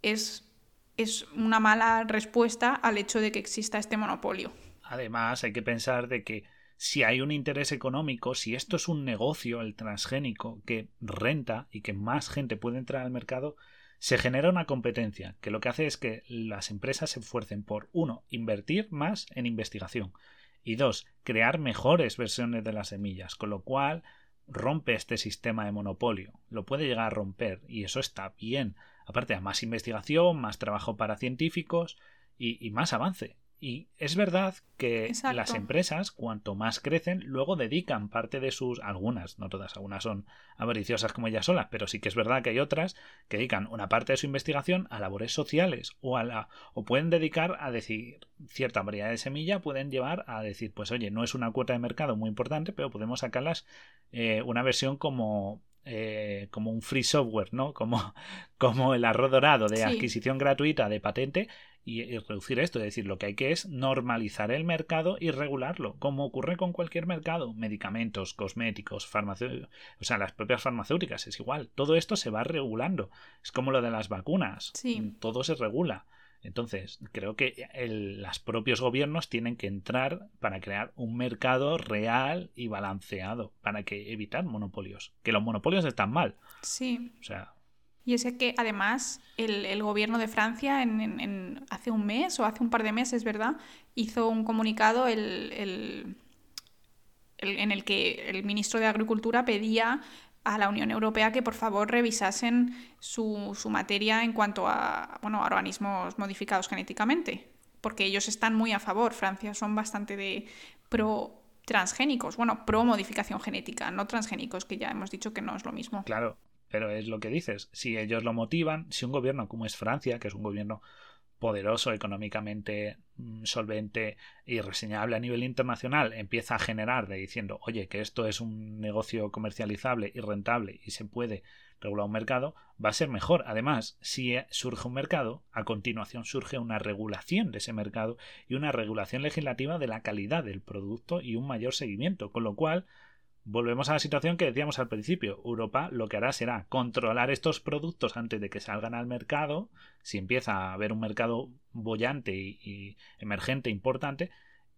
es es una mala respuesta al hecho de que exista este monopolio. Además, hay que pensar de que si hay un interés económico, si esto es un negocio, el transgénico, que renta y que más gente puede entrar al mercado, se genera una competencia que lo que hace es que las empresas se esfuercen por, uno, invertir más en investigación Y dos, crear mejores versiones de las semillas, con lo cual rompe este sistema de monopolio. Lo puede llegar a romper y eso está bien. Aparte, más investigación, más trabajo para científicos y, y más avance. Y es verdad que las empresas, cuanto más crecen, luego dedican parte de sus, algunas, no todas, algunas son avariciosas como ellas solas, pero sí que es verdad que hay otras que dedican una parte de su investigación a labores sociales o a la, o pueden dedicar a decir cierta variedad de semilla, pueden llevar a decir, pues oye, no es una cuota de mercado muy importante, pero podemos sacarlas eh, una versión como eh, como un free software, ¿no? Como, como el arroz dorado de adquisición gratuita de patente y, reducir esto. Es decir, lo que hay que es normalizar el mercado y regularlo, como ocurre con cualquier mercado. Medicamentos, cosméticos, farmacéuticos, o sea, las propias farmacéuticas, es igual. Todo esto se va regulando. Es como lo de las vacunas. Todo se regula. Entonces, creo que los propios gobiernos tienen que entrar para crear un mercado real y balanceado, para que evitar monopolios. Que los monopolios están mal. Sí. O sea. Y es que además el, gobierno de Francia en, hace un mes o hace un par de meses, ¿verdad? Hizo un comunicado en el que el ministro de Agricultura pedía a la Unión Europea que por favor revisasen su, materia en cuanto a, bueno, organismos modificados genéticamente, porque ellos están muy a favor. Francia son bastante de pro transgénicos, bueno, pro modificación genética, no transgénicos, que ya hemos dicho que no es lo mismo. Claro, pero es lo que dices, si ellos lo motivan, si un gobierno como es Francia, que es un gobierno poderoso, económicamente mm, solvente y reseñable a nivel internacional, empieza a generar de diciendo, oye, que esto es un negocio comercializable y rentable y se puede regular un mercado, va a ser mejor. Además, si surge un mercado, a continuación surge una regulación de ese mercado y una regulación legislativa de la calidad del producto y un mayor seguimiento, con lo cual Volvemos a la situación que decíamos al principio. Europa lo que hará será controlar estos productos antes de que salgan al mercado. Si empieza a haber un mercado bollante y, emergente importante,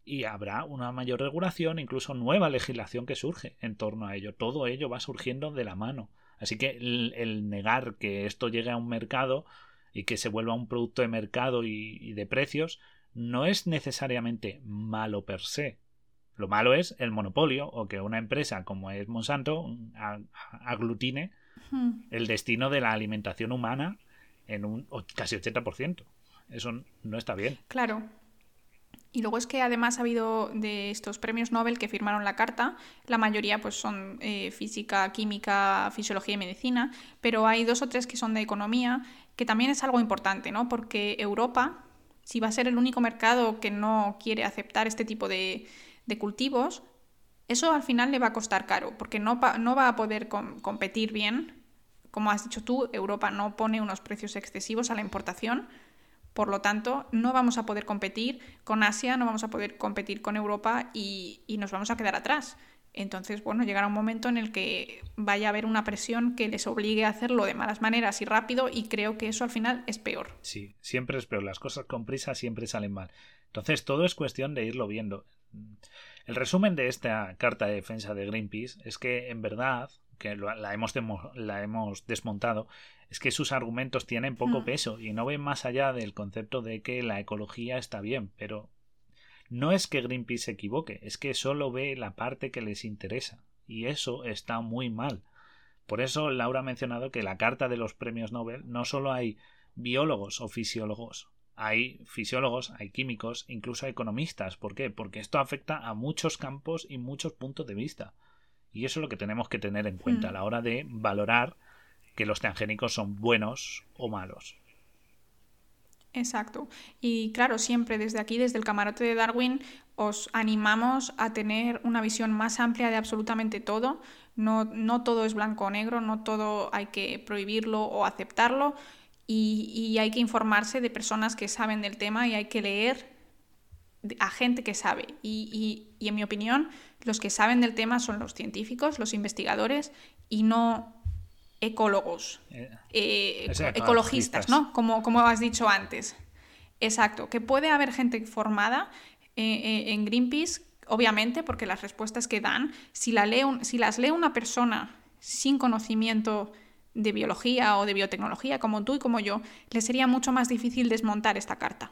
y habrá una mayor regulación, incluso nueva legislación que surge en torno a ello. Todo ello va surgiendo de la mano. Así que el, negar que esto llegue a un mercado y que se vuelva un producto de mercado y de precios no es necesariamente malo per se lo malo es el monopolio o que una empresa como es Monsanto aglutine el destino de la alimentación humana en un casi 80%. Eso no está bien. Claro. Y luego es que además ha habido de estos premios Nobel que firmaron la carta, la mayoría pues son eh, física, química, fisiología y medicina, pero hay dos o tres que son de economía, que también es algo importante, ¿no? Porque Europa, si va a ser el único mercado que no quiere aceptar este tipo de, de cultivos, eso al final le va a costar caro, porque no, va a poder competir bien. Como has dicho tú, Europa no pone unos precios excesivos a la importación, por lo tanto, no vamos a poder competir con Asia, no vamos a poder competir con Europa y, y, nos vamos a quedar atrás. Entonces, bueno, llegará un momento en el que vaya a haber una presión que les obligue a hacerlo de malas maneras y rápido y creo que eso al final es peor. Sí, siempre es peor. Las cosas con prisa siempre salen mal. Entonces, todo es cuestión de irlo viendo. El resumen de esta carta de defensa de Greenpeace es que, en verdad, que la hemos, la hemos desmontado, es que sus argumentos tienen poco mm. peso y no ven más allá del concepto de que la ecología está bien, pero no es que Greenpeace se equivoque, es que solo ve la parte que les interesa y eso está muy mal. Por eso Laura ha mencionado que la carta de los premios Nobel no solo hay biólogos o fisiólogos hay fisiólogos, hay químicos, incluso hay economistas. ¿Por qué? Porque esto afecta a muchos campos y muchos puntos de vista. Y eso es lo que tenemos que tener en cuenta a la hora de valorar que los transgénicos son buenos o malos. Exacto. Y claro, siempre desde aquí, desde el camarote de Darwin, os animamos a tener una visión más amplia de absolutamente todo. No, no todo es blanco o negro, no todo hay que prohibirlo o aceptarlo y, hay que informarse de personas que saben del tema y hay que leer a gente que sabe. Y, en mi opinión, los que saben del tema son los científicos, los investigadores y no ecólogos, eh, eh, ecologistas, ¿no? Como, como has dicho antes. Exacto, que puede haber gente formada eh, en Greenpeace, obviamente, porque las respuestas que dan, si, la lee si las lee una persona sin conocimiento de biología o de biotecnología, como tú y como yo, le sería mucho más difícil desmontar esta carta.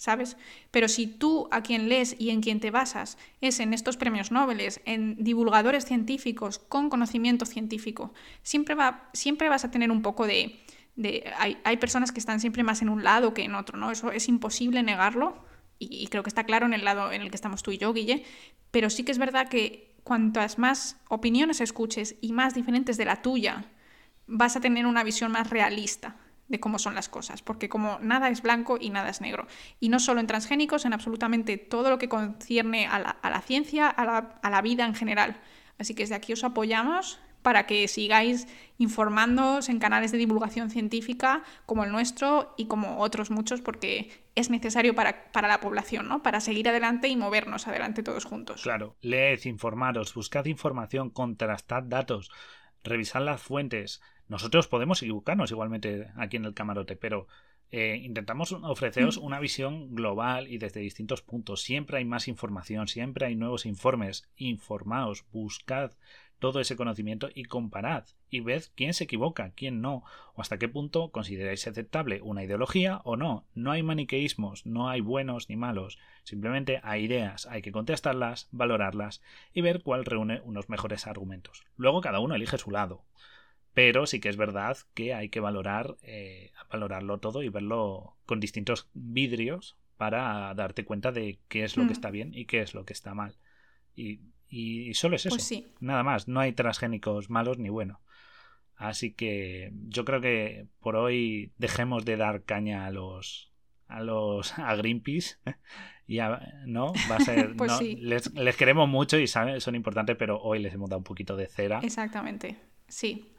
¿sabes? Pero si tú a quien lees y en quien te basas es en estos premios Nobel, en divulgadores científicos con conocimiento científico, siempre, va, siempre vas a tener un poco de... de hay, hay, personas que están siempre más en un lado que en otro, ¿no? Eso es imposible negarlo y, y creo que está claro en el lado en el que estamos tú y yo, Guille, pero sí que es verdad que cuantas más opiniones escuches y más diferentes de la tuya, vas a tener una visión más realista de cómo son las cosas, porque como nada es blanco y nada es negro. Y no solo en transgénicos, en absolutamente todo lo que concierne a la, ciencia, a la, vida en general. Así que desde aquí os apoyamos para que sigáis informándoos en canales de divulgación científica como el nuestro y como otros muchos, porque es necesario para, para, la población, ¿no? Para seguir adelante y movernos adelante todos juntos. Claro, leed, informaros, buscad información, contrastad datos, revisad las fuentes, nosotros podemos equivocarnos igualmente aquí en el camarote, pero eh, intentamos ofreceros mm. una visión global y desde distintos puntos. Siempre hay más información, siempre hay nuevos informes. Informaos, buscad todo ese conocimiento y comparad y ved quién se equivoca, quién no, o hasta qué punto consideráis aceptable una ideología o no. No hay maniqueísmos, no hay buenos ni malos, simplemente hay ideas, hay que contestarlas, valorarlas y ver cuál reúne unos mejores argumentos. Luego cada uno elige su lado. Pero sí que es verdad que hay que valorar, eh, valorarlo todo y verlo con distintos vidrios para darte cuenta de qué es lo que mm. está bien y qué es lo que está mal. Y, y solo es pues eso. Nada más. No hay transgénicos malos ni buenos. Así que yo creo que por hoy dejemos de dar caña a los a los a Greenpeace ya no va a ser pues les, les, queremos mucho y saben, son importantes pero hoy les hemos dado un poquito de cera exactamente sí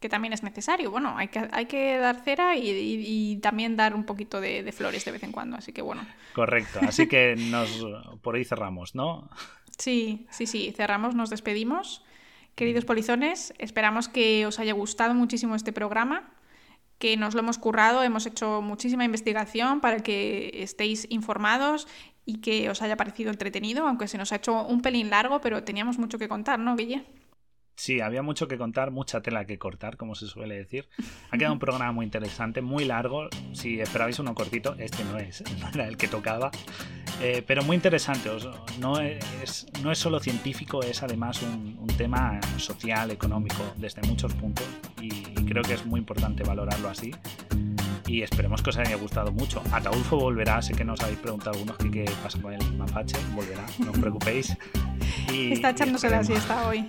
que también es necesario. Bueno, hay que, hay que dar cera y, también dar un poquito de, flores de vez en cuando, así que bueno. Correcto, así que nos por ahí cerramos, ¿no? Sí, sí, sí, cerramos, nos despedimos. Queridos polizones, esperamos que os haya gustado muchísimo este programa, que nos lo hemos currado, hemos hecho muchísima investigación para que estéis informados y que os haya parecido entretenido, aunque se nos ha hecho un pelín largo, pero teníamos mucho que contar, ¿no, Guille? Sí, había mucho que contar, mucha tela que cortar, como se suele decir. Ha quedado un programa muy interesante, muy largo. Si esperabais uno cortito, este no es, no era el que tocaba. Eh, pero muy interesante. No es, no es solo científico, es además un, tema social, económico, desde muchos puntos. Y, creo que es muy importante valorarlo así. Y esperemos que os haya gustado mucho. Ataulfo volverá, sé que nos habéis preguntado algunos qué pasa con el mapache, volverá, no os preocupéis. Está echándose la siesta hoy.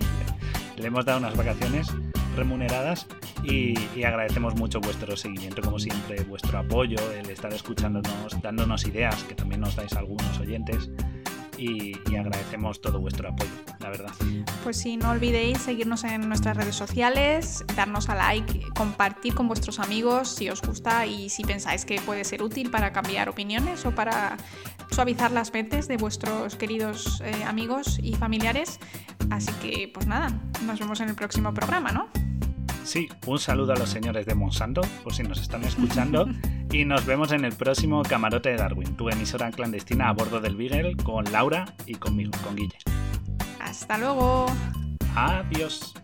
Le hemos dado unas vacaciones remuneradas y, agradecemos mucho vuestro seguimiento, como siempre, vuestro apoyo, el estar escuchándonos, dándonos ideas, que también nos dais algunos oyentes. Y, agradecemos todo vuestro apoyo, la verdad. Pues sí, no olvidéis seguirnos en nuestras redes sociales, darnos a like, compartir con vuestros amigos si os gusta y si pensáis que puede ser útil para cambiar opiniones o para suavizar las mentes de vuestros queridos eh, amigos y familiares. Así que, pues nada, nos vemos en el próximo programa, ¿no? Sí, un saludo a los señores de Monsanto, por si nos están escuchando, y nos vemos en el próximo Camarote de Darwin, tu emisora clandestina a bordo del Beagle, con Laura y conmigo, con Guille. Hasta luego. Adiós.